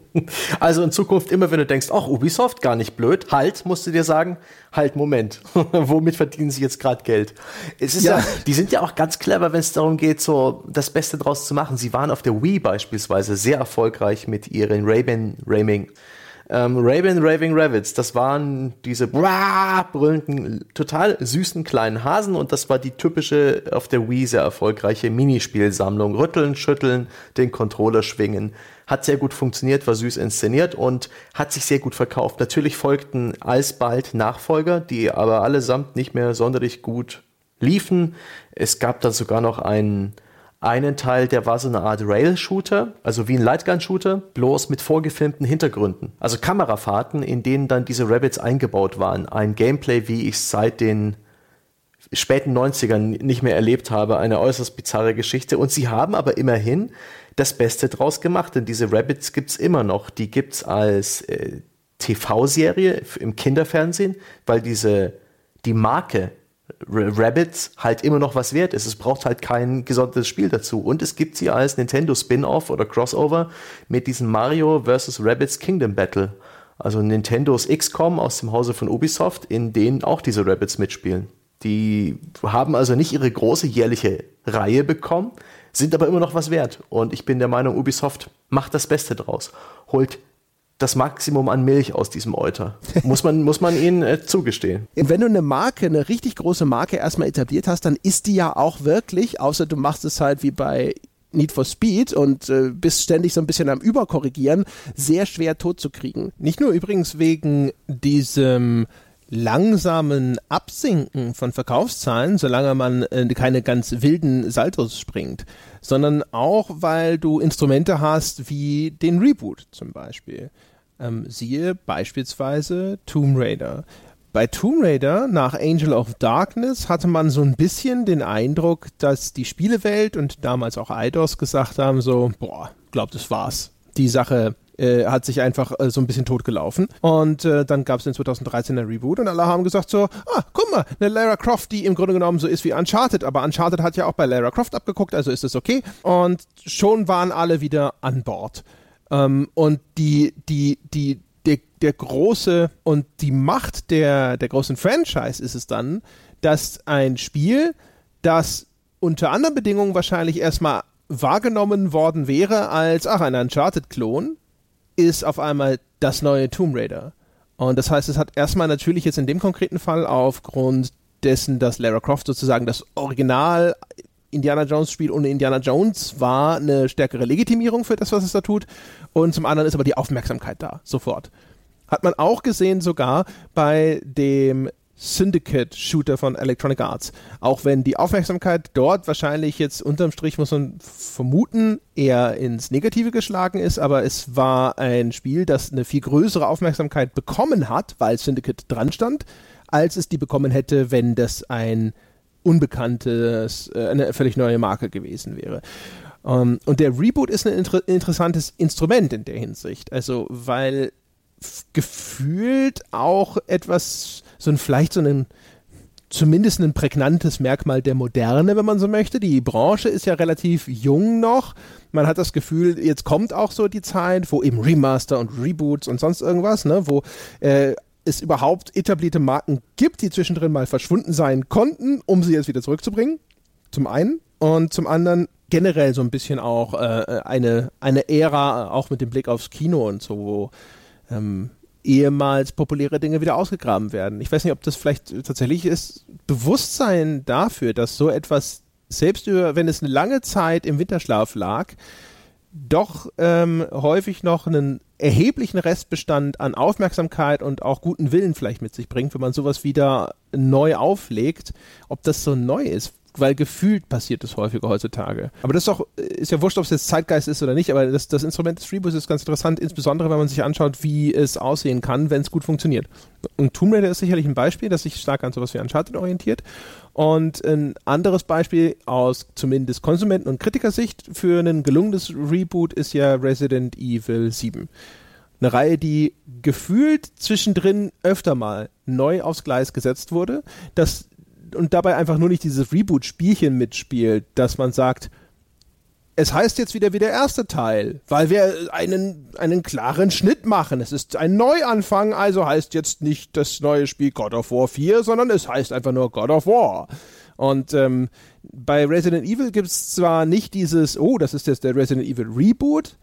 Also in Zukunft immer, wenn du denkst, ach, Ubisoft, gar nicht blöd, halt, musst du dir sagen, halt, Moment, womit verdienen sie jetzt gerade Geld? Es ist ja. Ja. die sind ja auch ganz clever, wenn es darum geht, so das Beste draus zu machen. Sie waren auf der Wii beispielsweise sehr erfolgreich mit ihren Ray-Ban Rayming. Ähm, Ray-Ban Raving Rabbits, das waren diese brüllenden, total süßen kleinen Hasen und das war die typische auf der Wii sehr erfolgreiche Minispielsammlung. Rütteln, schütteln, den Controller schwingen. Hat sehr gut funktioniert, war süß inszeniert und hat sich sehr gut verkauft. Natürlich folgten alsbald Nachfolger, die aber allesamt nicht mehr sonderlich gut liefen. Es gab dann sogar noch einen, einen Teil, der war so eine Art Rail-Shooter, also wie ein Lightgun-Shooter, bloß mit vorgefilmten Hintergründen. Also Kamerafahrten, in denen dann diese Rabbits eingebaut waren. Ein Gameplay, wie ich es seit den späten 90ern nicht mehr erlebt habe. Eine äußerst bizarre Geschichte. Und sie haben aber immerhin das Beste draus gemacht, denn diese Rabbits gibt's immer noch. Die gibt's als äh, TV-Serie im Kinderfernsehen, weil diese, die Marke Rabbits halt immer noch was wert ist. Es braucht halt kein gesondertes Spiel dazu. Und es gibt sie als Nintendo Spin-off oder Crossover mit diesem Mario vs. Rabbits Kingdom Battle. Also Nintendos XCOM aus dem Hause von Ubisoft, in denen auch diese Rabbits mitspielen. Die haben also nicht ihre große jährliche Reihe bekommen, sind aber immer noch was wert. Und ich bin der Meinung, Ubisoft macht das Beste draus. Holt das Maximum an Milch aus diesem Euter. Muss man, muss man ihnen äh, zugestehen. Wenn du eine Marke, eine richtig große Marke erstmal etabliert hast, dann ist die ja auch wirklich, außer du machst es halt wie bei Need for Speed und äh, bist ständig so ein bisschen am Überkorrigieren, sehr schwer tot zu kriegen. Nicht nur übrigens wegen diesem langsamen Absinken von Verkaufszahlen, solange man äh, keine ganz wilden Saltos springt, sondern auch, weil du Instrumente hast wie den Reboot zum Beispiel. Ähm, siehe beispielsweise Tomb Raider. Bei Tomb Raider nach Angel of Darkness hatte man so ein bisschen den Eindruck, dass die Spielewelt und damals auch Eidos gesagt haben, so, boah, glaub, das war's. Die Sache äh, hat sich einfach äh, so ein bisschen totgelaufen. Und äh, dann gab es in 2013 ein Reboot und alle haben gesagt so, ah, guck mal, eine Lara Croft, die im Grunde genommen so ist wie Uncharted, aber Uncharted hat ja auch bei Lara Croft abgeguckt, also ist es okay. Und schon waren alle wieder an Bord. Ähm, und die, die, die, der, der große und die Macht der, der großen Franchise ist es dann, dass ein Spiel, das unter anderen Bedingungen wahrscheinlich erstmal wahrgenommen worden wäre als, ach, ein Uncharted-Klon, ist auf einmal das neue Tomb Raider. Und das heißt, es hat erstmal natürlich jetzt in dem konkreten Fall aufgrund dessen, dass Lara Croft sozusagen das Original Indiana Jones Spiel ohne Indiana Jones war eine stärkere Legitimierung für das, was es da tut. Und zum anderen ist aber die Aufmerksamkeit da, sofort. Hat man auch gesehen sogar bei dem Syndicate-Shooter von Electronic Arts. Auch wenn die Aufmerksamkeit dort wahrscheinlich jetzt unterm Strich, muss man vermuten, eher ins Negative geschlagen ist, aber es war ein Spiel, das eine viel größere Aufmerksamkeit bekommen hat, weil Syndicate dran stand, als es die bekommen hätte, wenn das ein unbekanntes, äh, eine völlig neue Marke gewesen wäre. Um, und der Reboot ist ein inter interessantes Instrument in der Hinsicht. Also, weil gefühlt auch etwas, so ein, vielleicht so einen zumindest ein prägnantes Merkmal der Moderne, wenn man so möchte. Die Branche ist ja relativ jung noch. Man hat das Gefühl, jetzt kommt auch so die Zeit, wo eben Remaster und Reboots und sonst irgendwas, ne, wo äh, es überhaupt etablierte Marken gibt, die zwischendrin mal verschwunden sein konnten, um sie jetzt wieder zurückzubringen. Zum einen. Und zum anderen generell so ein bisschen auch äh, eine, eine Ära, auch mit dem Blick aufs Kino und so, wo ähm, ehemals populäre Dinge wieder ausgegraben werden. Ich weiß nicht, ob das vielleicht tatsächlich ist, Bewusstsein dafür, dass so etwas, selbst über, wenn es eine lange Zeit im Winterschlaf lag, doch ähm, häufig noch einen erheblichen Restbestand an Aufmerksamkeit und auch guten Willen vielleicht mit sich bringt, wenn man sowas wieder neu auflegt. Ob das so neu ist, weil gefühlt passiert es häufiger heutzutage. Aber das ist doch, ist ja wurscht, ob es jetzt Zeitgeist ist oder nicht, aber das, das Instrument des Reboots ist ganz interessant, insbesondere wenn man sich anschaut, wie es aussehen kann, wenn es gut funktioniert. Und Tomb Raider ist sicherlich ein Beispiel, das sich stark an sowas wie Uncharted orientiert. Und ein anderes Beispiel aus zumindest Konsumenten- und Kritikersicht für ein gelungenes Reboot ist ja Resident Evil 7. Eine Reihe, die gefühlt zwischendrin öfter mal neu aufs Gleis gesetzt wurde. Das und dabei einfach nur nicht dieses Reboot-Spielchen mitspielt, dass man sagt, es heißt jetzt wieder wie der erste Teil, weil wir einen, einen klaren Schnitt machen. Es ist ein Neuanfang, also heißt jetzt nicht das neue Spiel God of War 4, sondern es heißt einfach nur God of War. Und ähm, bei Resident Evil gibt es zwar nicht dieses, oh, das ist jetzt der Resident Evil Reboot,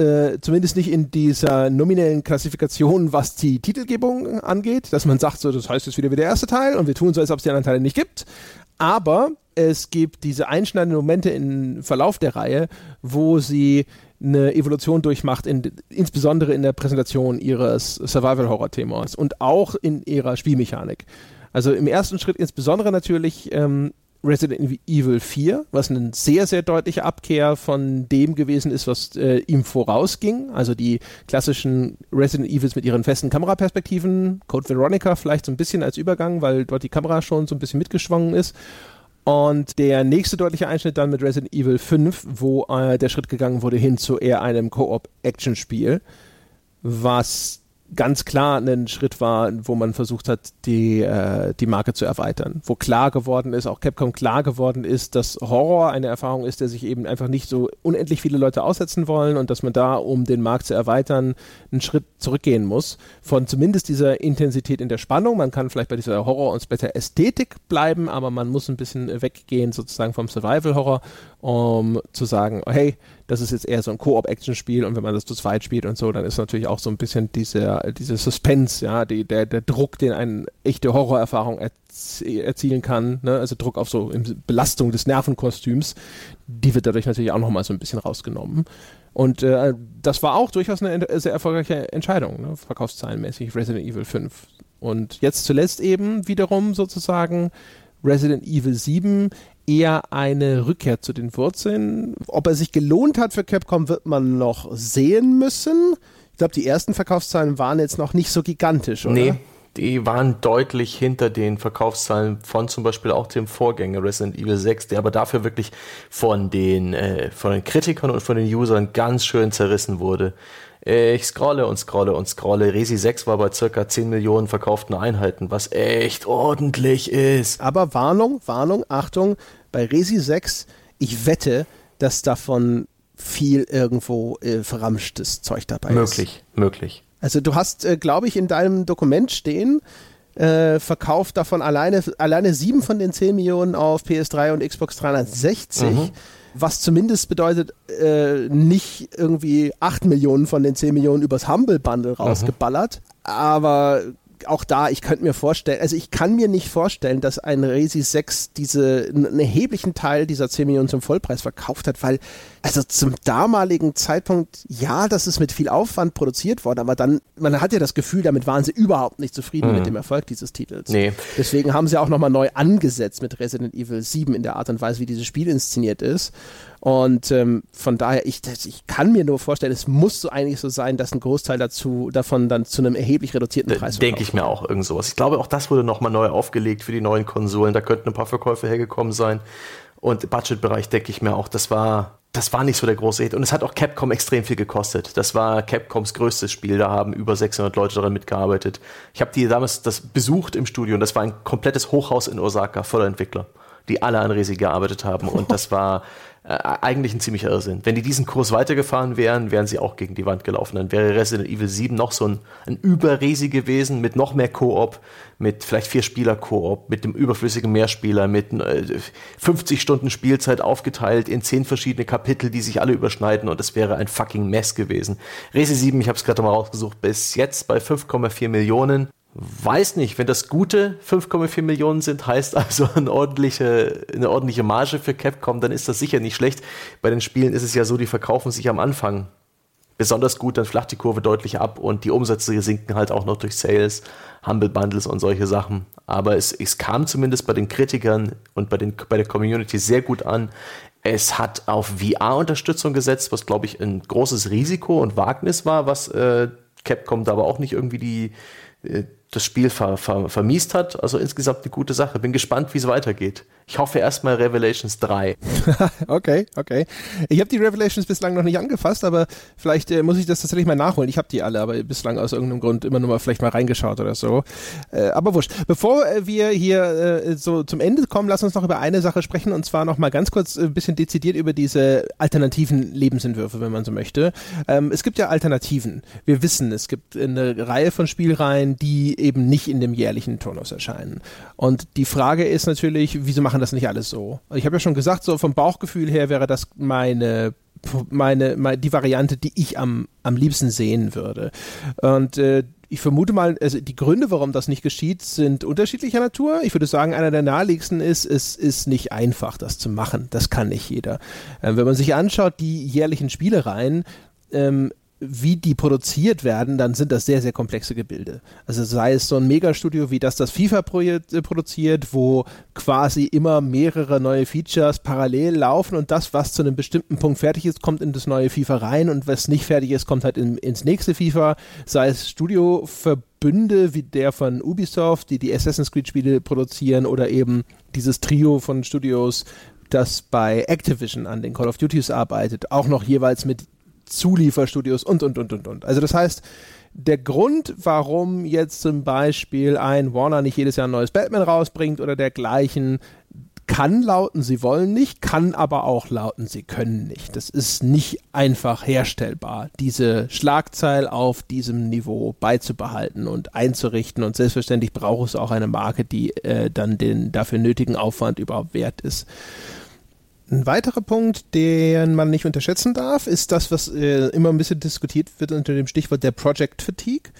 äh, zumindest nicht in dieser nominellen Klassifikation, was die Titelgebung angeht, dass man sagt, so, das heißt jetzt wieder wie der erste Teil und wir tun so, als ob es die anderen Teile nicht gibt. Aber es gibt diese einschneidenden Momente im Verlauf der Reihe, wo sie eine Evolution durchmacht, in, insbesondere in der Präsentation ihres Survival-Horror-Themas und auch in ihrer Spielmechanik. Also im ersten Schritt insbesondere natürlich ähm, Resident Evil 4, was eine sehr, sehr deutliche Abkehr von dem gewesen ist, was äh, ihm vorausging. Also die klassischen Resident Evils mit ihren festen Kameraperspektiven, Code Veronica vielleicht so ein bisschen als Übergang, weil dort die Kamera schon so ein bisschen mitgeschwungen ist. Und der nächste deutliche Einschnitt dann mit Resident Evil 5, wo äh, der Schritt gegangen wurde hin zu eher einem Co-op-Action-Spiel, was ganz klar ein Schritt war, wo man versucht hat, die, äh, die Marke zu erweitern. Wo klar geworden ist, auch Capcom klar geworden ist, dass Horror eine Erfahrung ist, der sich eben einfach nicht so unendlich viele Leute aussetzen wollen und dass man da, um den Markt zu erweitern, einen Schritt zurückgehen muss. Von zumindest dieser Intensität in der Spannung. Man kann vielleicht bei dieser Horror- und Splatter-Ästhetik bleiben, aber man muss ein bisschen weggehen sozusagen vom Survival-Horror, um zu sagen, hey, das ist jetzt eher so ein Koop-Action-Spiel und wenn man das zu zweit spielt und so, dann ist natürlich auch so ein bisschen diese, diese Suspense, ja, die, der, der Druck, den eine echte Horrorerfahrung erzie erzielen kann, ne? also Druck auf so Belastung des Nervenkostüms, die wird dadurch natürlich auch nochmal so ein bisschen rausgenommen. Und äh, das war auch durchaus eine sehr erfolgreiche Entscheidung, ne? verkaufszahlenmäßig Resident Evil 5. Und jetzt zuletzt eben wiederum sozusagen Resident Evil 7 eher eine Rückkehr zu den Wurzeln. Ob er sich gelohnt hat für Capcom, wird man noch sehen müssen. Ich glaube, die ersten Verkaufszahlen waren jetzt noch nicht so gigantisch, oder? Nee, die waren deutlich hinter den Verkaufszahlen von zum Beispiel auch dem Vorgänger Resident Evil 6, der aber dafür wirklich von den, äh, von den Kritikern und von den Usern ganz schön zerrissen wurde. Ich scrolle und scrolle und scrolle. Resi 6 war bei circa 10 Millionen verkauften Einheiten, was echt ordentlich ist. Aber Warnung, Warnung, Achtung, bei Resi 6, ich wette, dass davon viel irgendwo äh, verramschtes Zeug dabei möglich, ist. Möglich, möglich. Also du hast, äh, glaube ich, in deinem Dokument stehen, äh, verkauft davon alleine, alleine sieben von den 10 Millionen auf PS3 und Xbox 360. Mhm. Was zumindest bedeutet, äh, nicht irgendwie 8 Millionen von den 10 Millionen übers Humble Bundle mhm. rausgeballert. Mhm. Aber auch da, ich könnte mir vorstellen, also ich kann mir nicht vorstellen, dass ein Resi 6 diese, einen erheblichen Teil dieser 10 Millionen zum Vollpreis verkauft hat, weil, also zum damaligen Zeitpunkt, ja, das ist mit viel Aufwand produziert worden, aber dann, man hat ja das Gefühl, damit waren sie überhaupt nicht zufrieden mhm. mit dem Erfolg dieses Titels. Nee. Deswegen haben sie auch nochmal neu angesetzt mit Resident Evil 7 in der Art und Weise, wie dieses Spiel inszeniert ist. Und ähm, von daher, ich, ich kann mir nur vorstellen, es muss so eigentlich so sein, dass ein Großteil dazu, davon dann zu einem erheblich reduzierten Preis Denke ich mir auch, irgend sowas. Ich glaube, auch das wurde nochmal neu aufgelegt für die neuen Konsolen. Da könnten ein paar Verkäufe hergekommen sein. Und Budgetbereich denke ich mir auch, das war das war nicht so der große Hit. Und es hat auch Capcom extrem viel gekostet. Das war Capcoms größtes Spiel. Da haben über 600 Leute daran mitgearbeitet. Ich habe die damals das besucht im Studio und das war ein komplettes Hochhaus in Osaka voller Entwickler, die alle an Resi gearbeitet haben. Und das war äh, eigentlich ein ziemlicher Irrsinn. Wenn die diesen Kurs weitergefahren wären, wären sie auch gegen die Wand gelaufen. Dann wäre Resident Evil 7 noch so ein, ein Überresi gewesen mit noch mehr Koop, mit vielleicht vier Spieler Koop, mit dem überflüssigen Mehrspieler, mit äh, 50 Stunden Spielzeit aufgeteilt in zehn verschiedene Kapitel, die sich alle überschneiden und es wäre ein fucking Mess gewesen. Resi 7, ich habe es gerade mal rausgesucht, bis jetzt bei 5,4 Millionen Weiß nicht, wenn das gute 5,4 Millionen sind, heißt also eine ordentliche, eine ordentliche Marge für Capcom, dann ist das sicher nicht schlecht. Bei den Spielen ist es ja so, die verkaufen sich am Anfang besonders gut, dann flacht die Kurve deutlich ab und die Umsätze sinken halt auch noch durch Sales, Humble Bundles und solche Sachen. Aber es, es kam zumindest bei den Kritikern und bei, den, bei der Community sehr gut an. Es hat auf VR-Unterstützung gesetzt, was glaube ich ein großes Risiko und Wagnis war, was äh, Capcom da aber auch nicht irgendwie die, äh, das Spiel ver, ver, vermiest hat. Also insgesamt eine gute Sache. Bin gespannt, wie es weitergeht. Ich hoffe erstmal Revelations 3. okay, okay. Ich habe die Revelations bislang noch nicht angefasst, aber vielleicht äh, muss ich das tatsächlich mal nachholen. Ich habe die alle, aber bislang aus irgendeinem Grund immer nur mal vielleicht mal reingeschaut oder so. Äh, aber wurscht. Bevor äh, wir hier äh, so zum Ende kommen, lass uns noch über eine Sache sprechen und zwar noch mal ganz kurz ein bisschen dezidiert über diese alternativen Lebensentwürfe, wenn man so möchte. Ähm, es gibt ja Alternativen. Wir wissen, es gibt eine Reihe von Spielreihen, die eben nicht in dem jährlichen Turnus erscheinen. Und die Frage ist natürlich, wieso machen das nicht alles so. Ich habe ja schon gesagt, so vom Bauchgefühl her wäre das meine meine, meine die Variante, die ich am am liebsten sehen würde. Und äh, ich vermute mal, also die Gründe, warum das nicht geschieht, sind unterschiedlicher Natur. Ich würde sagen, einer der naheliegendsten ist, es ist nicht einfach, das zu machen. Das kann nicht jeder. Ähm, wenn man sich anschaut, die jährlichen Spielereien, ähm, wie die produziert werden, dann sind das sehr, sehr komplexe Gebilde. Also sei es so ein Megastudio wie das, das FIFA äh, produziert, wo quasi immer mehrere neue Features parallel laufen und das, was zu einem bestimmten Punkt fertig ist, kommt in das neue FIFA rein und was nicht fertig ist, kommt halt in, ins nächste FIFA. Sei es Studioverbünde wie der von Ubisoft, die die Assassin's Creed Spiele produzieren oder eben dieses Trio von Studios, das bei Activision an den Call of Duties arbeitet, auch noch jeweils mit Zulieferstudios und, und, und, und, und. Also das heißt, der Grund, warum jetzt zum Beispiel ein Warner nicht jedes Jahr ein neues Batman rausbringt oder dergleichen, kann lauten, sie wollen nicht, kann aber auch lauten, sie können nicht. Das ist nicht einfach herstellbar, diese Schlagzeil auf diesem Niveau beizubehalten und einzurichten. Und selbstverständlich braucht es auch eine Marke, die äh, dann den dafür nötigen Aufwand überhaupt wert ist. Ein weiterer Punkt, den man nicht unterschätzen darf, ist das, was äh, immer ein bisschen diskutiert wird unter dem Stichwort der Project Fatigue.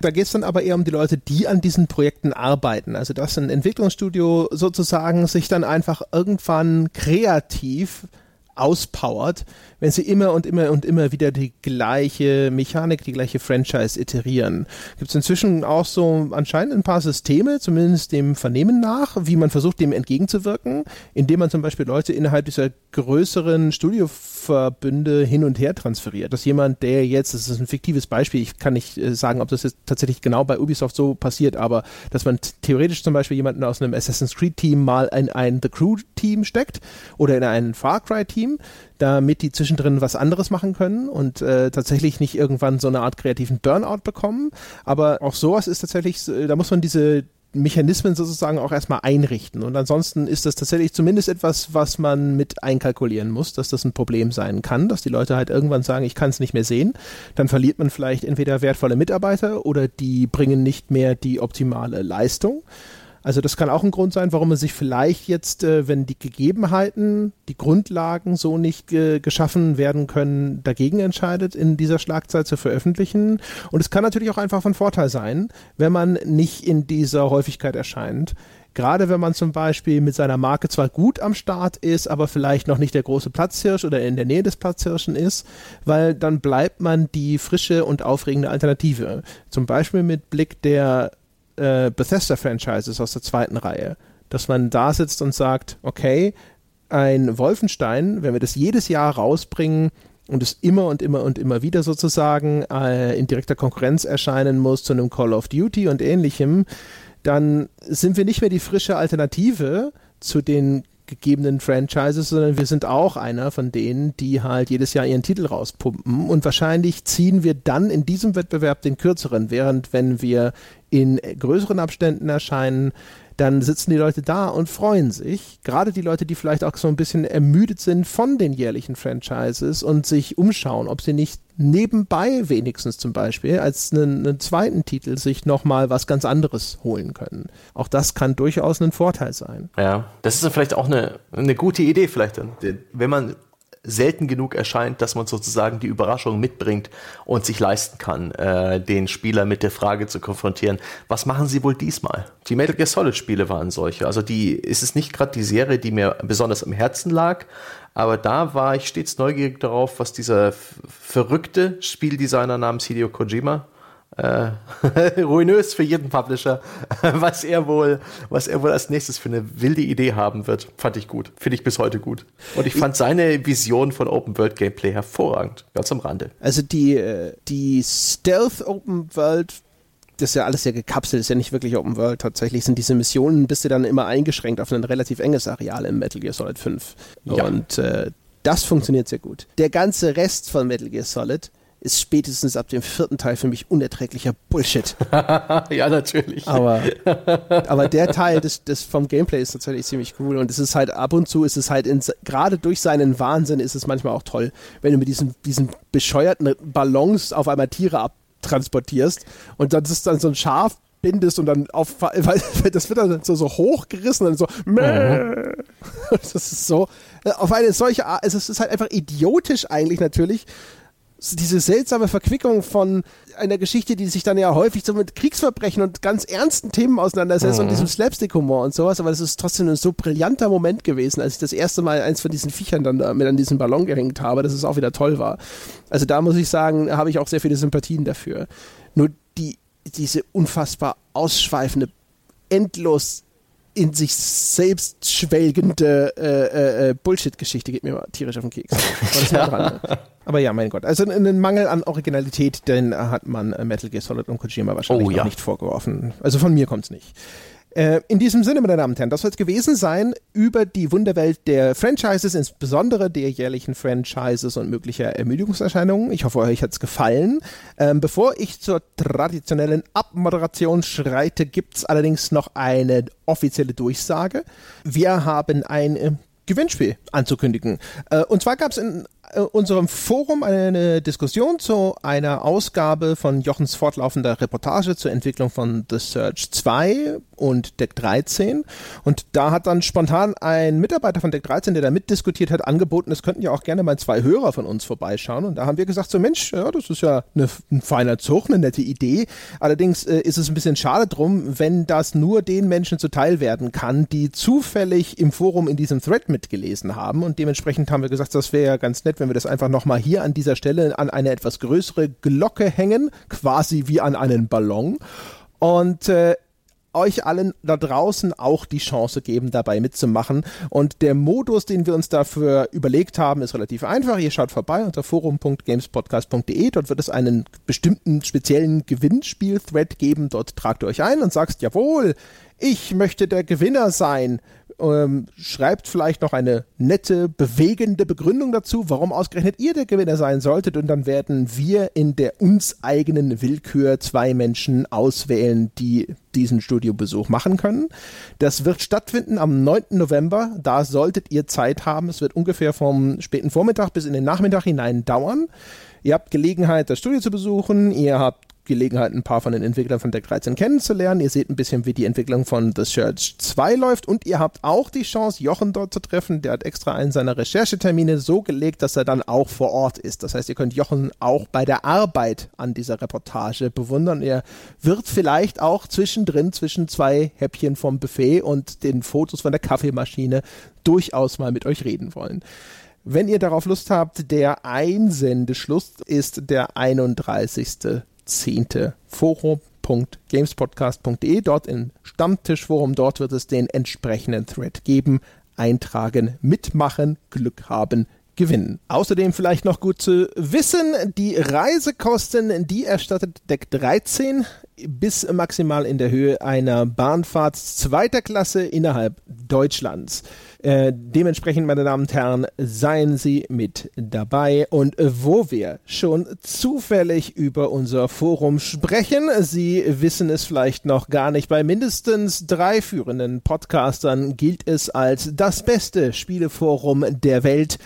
Da geht es dann aber eher um die Leute, die an diesen Projekten arbeiten. Also dass ein Entwicklungsstudio sozusagen sich dann einfach irgendwann kreativ auspowert, wenn sie immer und immer und immer wieder die gleiche Mechanik, die gleiche Franchise iterieren. Gibt es inzwischen auch so anscheinend ein paar Systeme, zumindest dem Vernehmen nach, wie man versucht, dem entgegenzuwirken, indem man zum Beispiel Leute innerhalb dieser größeren Studioverbünde hin und her transferiert. Dass jemand, der jetzt, das ist ein fiktives Beispiel, ich kann nicht äh, sagen, ob das jetzt tatsächlich genau bei Ubisoft so passiert, aber dass man theoretisch zum Beispiel jemanden aus einem Assassin's Creed Team mal in ein The Crew Team steckt oder in ein Far Cry Team, damit die zwischendrin was anderes machen können und äh, tatsächlich nicht irgendwann so eine Art kreativen Burnout bekommen. Aber auch sowas ist tatsächlich, da muss man diese Mechanismen sozusagen auch erstmal einrichten. Und ansonsten ist das tatsächlich zumindest etwas, was man mit einkalkulieren muss, dass das ein Problem sein kann, dass die Leute halt irgendwann sagen, ich kann es nicht mehr sehen. Dann verliert man vielleicht entweder wertvolle Mitarbeiter oder die bringen nicht mehr die optimale Leistung. Also das kann auch ein Grund sein, warum man sich vielleicht jetzt, äh, wenn die Gegebenheiten, die Grundlagen so nicht äh, geschaffen werden können, dagegen entscheidet, in dieser Schlagzeit zu veröffentlichen. Und es kann natürlich auch einfach von Vorteil sein, wenn man nicht in dieser Häufigkeit erscheint. Gerade wenn man zum Beispiel mit seiner Marke zwar gut am Start ist, aber vielleicht noch nicht der große Platzhirsch oder in der Nähe des Platzhirschen ist, weil dann bleibt man die frische und aufregende Alternative. Zum Beispiel mit Blick der äh, Bethesda-Franchises aus der zweiten Reihe, dass man da sitzt und sagt, okay, ein Wolfenstein, wenn wir das jedes Jahr rausbringen und es immer und immer und immer wieder sozusagen äh, in direkter Konkurrenz erscheinen muss zu einem Call of Duty und ähnlichem, dann sind wir nicht mehr die frische Alternative zu den gegebenen Franchises, sondern wir sind auch einer von denen, die halt jedes Jahr ihren Titel rauspumpen. Und wahrscheinlich ziehen wir dann in diesem Wettbewerb den kürzeren, während wenn wir in größeren Abständen erscheinen, dann sitzen die Leute da und freuen sich. Gerade die Leute, die vielleicht auch so ein bisschen ermüdet sind von den jährlichen Franchises und sich umschauen, ob sie nicht nebenbei wenigstens zum Beispiel als einen, einen zweiten Titel sich nochmal was ganz anderes holen können. Auch das kann durchaus ein Vorteil sein. Ja, das ist dann vielleicht auch eine, eine gute Idee vielleicht dann. Wenn man selten genug erscheint, dass man sozusagen die Überraschung mitbringt und sich leisten kann, äh, den Spieler mit der Frage zu konfrontieren, was machen sie wohl diesmal? Die Metal Gear Solid Spiele waren solche. Also die ist es nicht gerade die Serie, die mir besonders am Herzen lag, aber da war ich stets neugierig darauf, was dieser verrückte Spieldesigner namens Hideo Kojima äh, ruinös für jeden Publisher, was er wohl, was er wohl als nächstes für eine wilde Idee haben wird, fand ich gut, finde ich bis heute gut. Und ich fand seine Vision von Open World Gameplay hervorragend, ganz am Rande. Also die äh, die Stealth Open World das ist ja alles sehr gekapselt, ist ja nicht wirklich Open World. Tatsächlich sind diese Missionen, bist du dann immer eingeschränkt auf ein relativ enges Areal im Metal Gear Solid 5. Ja. Und äh, das funktioniert sehr gut. Der ganze Rest von Metal Gear Solid ist spätestens ab dem vierten Teil für mich unerträglicher Bullshit. ja, natürlich. Aber, aber der Teil des, des vom Gameplay ist tatsächlich ziemlich cool und es ist halt ab und zu ist es halt gerade durch seinen Wahnsinn ist es manchmal auch toll, wenn du mit diesen, diesen bescheuerten Ballons auf einmal Tiere abtransportierst und dann ist dann so ein Schaf bindest und dann auf, weil das wird dann so, so hochgerissen und so, mhm. das ist so, äh, auf eine solche Art, es ist halt einfach idiotisch eigentlich natürlich, diese seltsame Verquickung von einer Geschichte, die sich dann ja häufig so mit Kriegsverbrechen und ganz ernsten Themen auseinandersetzt mhm. und diesem Slapstick-Humor und sowas, aber das ist trotzdem ein so brillanter Moment gewesen, als ich das erste Mal eins von diesen Viechern dann da mit an diesen Ballon gehängt habe, dass es auch wieder toll war. Also da muss ich sagen, habe ich auch sehr viele Sympathien dafür. Nur die, diese unfassbar ausschweifende, endlos in sich selbst schwelgende äh, äh, äh Bullshit-Geschichte geht mir mal tierisch auf den Keks. ja. Aber ja, mein Gott. Also einen Mangel an Originalität, den hat man äh, Metal Gear Solid und Kojima wahrscheinlich oh, ja. nicht vorgeworfen. Also von mir kommt's nicht. Äh, in diesem Sinne, meine Damen und Herren, das soll es gewesen sein über die Wunderwelt der Franchises, insbesondere der jährlichen Franchises und möglicher Ermüdungserscheinungen. Ich hoffe, euch hat's gefallen. Ähm, bevor ich zur traditionellen Abmoderation schreite, gibt's allerdings noch eine offizielle Durchsage. Wir haben ein äh, Gewinnspiel anzukündigen. Und zwar gab es in unserem Forum eine Diskussion zu einer Ausgabe von Jochens fortlaufender Reportage zur Entwicklung von The Search 2 und Deck 13. Und da hat dann spontan ein Mitarbeiter von Deck 13, der da mitdiskutiert hat, angeboten, es könnten ja auch gerne mal zwei Hörer von uns vorbeischauen. Und da haben wir gesagt, so Mensch, ja, das ist ja eine, ein feiner Zug, eine nette Idee. Allerdings äh, ist es ein bisschen schade drum, wenn das nur den Menschen zuteil werden kann, die zufällig im Forum in diesem Thread mitgelesen haben. Und dementsprechend haben wir gesagt, das wäre ja ganz nett, wenn wir das einfach nochmal hier an dieser Stelle an eine etwas größere Glocke hängen, quasi wie an einen Ballon. Und äh, euch allen da draußen auch die Chance geben, dabei mitzumachen. Und der Modus, den wir uns dafür überlegt haben, ist relativ einfach. Ihr schaut vorbei unter forum.gamespodcast.de. Dort wird es einen bestimmten speziellen Gewinnspiel-Thread geben. Dort tragt ihr euch ein und sagt, jawohl, ich möchte der Gewinner sein ähm, schreibt vielleicht noch eine nette, bewegende Begründung dazu, warum ausgerechnet ihr der Gewinner sein solltet und dann werden wir in der uns eigenen Willkür zwei Menschen auswählen, die diesen Studiobesuch machen können. Das wird stattfinden am 9. November. Da solltet ihr Zeit haben. Es wird ungefähr vom späten Vormittag bis in den Nachmittag hinein dauern. Ihr habt Gelegenheit, das Studio zu besuchen. Ihr habt Gelegenheit, ein paar von den Entwicklern von Deck 13 kennenzulernen. Ihr seht ein bisschen, wie die Entwicklung von The Church 2 läuft und ihr habt auch die Chance, Jochen dort zu treffen. Der hat extra einen seiner Recherchetermine so gelegt, dass er dann auch vor Ort ist. Das heißt, ihr könnt Jochen auch bei der Arbeit an dieser Reportage bewundern. Er wird vielleicht auch zwischendrin, zwischen zwei Häppchen vom Buffet und den Fotos von der Kaffeemaschine durchaus mal mit euch reden wollen. Wenn ihr darauf Lust habt, der Einsendeschluss ist der 31 zehnte Forum.gamespodcast.de. Dort im Stammtischforum, dort wird es den entsprechenden Thread geben. Eintragen, mitmachen, Glück haben, gewinnen. Außerdem vielleicht noch gut zu wissen, die Reisekosten, die erstattet Deck 13 bis maximal in der Höhe einer Bahnfahrt zweiter Klasse innerhalb Deutschlands. Äh, dementsprechend, meine Damen und Herren, seien Sie mit dabei. Und wo wir schon zufällig über unser Forum sprechen, Sie wissen es vielleicht noch gar nicht, bei mindestens drei führenden Podcastern gilt es als das beste Spieleforum der Welt.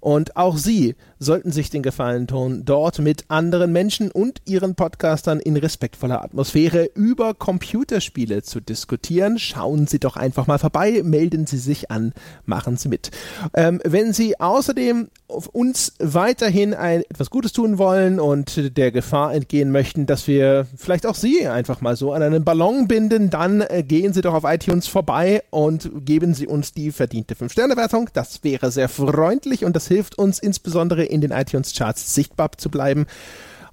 Und auch Sie sollten sich den Gefallen tun, dort mit anderen Menschen und ihren Podcastern in respektvoller Atmosphäre über Computerspiele zu diskutieren. Schauen Sie doch einfach mal vorbei, melden Sie sich an, machen Sie mit. Ähm, wenn Sie außerdem uns weiterhin ein, etwas Gutes tun wollen und der Gefahr entgehen möchten, dass wir vielleicht auch Sie einfach mal so an einen Ballon binden, dann äh, gehen Sie doch auf iTunes vorbei und geben Sie uns die verdiente 5-Sterne-Wertung. Das wäre sehr freundlich und das hilft uns insbesondere in den iTunes-Charts sichtbar zu bleiben.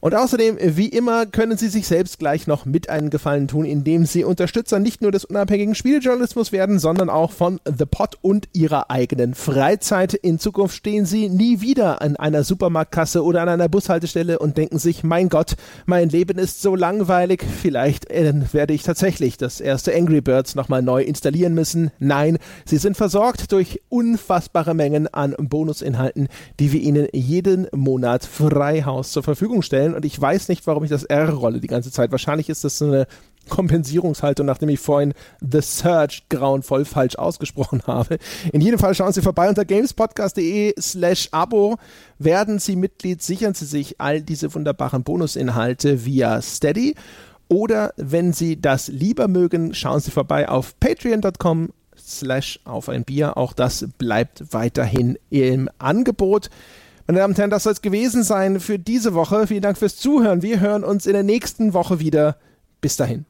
Und außerdem, wie immer, können Sie sich selbst gleich noch mit einem Gefallen tun, indem Sie Unterstützer nicht nur des unabhängigen Spieljournalismus werden, sondern auch von The Pot und Ihrer eigenen Freizeit. In Zukunft stehen Sie nie wieder an einer Supermarktkasse oder an einer Bushaltestelle und denken sich, mein Gott, mein Leben ist so langweilig, vielleicht äh, werde ich tatsächlich das erste Angry Birds nochmal neu installieren müssen. Nein, Sie sind versorgt durch unfassbare Mengen an Bonusinhalten, die wir Ihnen jeden Monat frei Haus zur Verfügung stellen stellen und ich weiß nicht, warum ich das R rolle die ganze Zeit. Wahrscheinlich ist das so eine Kompensierungshaltung, nachdem ich vorhin The Search grauenvoll falsch ausgesprochen habe. In jedem Fall schauen Sie vorbei unter gamespodcast.de slash Abo. Werden Sie Mitglied, sichern Sie sich all diese wunderbaren Bonusinhalte via Steady. Oder wenn Sie das lieber mögen, schauen Sie vorbei auf patreon.com slash auf ein Bier. Auch das bleibt weiterhin im Angebot. Meine Damen und Herren, das soll es gewesen sein für diese Woche. Vielen Dank fürs Zuhören. Wir hören uns in der nächsten Woche wieder. Bis dahin.